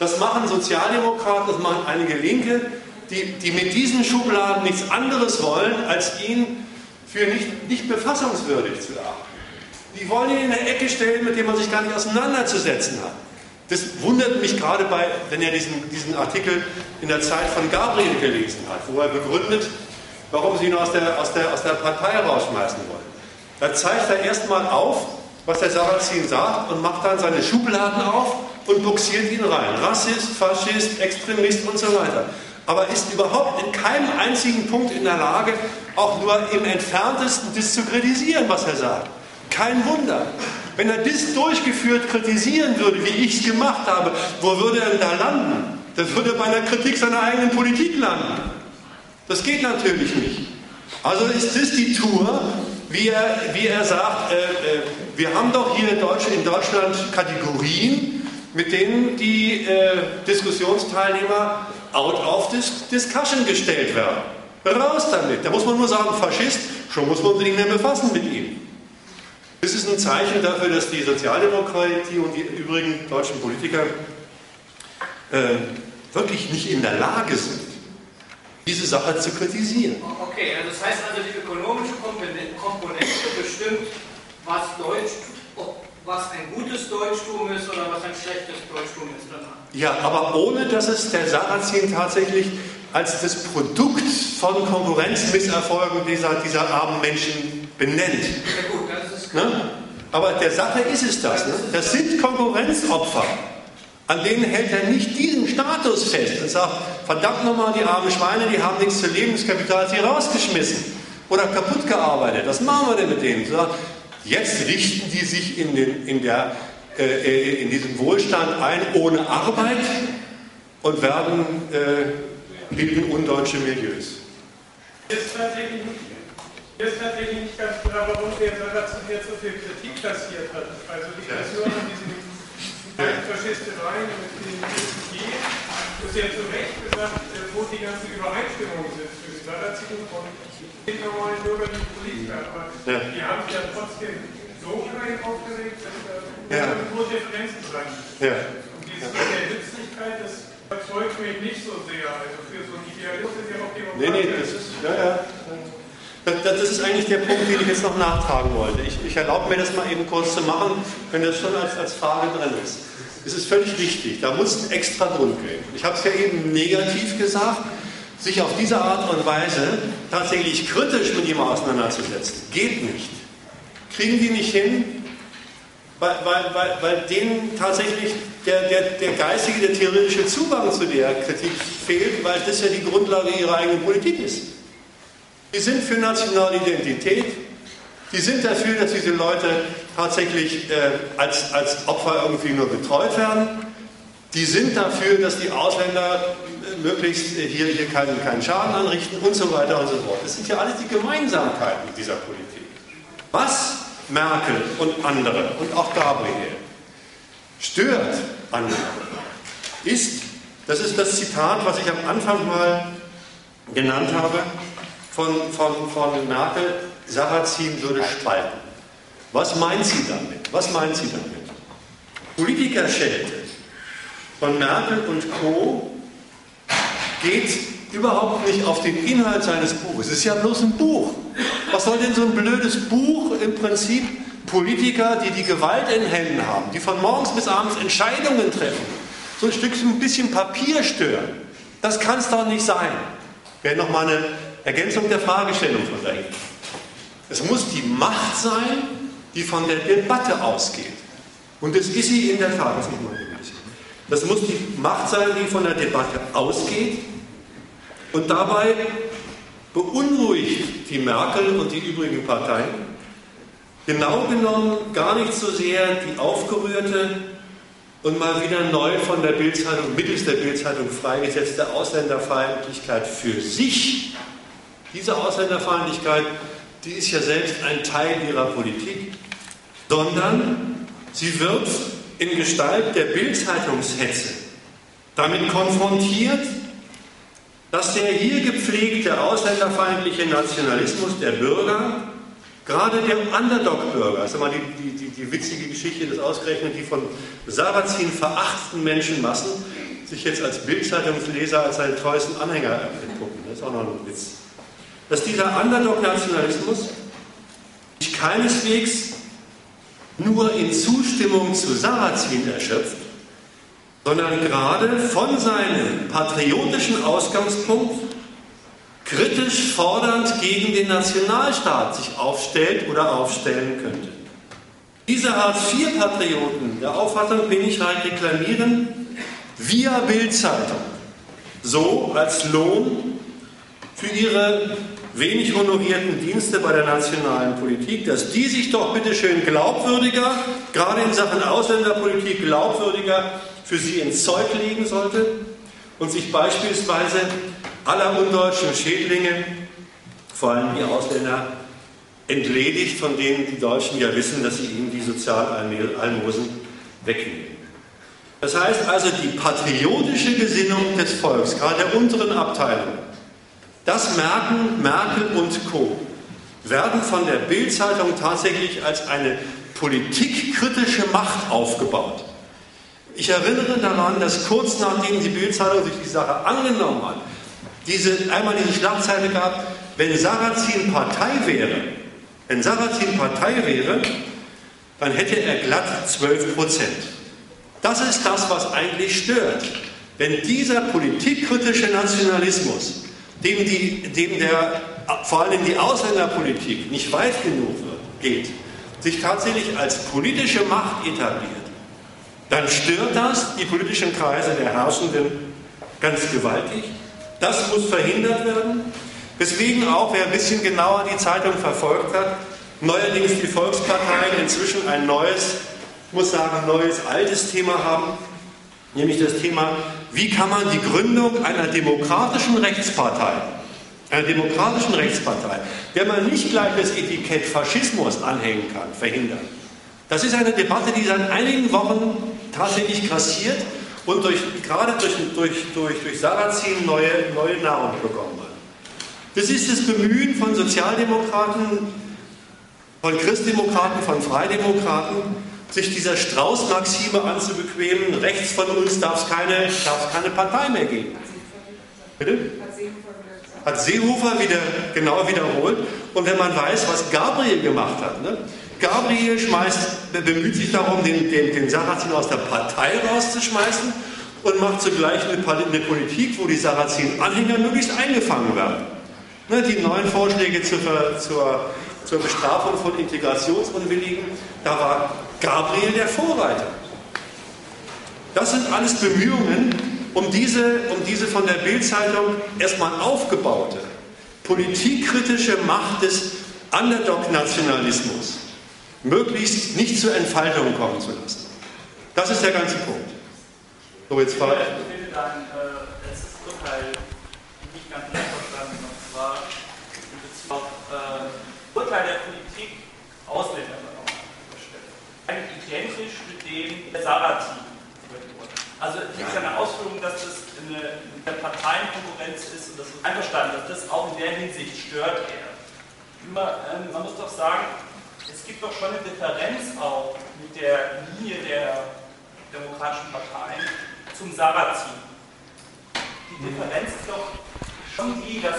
Das machen Sozialdemokraten, das machen einige Linke, die, die mit diesen Schubladen nichts anderes wollen, als ihn für nicht, nicht befassungswürdig zu erachten. Die wollen ihn in eine Ecke stellen, mit dem man sich gar nicht auseinanderzusetzen hat. Das wundert mich gerade bei, wenn er diesen, diesen Artikel in der Zeit von Gabriel gelesen hat, wo er begründet, warum sie ihn aus der, aus der, aus der Partei rausschmeißen wollen. Da zeigt er erstmal auf, was der Sarrazin sagt und macht dann seine Schubladen auf und buxiert ihn rein. Rassist, Faschist, Extremist und so weiter. Aber ist überhaupt in keinem einzigen Punkt in der Lage, auch nur im entferntesten das zu kritisieren, was er sagt. Kein Wunder. Wenn er das durchgeführt kritisieren würde, wie ich es gemacht habe, wo würde er denn da landen? Das würde bei einer Kritik seiner eigenen Politik landen. Das geht natürlich nicht. Also ist das die Tour, wie er, wie er sagt, äh, äh, wir haben doch hier in Deutschland Kategorien, mit denen die äh, Diskussionsteilnehmer out of discussion gestellt werden. Raus damit. Da muss man nur sagen, Faschist, schon muss man sich nicht mehr befassen mit ihm. Das ist ein Zeichen dafür, dass die Sozialdemokratie und die übrigen deutschen Politiker äh, wirklich nicht in der Lage sind, diese Sache zu kritisieren. Okay, also das heißt also, die ökonomische Komponente bestimmt, was Deutsch, was ein gutes Deutschtum ist oder was ein schlechtes Deutschtum ist danach. Ja, aber ohne dass es der Sarrazin tatsächlich als das Produkt von Konkurrenzmisserfolgen dieser, dieser armen Menschen benennt. Ja gut, das ist ne? Aber der Sache ist es das. Ne? Das sind Konkurrenzopfer. An denen hält er nicht diesen Status fest und sagt, verdammt nochmal, die armen Schweine, die haben nichts zu leben, das Kapital hat sie rausgeschmissen oder kaputt gearbeitet. Was machen wir denn mit denen? So, jetzt richten die sich in, den, in, der, äh, äh, in diesem Wohlstand ein ohne Arbeit und werden äh, bilden undeutsche Milieus. Ist tatsächlich, ist tatsächlich nicht ganz klar, warum der Sarazin jetzt so viel Kritik kassiert hat. Also die Version an diesem Faschistereien mit den PSG, du hast ja zu Recht gesagt, äh, wo die ganzen Übereinstimmungen sind zwischen Sarazin und den normalen bürgerlichen Politikern. Aber ja. die haben sich ja trotzdem so über ihn aufgeregt, dass da ja. nur Differenzen sein. Ja. Und diese der Nützlichkeit, das überzeugt mich nicht so sehr. Also für so einen Idealist ist ja auch Demokratie. Nee, nee, das ist, ja, ja. Das, ist eigentlich der Punkt, den ich jetzt noch nachtragen wollte. Ich, ich erlaube mir das mal eben kurz zu machen, wenn das schon als, als Frage drin ist. Es ist völlig richtig, da muss ein extra Grund gehen. Ich habe es ja eben negativ gesagt, sich auf diese Art und Weise tatsächlich kritisch mit ihm auseinanderzusetzen, geht nicht. Kriegen die nicht hin, weil, weil, weil, weil denen tatsächlich der, der, der geistige, der theoretische Zugang zu der Kritik fehlt, weil das ja die Grundlage ihrer eigenen Politik ist. Die sind für nationale Identität, die sind dafür, dass diese Leute tatsächlich äh, als, als Opfer irgendwie nur betreut werden. Die sind dafür, dass die Ausländer möglichst hier, hier keinen, keinen Schaden anrichten und so weiter und so fort. Das sind ja alles die Gemeinsamkeiten dieser Politik. Was Merkel und andere und auch Gabriel stört andere, ist, das ist das Zitat, was ich am Anfang mal genannt habe, von, von, von Merkel, Sarrazin würde spalten. Was meint sie damit? Was meint sie damit? Politikerschelte von Merkel und Co. geht überhaupt nicht auf den Inhalt seines Buches. Es ist ja bloß ein Buch. Was soll denn so ein blödes Buch im Prinzip Politiker, die die Gewalt in Händen haben, die von morgens bis abends Entscheidungen treffen, so ein Stückchen ein bisschen Papier stören? Das kann es doch nicht sein. Wäre nochmal eine Ergänzung der Fragestellung von dahin. Es muss die Macht sein, die von der Debatte ausgeht. Und das ist sie in der Tat. Das, muss die Macht sein, die von der Debatte ausgeht. Und dabei beunruhigt die Merkel und die übrigen Parteien genau genommen gar nicht so sehr die aufgerührte und mal wieder neu von der Bildzeitung, mittels der Bildzeitung freigesetzte Ausländerfeindlichkeit für sich. Diese Ausländerfeindlichkeit, die ist ja selbst ein Teil ihrer Politik, sondern sie wird in Gestalt der Bildzeitungshetze damit konfrontiert, dass der hier gepflegte ausländerfeindliche Nationalismus der Bürger, gerade der Underdog-Bürger, ist mal die, die, die, die, witzige Geschichte, dass ausgerechnet die von Sarrazin verachteten Menschenmassen sich jetzt als Bildzeitungsleser als seinen treuesten Anhänger entpuppen. Das ist auch noch ein Witz. Dass dieser Underdog-Nationalismus sich keineswegs nur in Zustimmung zu Sarrazin erschöpft, sondern gerade von seinem patriotischen Ausgangspunkt kritisch fordernd gegen den Nationalstaat sich aufstellt oder aufstellen könnte. Diese Hartz-IV-Patrioten, der Auffassung bin ich halt, reklamieren via Bildzeitung, so als Lohn für ihre wenig honorierten Dienste bei der nationalen Politik, dass die sich doch bitte schön glaubwürdiger, gerade in Sachen Ausländerpolitik glaubwürdiger für sie ins Zeug legen sollte und sich beispielsweise aller undeutschen Schädlinge, vor allem die Ausländer, entledigt, von denen die Deutschen ja wissen, dass sie ihnen die Sozialalmosen wegnehmen. Das heißt also, die patriotische Gesinnung des Volks, gerade der unteren Abteilung, das merken Merkel und Co. werden von der Bild-Zeitung tatsächlich als eine politikkritische Macht aufgebaut. Ich erinnere daran, dass kurz nachdem die Bildzeitung sich die Sache angenommen hat, diese, einmal diese Schlagzeile gab, wenn Sarrazin Partei wäre, wenn Sarrazin Partei wäre, dann hätte er glatt 12 Prozent. Das ist das, was eigentlich stört. Wenn dieser politikkritische Nationalismus, dem, die, dem der, vor allem die Ausländerpolitik nicht weit genug geht, sich tatsächlich als politische Macht etabliert, dann stört das die politischen Kreise der Herrschenden ganz gewaltig. Das muss verhindert werden. Deswegen auch, wer ein bisschen genauer die Zeitung verfolgt hat, neuerdings die Volksparteien inzwischen ein neues, ich muss sagen, neues, altes Thema haben, nämlich das Thema, wie kann man die Gründung einer demokratischen Rechtspartei, einer demokratischen Rechtspartei, der man nicht gleich das Etikett Faschismus anhängen kann, verhindern. Das ist eine Debatte, die seit einigen Wochen tatsächlich grassiert und durch, gerade durch, durch, durch, durch Sarrazin neue, neue Nahrung bekommen hat. Das ist das Bemühen von Sozialdemokraten, von Christdemokraten, von Freidemokraten, sich dieser Strauß-Maxime anzubequemen, rechts von uns darf es keine, keine Partei mehr geben. Bitte? Hat Seehofer wieder genau wiederholt. Und wenn man weiß, was Gabriel gemacht hat, ne? Gabriel schmeißt, bemüht sich darum, den, den, den Sarrazin aus der Partei rauszuschmeißen und macht zugleich eine, eine Politik, wo die Sarrazin-Anhänger möglichst eingefangen werden. Ne, die neuen Vorschläge zur, zur, zur Bestrafung von Integrationsunwilligen, da war Gabriel der Vorreiter. Das sind alles Bemühungen, um diese, um diese von der Bildzeitung erstmal aufgebaute politikkritische Macht des Underdog-Nationalismus möglichst nicht zur Entfaltung kommen zu lassen. Das ist der ganze Punkt. So, jetzt war. Ich finde dein äh, letztes Urteil nicht ganz einverstanden, und zwar in Bezug auf äh, Urteil der Politik Ausländer identisch mit dem der Sarrazin. Also es gibt eine Ausführung, dass das eine, eine Parteienkonkurrenz ist und das ist einverstanden, dass das auch in der Hinsicht stört er. Ähm, man muss doch sagen, es gibt doch schon eine Differenz auch mit der Linie der demokratischen Parteien zum Sarrazin. Die Differenz ist doch schon die, dass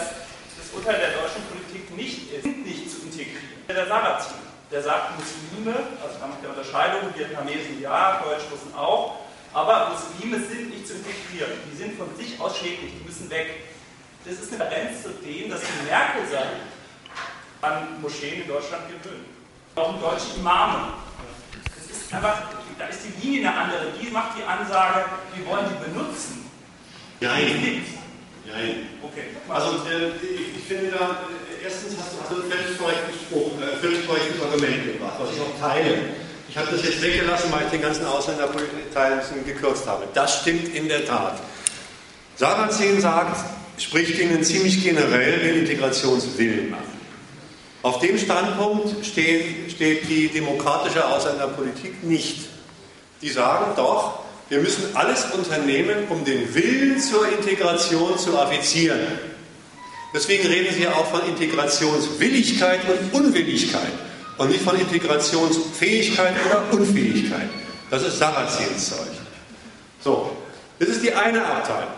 das Urteil der deutschen Politik nicht ist, nicht zu integrieren. Der Sarrazin, der sagt Muslime, also da macht der Unterscheidung, Vietnamesen ja, Deutschrussen auch, aber Muslime sind nicht zu integrieren. Die sind von sich aus schädlich, die müssen weg. Das ist eine Differenz zu dem, dass die Merkel sagt, an Moscheen in Deutschland gewöhnen. Auch deutsche Imame. Das ist einfach, da ist die Linie eine andere. Die macht die Ansage, wir wollen die benutzen. Nein. Nein. Okay. Also äh, ich finde da, äh, erstens hast du, ein völlig korrektes äh, Argument gebracht, was ich auch teile. Ich habe das jetzt weggelassen, weil ich den ganzen Ausländerteil ein gekürzt habe. Das stimmt in der Tat. Sarrazin sagt, spricht Ihnen ziemlich generell den Integrationswillen an. Auf dem Standpunkt steht, steht die demokratische Ausländerpolitik nicht. Die sagen doch, wir müssen alles unternehmen, um den Willen zur Integration zu affizieren. Deswegen reden Sie ja auch von Integrationswilligkeit und Unwilligkeit und nicht von Integrationsfähigkeit oder Unfähigkeit. Das ist Sarrazins Zeug. So, das ist die eine Abteilung.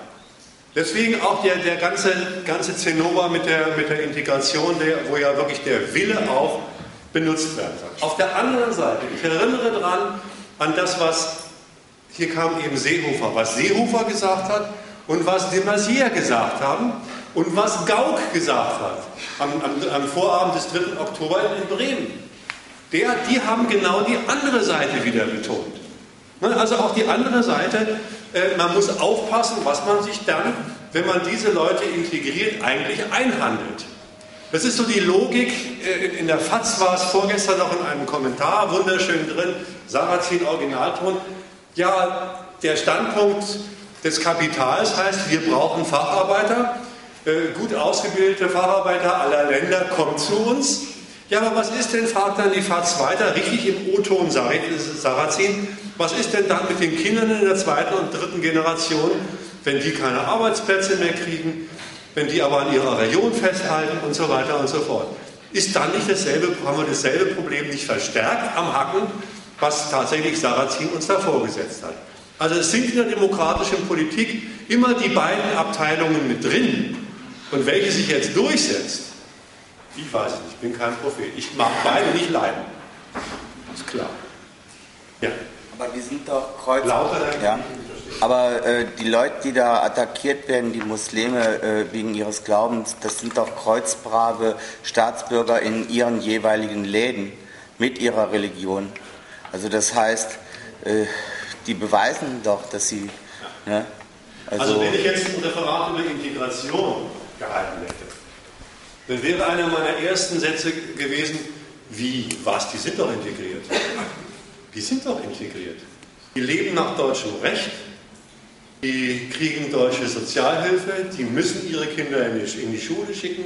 Deswegen auch der, der ganze, ganze Zinnober mit der, mit der Integration, der, wo ja wirklich der Wille auch benutzt werden soll. Auf der anderen Seite, ich erinnere daran an das, was, hier kam eben Seehofer, was Seehofer gesagt hat und was de Maizière gesagt haben und was Gauck gesagt hat am, am, am Vorabend des 3. Oktober in Bremen. Der, die haben genau die andere Seite wieder betont. Ne, also auch die andere Seite, äh, man muss aufpassen, was man sich dann, wenn man diese Leute integriert, eigentlich einhandelt. Das ist so die Logik, äh, in der FAZ war es vorgestern noch in einem Kommentar, wunderschön drin, Sarrazin Originalton. Ja, der Standpunkt des Kapitals heißt, wir brauchen Facharbeiter, gut ausgebildete Facharbeiter aller Länder, kommt zu uns. Ja, aber was ist denn, fragt dann die FAZ weiter, richtig im O-Ton Sarrazin, was ist denn dann mit den Kindern in der zweiten und dritten Generation, wenn die keine Arbeitsplätze mehr kriegen, wenn die aber an ihrer Region festhalten und so weiter und so fort? Ist dann nicht dasselbe, haben wir dasselbe Problem nicht verstärkt am Hacken, was tatsächlich Sarrazin uns da vorgesetzt hat? Also es sind in der demokratischen Politik immer die beiden Abteilungen mit drin. Und welche sich jetzt durchsetzt, ich weiß nicht, ich bin kein Prophet. Ich mag beide nicht leiden. Ist klar. Ja. Aber wir sind doch Kreuz. Lauter ja. Aber äh, die Leute, die da attackiert werden, die Muslime äh, wegen ihres Glaubens, das sind doch kreuzbrave Staatsbürger in ihren jeweiligen Läden mit ihrer Religion. Also das heißt, äh, die beweisen doch, dass sie. Ne? Also, also, wenn ich jetzt ein Referat über Integration gehalten hätte, dann wäre einer meiner ersten Sätze gewesen, wie, was, die sind doch integriert. Die sind doch integriert. Die leben nach deutschem Recht, die kriegen deutsche Sozialhilfe, die müssen ihre Kinder in die, in die Schule schicken,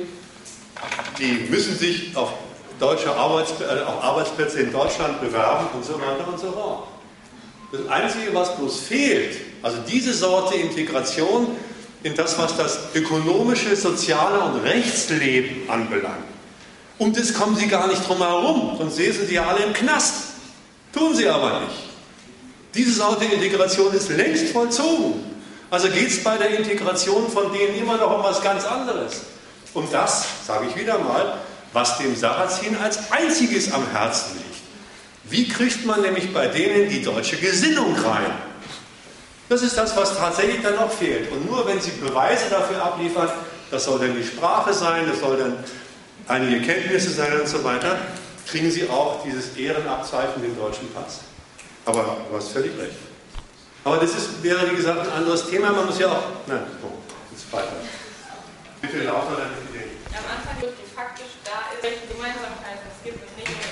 die müssen sich auf deutsche Arbeitsplätze, äh, auf Arbeitsplätze in Deutschland bewerben und so weiter und so fort. Das Einzige, was bloß fehlt, also diese Sorte Integration in das, was das ökonomische, soziale und Rechtsleben anbelangt. Um das kommen sie gar nicht drum herum, sonst säßen sie ja alle im Knast. Tun sie aber nicht. Diese Sorte Integration ist längst vollzogen. Also geht es bei der Integration von denen immer noch um was ganz anderes. Und das, sage ich wieder mal, was dem Sarrazin als einziges am Herzen liegt. Wie kriegt man nämlich bei denen die deutsche Gesinnung rein? Das ist das, was tatsächlich dann noch fehlt. Und nur wenn Sie Beweise dafür abliefern, das soll dann die Sprache sein, das soll dann einige Kenntnisse sein und so weiter, kriegen Sie auch dieses Ehrenabzeichen, den deutschen Pass. Aber du hast völlig recht. Aber das ist, wäre, wie gesagt, ein anderes Thema. Man muss ja auch. Nein, oh, jetzt weiter. Bitte lauter deine Idee. Am Anfang wird faktisch da ist, welche Gemeinsamkeiten es gibt und nicht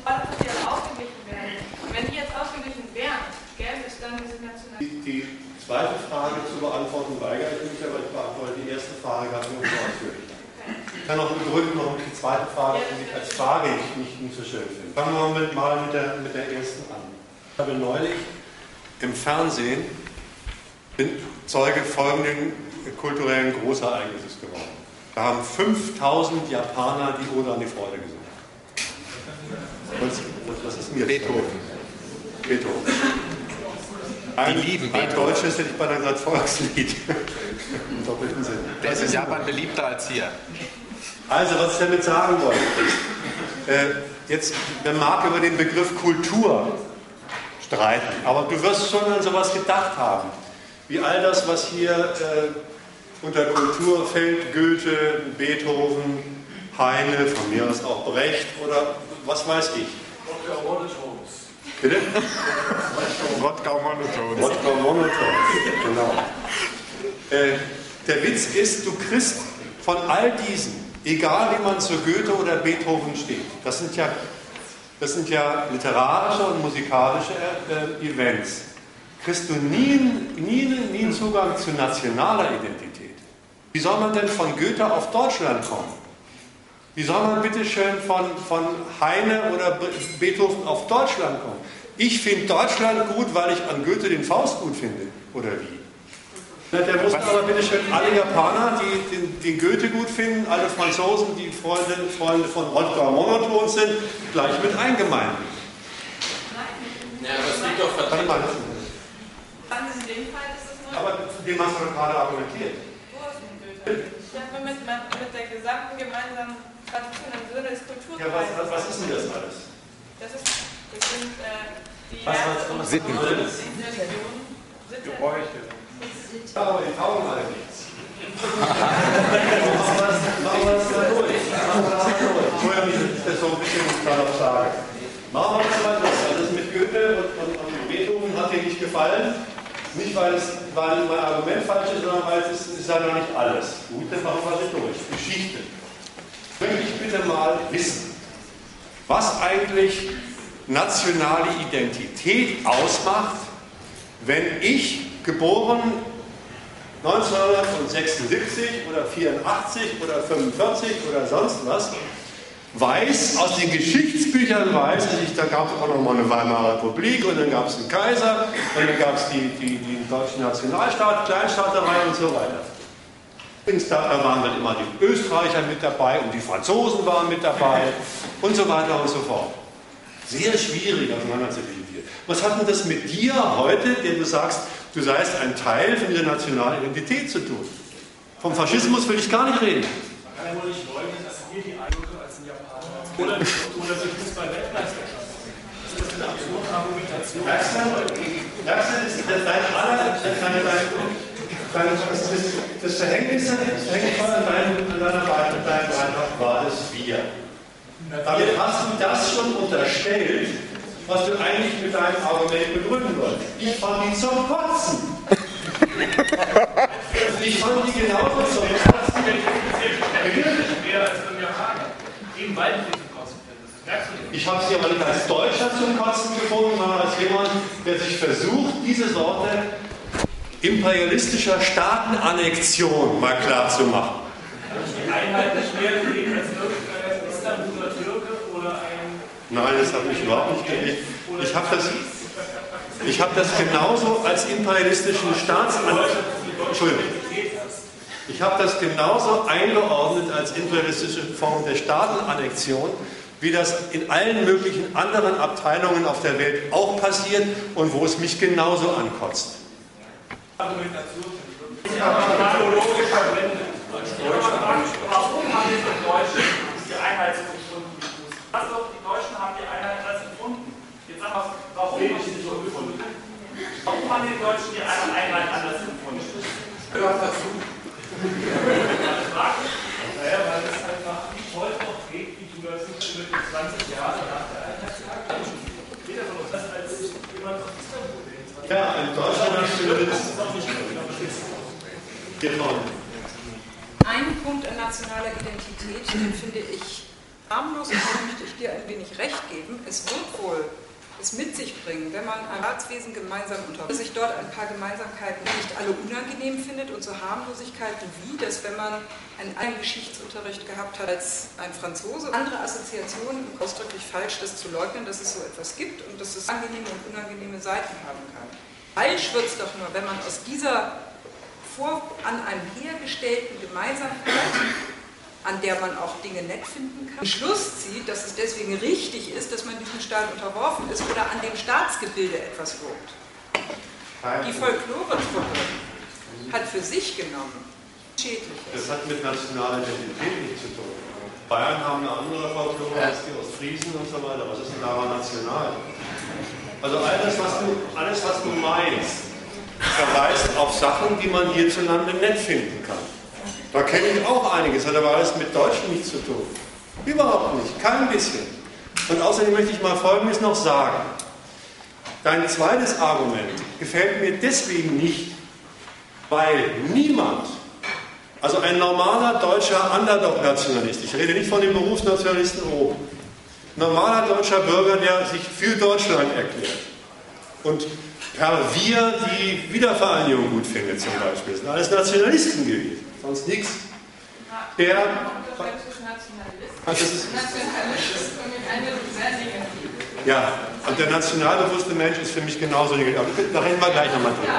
gefordert, dass die dann ausgeglichen werden. Und wenn die jetzt ausgeglichen wären, gäbe es dann diese Nationalität. Die, die zweite Frage zu beantworten weigere ich mich, aber ich beantworte die erste Frage ganz ausführlich. Ich kann auch begründen, warum ich die zweite Frage ja, als Frage nicht, nicht so schön finde. Fangen wir mit, mal mit der, mit der ersten an. Ich habe neulich im Fernsehen bin Zeuge folgenden kulturellen Großereignisses geworden. Da haben 5000 Japaner die Oder an die Freude gesungen. Was, was ist jetzt? Beethoven. Beethoven. Ein, die lieben Beethoven. Ein deutsches hätte ich bei gesagt Volkslied. Im doppelten Sinn. Der ist in Japan beliebter als hier. Also, was ich damit sagen wollte, äh, jetzt, man mag über den Begriff Kultur streiten, aber du wirst schon an sowas gedacht haben, wie all das, was hier äh, unter Kultur fällt, Goethe, Beethoven, Heine, von mir aus auch Brecht oder was weiß ich. Bitte? Wodka Monoton. Wodka Monoton, genau. Äh, der Witz ist, du kriegst von all diesen, egal wie man zu Goethe oder Beethoven steht, das sind ja, das sind ja literarische und musikalische äh, Events, kriegst du nie, nie, nie einen Zugang zu nationaler Identität. Wie soll man denn von Goethe auf Deutschland kommen? Wie soll man bitte schön von, von Heine oder Beethoven auf Deutschland kommen? Ich finde Deutschland gut, weil ich an Goethe den Faust gut finde. Oder wie? Na, der muss aber bitte schön alle Japaner, die den, den, Goethe gut finden, alle Franzosen, die Freunde, Freunde von Rodger Monoton sind, gleich mit eingemeinden. Ja, aber es liegt doch vertreten. Fanden Sie den Fall, ist das nur? Aber dem hast du gerade argumentiert. Wo ist denn Goethe? Ich habe mit, mit der gesamten gemeinsamen Tradition im Sinne des Kulturkreises. Ja, was, was, was ist denn das alles? Das, ist, das sind äh, die was, was, was, Sitten. Gebräuche. Ja, aber die taugen alle nichts. Machen wir das mal durch. Entschuldigung, ich das so ein bisschen gerade sage. Machen wir das mal durch. Also das mit Goethe und, und, und Beethoven hat dir nicht gefallen. Nicht, weil, es, weil mein Argument falsch ist, sondern weil es ist, ist ja noch nicht alles. Gut, dann machen wir das durch. Geschichte möchte ich bitte mal wissen, was eigentlich nationale Identität ausmacht, wenn ich geboren 1976 oder 84 oder 45 oder sonst was weiß, aus den Geschichtsbüchern weiß ich, da gab es auch noch mal eine Weimarer Republik und dann gab es einen Kaiser und dann gab es die, die, die deutsche Nationalstaat, Kleinstaaterei und so weiter. Da waren dann immer die Österreicher mit dabei und die Franzosen waren mit dabei und so weiter und so fort. Sehr schwierig auseinander zu dividieren. Was hat denn das mit dir heute, der du sagst, du seist ein Teil von dieser nationalen Identität zu tun? Vom Faschismus will ich gar nicht reden. Man kann ja wohl nicht leugnen, dass wir die Eindrücke als ein Japaner oder, oder die Fußball-Weltmeisterschaft. Das ist eine absurde Argumentation. Merkst du, das ist dein aller, deine, deine, das, das Verhängnis, das Verhängnis an, deinem, an deiner Beitrag war das Wir. Damit hast du das schon unterstellt, was du eigentlich mit deinem Argument begründen wolltest. Ich fand die zum Kotzen. ich fand die genauso zum Kotzen. Ich habe sie aber nicht als Deutscher zum Kotzen gefunden, sondern als jemand, der sich versucht, diese Sorte imperialistischer Staatenannexion mal klar zu machen. Nein, das habe ich überhaupt nicht gelegt. Ich habe das, hab das genauso als imperialistischen Staatsannexion. Entschuldigung. Ich habe das genauso eingeordnet als imperialistische Form der Staatenannexion, wie das in allen möglichen anderen Abteilungen auf der Welt auch passiert und wo es mich genauso ankotzt. Chronologisch verwendet. Warum haben die Deutschen die Einheitsfunktion gefunden? Also die Deutschen haben die Einheit als empfunden. Jetzt sagen warum haben die so gefunden? Warum haben die Deutschen die Einheit anders empfunden? Gehört dazu. Naja, weil es einfach heute noch trägt, wie du das mit 20 Jahren nach der Einheitsflagge. Jeder von uns das als jemand aus Istanbul ja, in Deutschland Genau. Ein Punkt an nationaler Identität, den finde ich harmlos und da möchte ich dir ein wenig recht geben. Es wird wohl es mit sich bringen, wenn man ein Ratswesen gemeinsam dass sich dort ein paar Gemeinsamkeiten nicht alle unangenehm findet und so Harmlosigkeiten wie, dass wenn man einen anderen Geschichtsunterricht gehabt hat als ein Franzose, andere Assoziationen, ausdrücklich falsch, das zu leugnen, dass es so etwas gibt und dass es angenehme und unangenehme Seiten haben kann. Falsch wird es doch nur, wenn man aus dieser vor, an einem hergestellten Gemeinsamkeit an der man auch Dinge nett finden kann, Schluss zieht, dass es deswegen richtig ist, dass man diesem Staat unterworfen ist oder an dem Staatsgebilde etwas lobt. Die Folklore-Truppe hat für sich genommen schädlich. Das hat mit nationaler Identität nichts zu tun. Bayern haben eine andere Folklore als die Ostfriesen und so weiter. Was ist denn daran national? Also alles, was du, alles, was du meinst, verweist auf Sachen, die man hierzulande nett finden kann. Da kenne ich auch einiges, hat aber alles mit Deutschen nichts zu tun. Überhaupt nicht, kein bisschen. Und außerdem möchte ich mal Folgendes noch sagen. Dein zweites Argument gefällt mir deswegen nicht, weil niemand, also ein normaler deutscher Underdog-Nationalist, ich rede nicht von den Berufsnationalisten oben, normaler deutscher Bürger, der sich für Deutschland erklärt und per Wir die Wiedervereinigung gut findet zum Beispiel, sind alles Nationalisten gewesen sonst nichts. Der. Also ja, und der nationalbewusste Mensch ist für mich genauso. Da reden wir gleich nochmal drüber.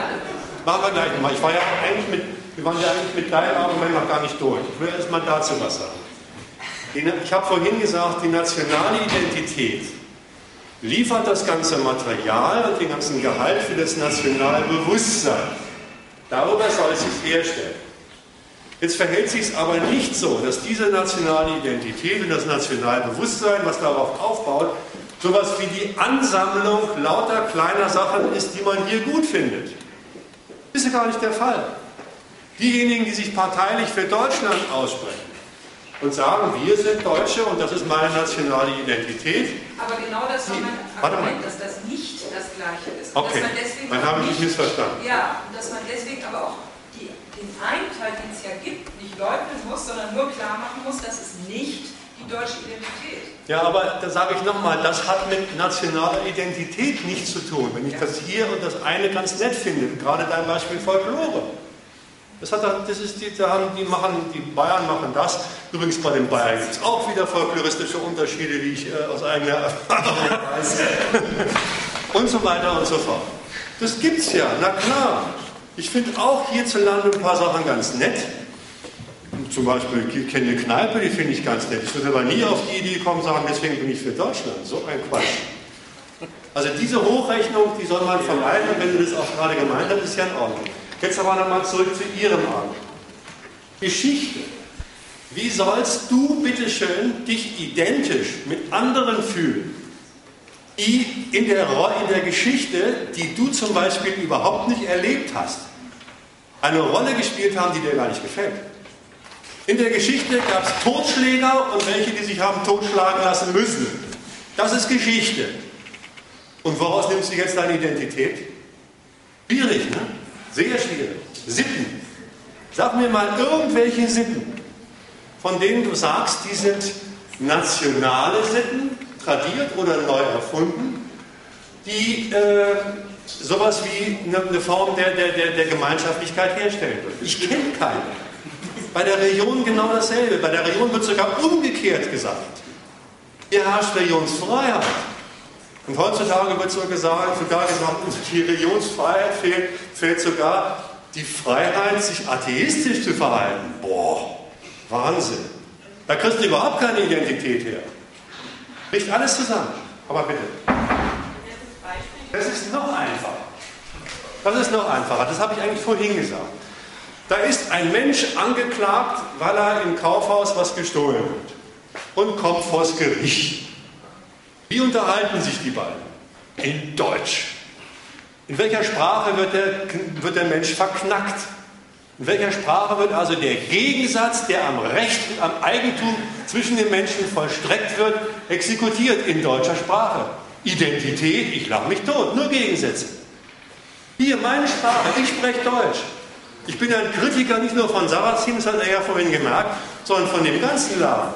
Machen wir gleich nochmal. Ich war ja eigentlich mit, wir waren ja eigentlich mit deinem Argument noch gar nicht durch. Ich will erst mal dazu was sagen. Ich habe vorhin gesagt, die nationale Identität liefert das ganze Material und den ganzen Gehalt für das nationale Bewusstsein. Darüber soll es sich herstellen. Jetzt verhält sich es aber nicht so, dass diese nationale Identität und das Nationalbewusstsein, was darauf aufbaut, sowas wie die Ansammlung lauter kleiner Sachen ist, die man hier gut findet. Das ist ja gar nicht der Fall. Diejenigen, die sich parteilich für Deutschland aussprechen und sagen, wir sind Deutsche und das ist meine nationale Identität. Aber genau das war mein Argument, dass das nicht das Gleiche ist. Okay, dann habe ich mich missverstanden. Ja, dass man deswegen aber auch Teil, den es ja gibt, nicht leugnen muss, sondern nur klar machen muss, das ist nicht die deutsche Identität. Ja, aber da sage ich nochmal, das hat mit nationaler Identität nichts zu tun. Wenn ich ja. das hier und das eine ganz nett finde, gerade dein Beispiel Folklore. Das, hat, das ist die, da haben, die, machen, die Bayern machen das. Übrigens bei den Bayern gibt es auch wieder folkloristische Unterschiede, wie ich äh, aus eigener Erfahrung weiß. und so weiter und so fort. Das gibt es ja, na klar. Ich finde auch hierzulande ein paar Sachen ganz nett. Zum Beispiel, ich kenne eine Kneipe, die finde ich ganz nett. Ich würde aber nie auf die Idee kommen, sagen, deswegen bin ich für Deutschland. So ein Quatsch. Also diese Hochrechnung, die soll man vermeiden. Und wenn du das auch gerade gemeint hast, ist ja in Ordnung. Jetzt aber nochmal zurück zu Ihrem Argument. Geschichte. Wie sollst du, bitteschön, dich identisch mit anderen fühlen, die in der, in der Geschichte, die du zum Beispiel überhaupt nicht erlebt hast, eine Rolle gespielt haben, die dir gar nicht gefällt. In der Geschichte gab es Totschläger und welche, die sich haben totschlagen lassen müssen. Das ist Geschichte. Und woraus nimmst du jetzt deine Identität? Schwierig, ne? Sehr schwierig. Sitten. Sag mir mal irgendwelche Sitten, von denen du sagst, die sind nationale Sitten, tradiert oder neu erfunden, die äh, sowas wie eine, Form der, der, der, der Gemeinschaftlichkeit herstellen. Ich kenne keine. Bei der Religion genau dasselbe. Bei der Religion wird sogar umgekehrt gesagt. Hier herrscht Religionsfreiheit. Und heutzutage wird sogar gesagt, sogar gesagt die Religionsfreiheit fehlt, fehlt sogar die Freiheit, sich atheistisch zu verhalten. Boah, Wahnsinn. Da kriegst du überhaupt keine Identität her. Bricht alles zusammen. Aber bitte. Das ist noch einfacher. Das ist noch einfacher. Das habe ich eigentlich vorhin gesagt. Da ist ein Mensch angeklagt, weil er im Kaufhaus was gestohlen hat und kommt vors Gericht. Wie unterhalten sich die beiden? In Deutsch. In welcher Sprache wird der, wird der Mensch verknackt? In welcher Sprache wird also der Gegensatz, der am Recht und am Eigentum zwischen den Menschen vollstreckt wird, exekutiert in deutscher Sprache? Identität, ich lache mich tot, nur Gegensätze. Hier, meine Sprache, ich spreche Deutsch. Ich bin ein Kritiker nicht nur von Sarrazin, das hat er ja vorhin gemerkt, sondern von dem ganzen Laden.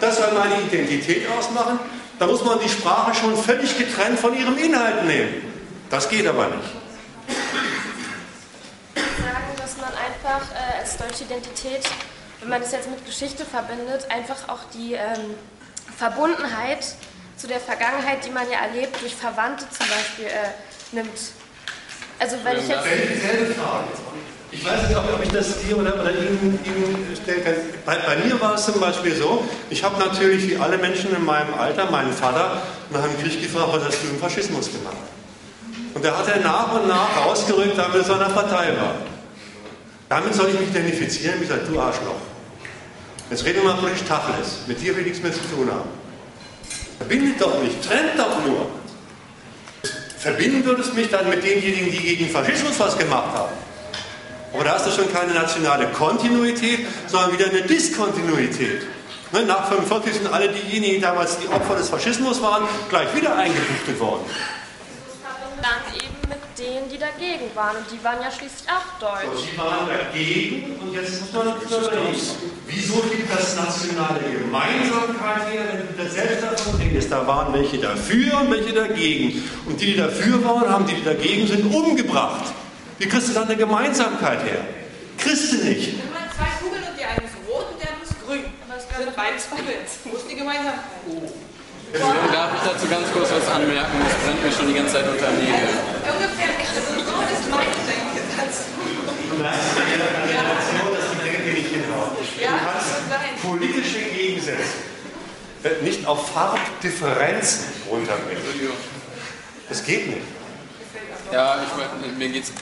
das soll meine Identität ausmachen, da muss man die Sprache schon völlig getrennt von ihrem Inhalt nehmen. Das geht aber nicht. Sagen, dass man einfach äh, als deutsche Identität, wenn man das jetzt mit Geschichte verbindet, einfach auch die ähm, Verbundenheit zu der Vergangenheit, die man ja erlebt, durch Verwandte zum Beispiel äh, nimmt. Also wenn ich jetzt... Frage. Ich weiß nicht, ob ich das dir oder, oder Ihnen, Ihnen stellen kann. Bei, bei, mir war es zum Beispiel so, ich habe natürlich wie alle Menschen in meinem Alter meinen Vater nach dem Krieg gefragt, was hast du im Faschismus gemacht? Und da hat er nach und nach rausgerückt, damit er seiner Partei war. Damit soll ich mich identifizieren, wie gesagt, du Arschloch. Jetzt reden wir mal politisch Tacheles. Mit dir will ich nichts mehr zu tun haben. Verbindet doch nicht, trennt doch nur. Verbinden würde es mich dann mit denjenigen, die gegen Faschismus was gemacht haben. Aber da hast du schon keine nationale Kontinuität, sondern wieder eine Diskontinuität. Ne, nach 1945 sind alle diejenigen, die damals die Opfer des Faschismus waren, gleich wieder eingebuchtet worden. Dann eben mit denen, die dagegen waren. Und die waren ja schließlich auch deutsch. So, die waren dagegen und jetzt muss man überlegen, wieso gibt das nationale Gemeinsamkeit her, wenn du selbst davon redest? Da waren welche dafür und welche dagegen. Und die, die dafür waren, haben die, die dagegen sind, umgebracht. Wie kriegst du dann eine Gemeinsamkeit her? Kriegst du nicht. Wenn man zwei Kugeln und die eine ist rot und die andere ist grün. Aber es sind beides Kugeln. Wo ist die Gemeinsamkeit? Oh. Darf ich dazu ganz kurz was anmerken? Das brennt mir schon die ganze Zeit unter Nägel. Ungefähr, so ist mein Denken dazu. Du merkst an der Generation, dass die Denke nicht hinhauen. Du kannst politische Gegensätze nicht auf Farbdifferenzen runterbringen. Das geht nicht. Ja, ich, mir geht's.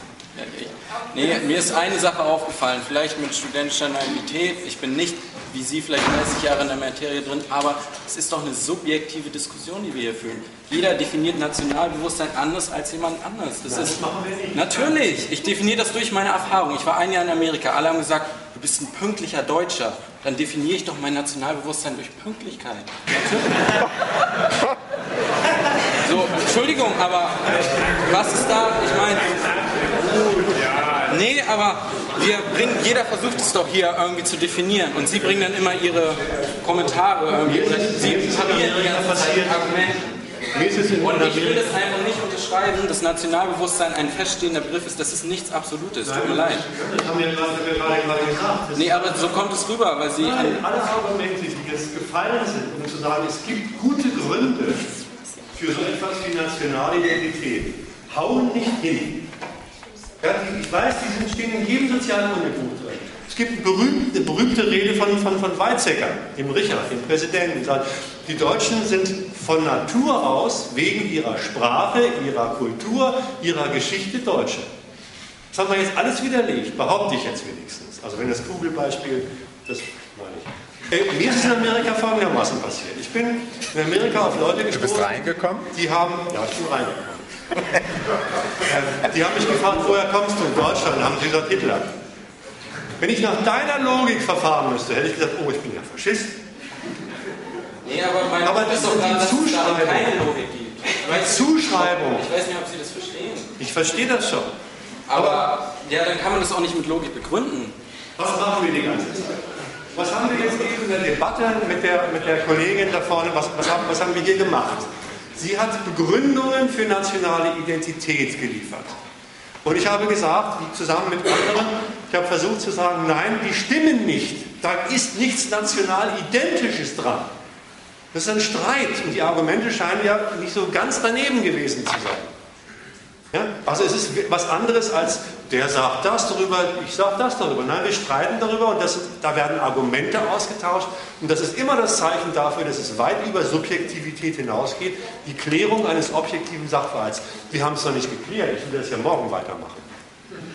Nee, mir ist eine Sache aufgefallen, vielleicht mit studentischer Naivität. Ich bin nicht wie Sie vielleicht 30 Jahre in der Materie drin, aber es ist doch eine subjektive Diskussion, die wir hier führen. Jeder definiert Nationalbewusstsein anders als jemand anders. Das, das ist, machen wir nicht. Natürlich, ich definiere das durch meine Erfahrung. Ich war ein Jahr in Amerika, alle haben gesagt, du bist ein pünktlicher Deutscher. Dann definiere ich doch mein Nationalbewusstsein durch Pünktlichkeit. Natürlich. So, Entschuldigung, aber was ist da? Ich meine. Nee, aber wir bringen, jeder versucht es doch hier irgendwie zu definieren und Sie bringen dann immer Ihre Kommentare irgendwie. Sie parieren die ganze Zeit Argumente. Und ich will das einfach nicht unterschreiben, dass Nationalbewusstsein ein feststehender Begriff ist, das ist nichts Absolutes, tut mir leid. Das haben wir gerade gesagt. Nee, aber so kommt es rüber, weil Sie... Nein, alle Argumente, die jetzt gefallen sind, um zu sagen, es gibt gute Gründe für so etwas wie Nationalidentität, hauen nicht hin. Ja, ich weiß, die sind, stehen in jedem Sozialkundebuch drin. Es gibt eine berühmte, eine berühmte Rede von, von, von Weizsäcker, dem Richard, dem Präsidenten, der sagt, die Deutschen sind von Natur aus, wegen ihrer Sprache, ihrer Kultur, ihrer Geschichte Deutsche. Das haben wir jetzt alles widerlegt, behaupte ich jetzt wenigstens. Also wenn das Kugelbeispiel, das meine ich. Äh, mir ist es in Amerika folgendermaßen passiert. Ich bin in Amerika auf Leute gestoßen. Du bist reingekommen? Die haben, ja, ich bin reingekommen. Die haben mich gefragt, woher kommst du in Deutschland? Haben sie gesagt, Hitler. Wenn ich nach deiner Logik verfahren müsste, hätte ich gesagt, oh, ich bin ja Faschist. Nee, aber, mein aber das ist doch die Zuschreibung. keine Logik gibt. Die Zuschreibung. Ich weiß nicht, ob Sie das verstehen. Ich verstehe das schon. Aber, aber ja, dann kann man das auch nicht mit Logik begründen. Was machen wir die ganze Zeit? Was haben wir jetzt eben in der Debatte mit der, mit der Kollegin da vorne, was, was, haben, was haben wir hier gemacht? Sie hat Begründungen für nationale Identität geliefert. Und ich habe gesagt, zusammen mit anderen, ich habe versucht zu sagen, nein, die stimmen nicht. Da ist nichts national Identisches dran. Das ist ein Streit und die Argumente scheinen ja nicht so ganz daneben gewesen zu sein. Ja? Also es ist was anderes als der sagt das darüber, ich sage das darüber. Nein, wir streiten darüber und das, da werden Argumente ausgetauscht und das ist immer das Zeichen dafür, dass es weit über Subjektivität hinausgeht, die Klärung eines objektiven Sachverhalts. Wir haben es noch nicht geklärt, ich will das ja morgen weitermachen.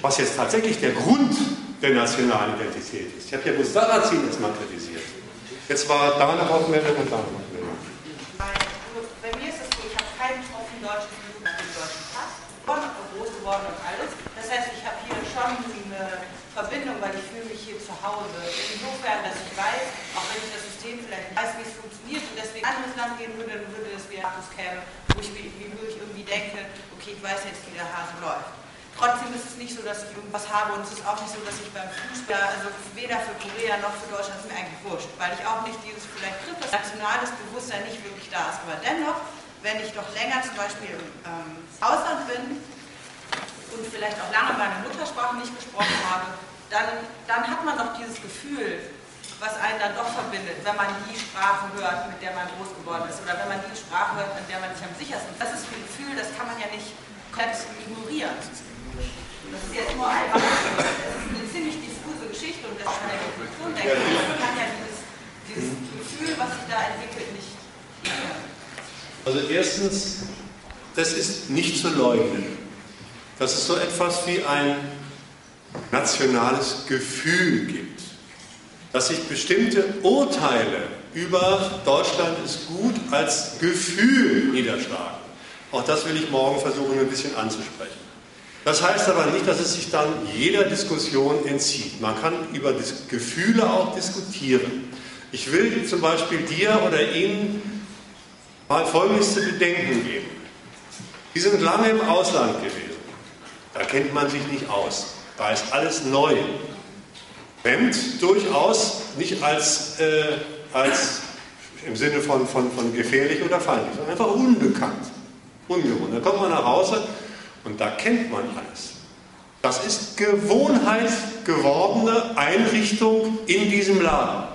Was jetzt tatsächlich der Grund der nationalen Identität ist. Ich habe ja bloß Sarrazin jetzt mal kritisiert. Jetzt war da eine Wortmeldung und da eine Wortmeldung. Bei mir ist es so, ich habe keinen offen deutschen geworden und alles. Das heißt, ich habe hier schon eine Verbindung, weil ich fühle mich hier zu Hause. Insofern, dass ich weiß, auch wenn ich das System vielleicht weiß, wie es funktioniert und deswegen ein anderes Land gehen würde, dann würde das wieder Status käme, wo ich, wo ich irgendwie denke, okay, ich weiß jetzt, wie der Hase läuft. Trotzdem ist es nicht so, dass ich irgendwas habe und es ist auch nicht so, dass ich beim Fußball, also weder für Korea noch für Deutschland, ist mir eigentlich wurscht, weil ich auch nicht dieses, vielleicht das nationales Bewusstsein nicht wirklich da ist. Aber dennoch, wenn ich doch länger zum Beispiel im ähm, Ausland bin und vielleicht auch lange meine Muttersprache nicht gesprochen habe, dann, dann hat man doch dieses Gefühl, was einen dann doch verbindet, wenn man die Sprache hört, mit der man groß geworden ist, oder wenn man die Sprache hört, mit der man sich am sichersten. Das ist ein Gefühl, das kann man ja nicht komplett ignorieren. Das ist jetzt nur einfach, eine ziemlich diffuse Geschichte und das ist eine Definition der Man kann ja dieses, dieses Gefühl, was sich da entwickelt, nicht ignorieren. Also erstens, das ist nicht zu leugnen. Dass es so etwas wie ein nationales Gefühl gibt. Dass sich bestimmte Urteile über Deutschland ist gut als Gefühl niederschlagen. Auch das will ich morgen versuchen, ein bisschen anzusprechen. Das heißt aber nicht, dass es sich dann jeder Diskussion entzieht. Man kann über Gefühle auch diskutieren. Ich will zum Beispiel dir oder Ihnen mal Folgendes zu bedenken geben. Die sind lange im Ausland gewesen. Da kennt man sich nicht aus. Da ist alles neu. Fremd durchaus nicht als, äh, als im Sinne von, von, von gefährlich oder feindlich, sondern einfach unbekannt. Ungewohnt. Dann kommt man nach Hause und da kennt man alles. Das ist Gewohnheit gewordene Einrichtung in diesem Laden.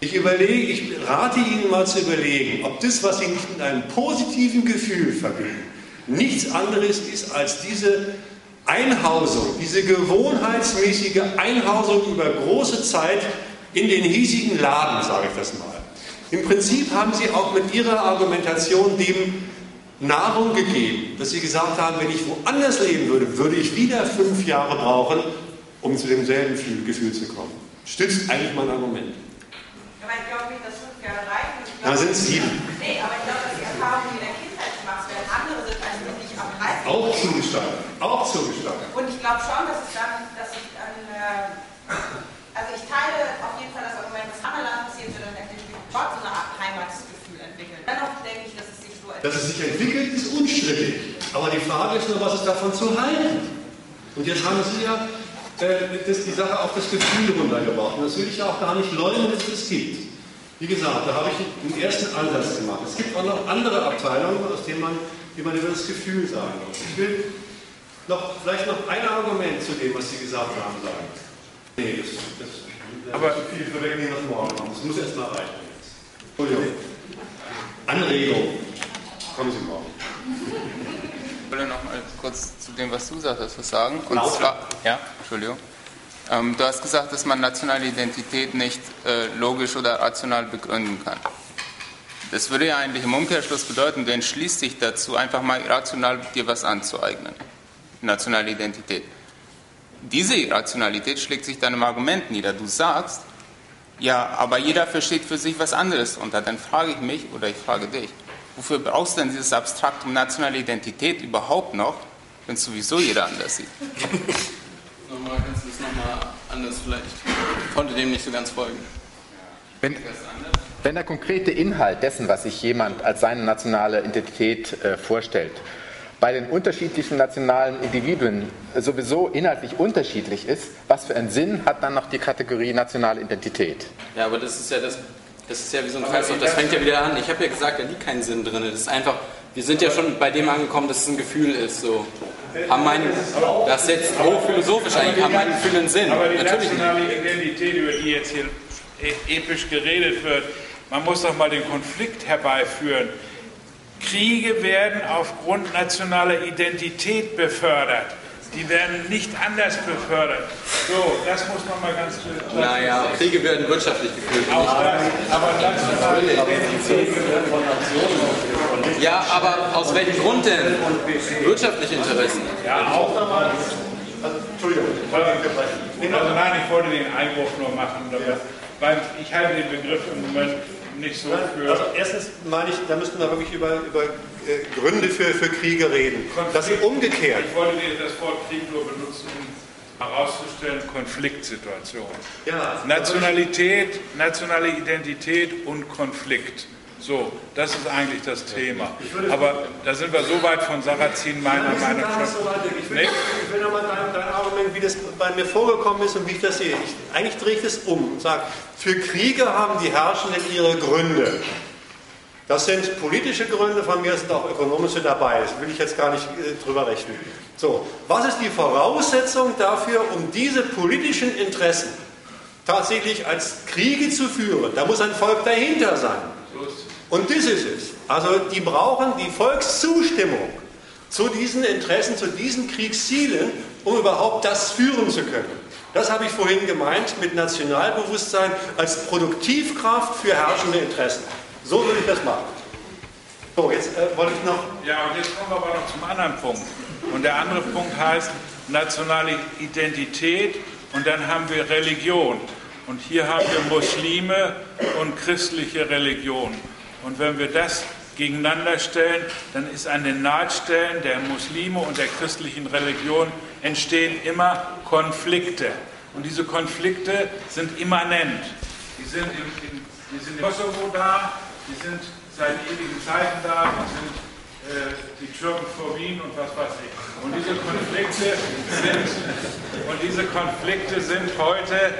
Ich überlege, ich rate Ihnen mal zu überlegen, ob das, was Sie nicht mit einem positiven Gefühl verbinden, nichts anderes ist als diese Einhausung, diese gewohnheitsmäßige Einhausung über große Zeit in den hiesigen Laden, sage ich das mal. Im Prinzip haben Sie auch mit Ihrer Argumentation dem Nahrung gegeben, dass sie gesagt haben, wenn ich woanders leben würde, würde ich wieder fünf Jahre brauchen, um zu demselben Gefühl zu kommen. Stützt eigentlich mein Argument. Aber ich glaube nicht, dass fünf Jahre reichen. Da sind sieben. Nee, aber ich glaube, dass die Erfahrungen, die in der Kindheit gemacht werden, andere sind, als wenn ich am 30. Auch zugestanden. Auch zugestanden. Und ich glaube schon, dass es dann, dass ich dann, äh, also ich teile auf jeden Fall das Argument, was Hammerland passiert, dann hätte ich dort so eine Art Heimatsgefühl entwickelt. Dennoch denke ich, dass es dass es sich entwickelt, ist unstrittig. Aber die Frage ist nur, was ist davon zu halten? Und jetzt haben Sie ja äh, das, die Sache auf das Gefühl runtergebracht. Und das will ich ja auch gar nicht leugnen, dass es das gibt. Wie gesagt, da habe ich einen ersten Ansatz gemacht. Es gibt auch noch andere Abteilungen, aus denen man, wie man über das Gefühl sagen muss. Ich will noch, vielleicht noch ein Argument zu dem, was Sie gesagt haben, sagen. Nee, das, das, das aber zu viel vorwegnehmen, was morgen machen. Das muss erst mal reichen jetzt. Entschuldigung. Anregung. Kommen Sie morgen. Ich wollte noch mal kurz zu dem, was du sagtest, was sagen. Und zwar, ja, Entschuldigung. Ähm, du hast gesagt, dass man nationale Identität nicht äh, logisch oder rational begründen kann. Das würde ja eigentlich im Umkehrschluss bedeuten, du entschließt dich dazu, einfach mal rational dir was anzueignen. Nationale Identität. Diese Rationalität schlägt sich dann im Argument nieder. Du sagst, ja, aber jeder versteht für sich was anderes unter. Dann frage ich mich oder ich frage dich, Wofür brauchst du denn dieses Abstraktum nationale Identität überhaupt noch, wenn es sowieso jeder anders sieht? nochmal, kannst du es nochmal anders vielleicht? Ich konnte dem nicht so ganz folgen. Wenn, wenn der konkrete Inhalt dessen, was sich jemand als seine nationale Identität äh, vorstellt, bei den unterschiedlichen nationalen Individuen sowieso inhaltlich unterschiedlich ist, was für einen Sinn hat dann noch die Kategorie nationale Identität? Ja, aber das ist ja das das ist ja wie so ein Kreislauf, das fängt ja wieder an. Ich habe ja gesagt, da liegt kein Sinn drin. Das ist einfach, wir sind ja schon bei dem angekommen, dass es ein Gefühl ist. So. Haben meine, das ist jetzt hochphilosophisch eigentlich, haben meine Gefühle einen Sinn. Aber die Natürlich nationale nicht. Identität, über die jetzt hier e- episch geredet wird, man muss doch mal den Konflikt herbeiführen. Kriege werden aufgrund nationaler Identität befördert. Die werden nicht anders befördert. So, das muss man mal ganz klar Naja, Kriege werden wirtschaftlich geführt. Auch das, aber nationale Identität von Nationen. Ja, aber aus welchem Grund denn? Wirtschaftliche Interessen. Ja, auch. Also, Entschuldigung. Also nein, ich wollte den Einwurf nur machen, weil ich halte den Begriff im Moment nicht so für. Also erstens meine ich, da müssten wir wirklich über, über äh, Gründe für, für Kriege reden. Konflikt, das ist umgekehrt. Ich wollte das Wort Krieg nur benutzen, um herauszustellen, Konfliktsituation. Ja, Nationalität, nationale Identität und Konflikt. So, das ist eigentlich das Thema. Aber da sind wir so weit von Sarrazin meiner Meinung nach. So ich, will, ich will nochmal dein, dein Argument, wie das bei mir vorgekommen ist und wie ich das sehe. Ich, eigentlich drehe ich das um und sage, für Kriege haben die Herrschenden ihre Gründe. Das sind politische Gründe, von mir sind auch ökonomische dabei. Das will ich jetzt gar nicht äh, drüber rechnen. So, was ist die Voraussetzung dafür, um diese politischen Interessen tatsächlich als Kriege zu führen? Da muss ein Volk dahinter sein. Und das ist es. Also die brauchen die Volkszustimmung zu diesen Interessen, zu diesen Kriegszielen, um überhaupt das führen zu können. Das habe ich vorhin gemeint mit Nationalbewusstsein als Produktivkraft für herrschende Interessen. So würde ich das machen. So, jetzt äh, wollte ich noch. Ja, und jetzt kommen wir aber noch zum anderen Punkt. Und der andere Punkt heißt nationale Identität und dann haben wir Religion. Und hier haben wir Muslime und christliche Religion. Und wenn wir das gegeneinander stellen, dann ist an den Nahtstellen der Muslime und der christlichen Religion entstehen immer Konflikte. Und diese Konflikte sind immanent. Die sind im, die sind im Kosovo da, die sind seit ewigen Zeiten da, die sind äh, die Türken vor Wien und was weiß ich. Und diese Konflikte sind, und diese Konflikte sind heute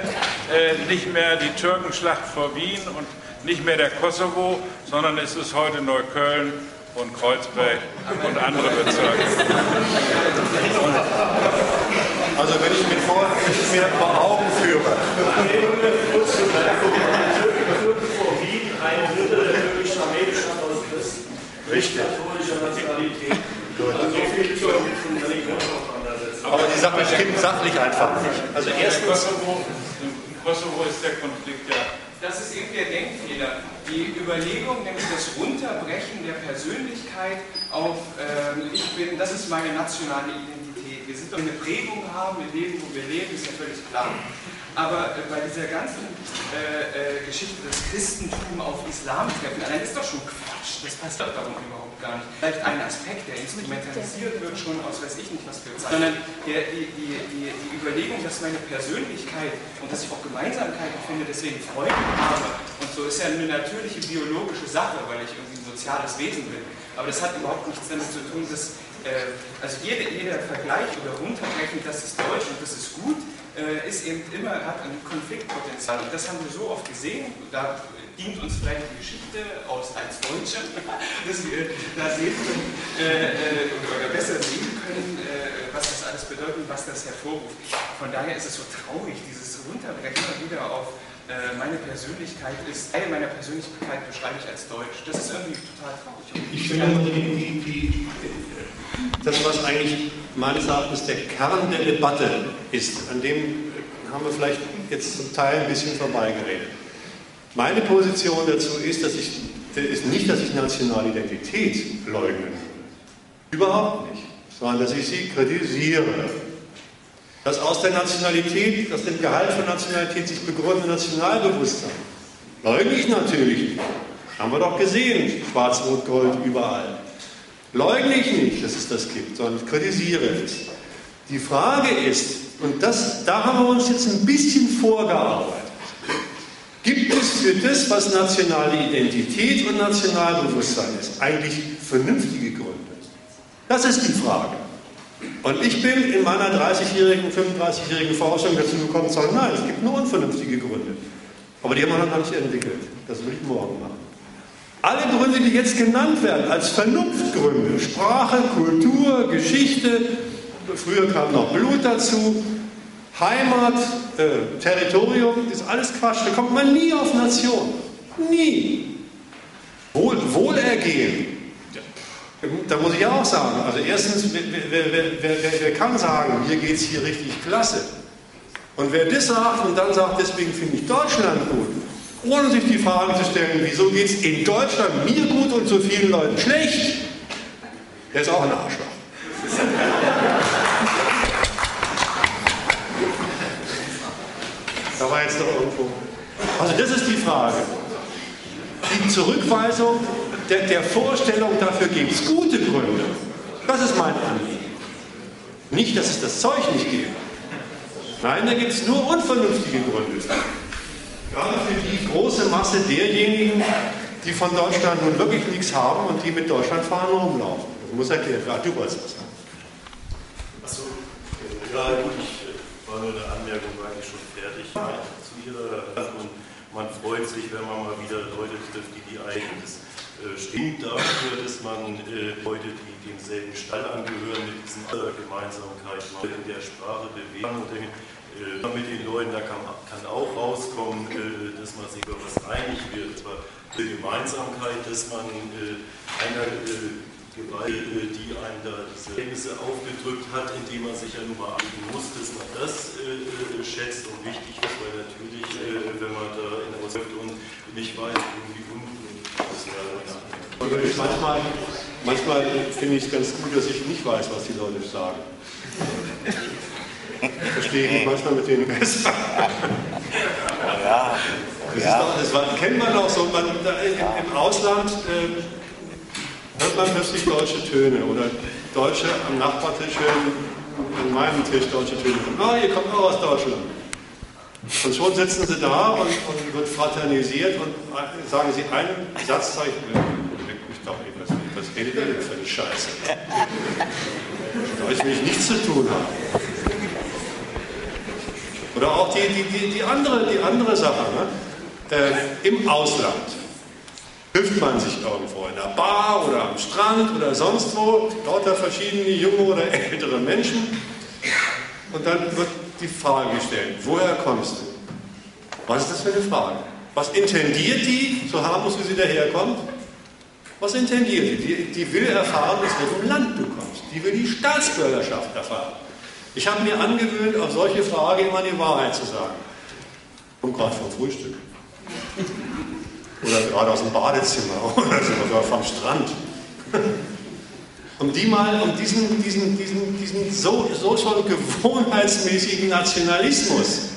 äh, nicht mehr die Türkenschlacht vor Wien und nicht mehr der Kosovo, sondern es ist heute Neukölln und Kreuzberg und andere Bezirke. Also wenn ich mir, vor, mir vor Augen führe. Ein Drittel der türkischen Armee bestand aus Christen. Richtig. Katholischer Nationalität. Also so viel zur Religion auseinandersetzen. Aber die Sache stimmt sachlich einfach nicht. Also erstens. Kosovo, Im Kosovo ist der Konflikt ja das ist eben der Denkfehler. Die Überlegung, nämlich das Runterbrechen der Persönlichkeit auf, äh, ich bin, das ist meine nationale Identität. Wir sind doch eine Prägung haben, wir leben, wo wir leben, ist ja völlig klar. Aber äh, bei dieser ganzen äh, äh, Geschichte des Christentum auf Islam treffen, allein ist doch schon Quatsch. Das passt doch darum überhaupt gar nicht. Vielleicht ein Aspekt, der instrumentalisiert wird schon aus weiß ich nicht was für Zeit. Sondern der, die, die, die, die Überlegung, dass meine Persönlichkeit und dass ich auch Gemeinsamkeiten finde, deswegen Freunde habe und so ist ja eine natürliche biologische Sache, weil ich irgendwie ein soziales Wesen bin. Aber das hat überhaupt nichts damit zu tun, dass äh, also jeder, jeder Vergleich oder Runterbrechen, das ist deutsch und das ist gut, ist eben immer, hat ein Konfliktpotenzial. Und das haben wir so oft gesehen, da dient uns vielleicht die Geschichte aus als Deutsche, dass wir da sehen können, äh, äh, oder besser sehen können, äh, was das alles bedeutet und was das hervorruft. Von daher ist es so traurig, dieses Runterbrechen wieder auf äh, meine Persönlichkeit ist, Teil meiner Persönlichkeit beschreibe ich als Deutsch. Das ist irgendwie total traurig. Ich finde, die, die, das, was eigentlich meines Erachtens der Kern der Debatte ist, an dem haben wir vielleicht jetzt zum Teil ein bisschen vorbeigeredet. Meine Position dazu ist, dass ich, ist nicht, dass ich nationale Identität leugnen würde. Überhaupt nicht. Sondern dass ich sie kritisiere. Dass aus der Nationalität, aus dem Gehalt von Nationalität sich begründete Nationalbewusstsein. Leugne ich natürlich. Haben wir doch gesehen, Schwarz-Rot-Gold überall. Leugne ich nicht, dass es das gibt, sondern kritisiere es. Die Frage ist, und das, da haben wir uns jetzt ein bisschen vorgearbeitet, gibt es für das, was nationale Identität und Nationalbewusstsein ist, eigentlich vernünftige Gründe? Das ist die Frage. Und ich bin in meiner 30-jährigen, 35-jährigen Forschung dazu gekommen zu sagen, nein, es gibt nur unvernünftige Gründe. Aber die haben wir noch gar nicht entwickelt. Das will ich morgen machen. Alle Gründe, die jetzt genannt werden, als Vernunftgründe, Sprache, Kultur, Geschichte, früher kam noch Blut dazu, Heimat, äh, Territorium, ist alles Quatsch. Da kommt man nie auf Nation. Nie. Wohl, Wohlergehen. Da muss ich auch sagen, also erstens, wer, wer, wer, wer kann sagen, mir geht es hier richtig klasse? Und wer das sagt und dann sagt, deswegen finde ich Deutschland gut, ohne sich die Frage zu stellen, wieso geht es in Deutschland mir gut und so vielen Leuten schlecht, der ist auch ein Arschloch. Da war jetzt noch irgendwo. Also das ist die Frage. Die Zurückweisung der, der Vorstellung, dafür gibt es gute Gründe. Das ist mein Anliegen. Nicht, dass es das Zeug nicht gibt. Nein, da gibt es nur unvernünftige Gründe. Gerade für die große Masse derjenigen, die von Deutschland nun wirklich nichts haben und die mit Deutschland fahren rumlaufen. Das muss erklärt werden. Du wolltest was sagen. Achso, ja gut, ich äh, war nur eine Anmerkung eigentlich schon fertig zu Ihrer und man freut sich, wenn man mal wieder Leute trifft, die die eigentlich äh, stimmt dafür, dass man äh, Leute, die demselben Stall angehören, mit diesen Gemeinsamkeit in der Sprache bewegen. Und äh, mit den Leuten, da kann, kann auch rauskommen, äh, dass man sich über was einig wird. Aber die Gemeinsamkeit, dass man äh, einer äh, Gewalt, äh, die einem da diese Ergebnisse aufgedrückt hat, indem man sich ja nun mal einigen muss, dass man das schätzt und wichtig ist, weil natürlich, wenn man da in ausläuft und nicht weiß, irgendwie unten Manchmal, manchmal finde ich es ganz gut, dass ich nicht weiß, was die Leute sagen. Ich verstehe mich manchmal mit denen besser. Ja. Das, ja. Doch, das war, kennt man auch so. Man, da, im, Im Ausland äh, hört man plötzlich deutsche Töne oder Deutsche am Nachbartisch hören an meinem Tisch deutsche Töne. Ah, ihr kommt auch aus Deutschland. Und schon sitzen sie da und, und wird fraternisiert und sagen sie einen Satz, sage ich, mich doch nicht, was, was redet ihr denn für eine Scheiße? Da ich mich nichts zu tun habe. Oder auch die, die, die, die, andere, die andere Sache, ne? äh, im Ausland trifft man sich irgendwo in einer Bar oder am Strand oder sonst wo, lauter verschiedene junge oder ältere Menschen und dann wird die Frage gestellt, woher kommst du? Was ist das für eine Frage? Was intendiert die, so harmlos wie sie daherkommt? Was intendiert die? die? Die will erfahren, aus welchem Land du kommst. Die will die Staatsbürgerschaft erfahren. Ich habe mir angewöhnt, auf solche Fragen immer die Wahrheit zu sagen. Und gerade vom Frühstück. Oder gerade aus dem Badezimmer oder vom Strand um die mal, um diesen, diesen, diesen, diesen so, so schon gewohnheitsmäßigen Nationalismus.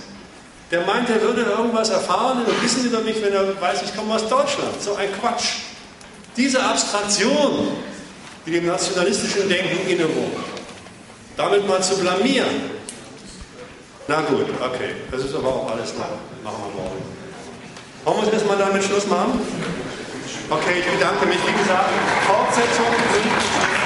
Der meint, er würde irgendwas erfahren oder wissen über mich, wenn er weiß, ich komme aus Deutschland. So ein Quatsch. Diese Abstraktion, die dem nationalistischen Denken innewohnt, damit mal zu blamieren. Na gut, okay, das ist aber auch alles noch. Machen wir morgen. Wollen wir erstmal damit Schluss machen? Okay, ich bedanke mich. Wie gesagt, Fortsetzung.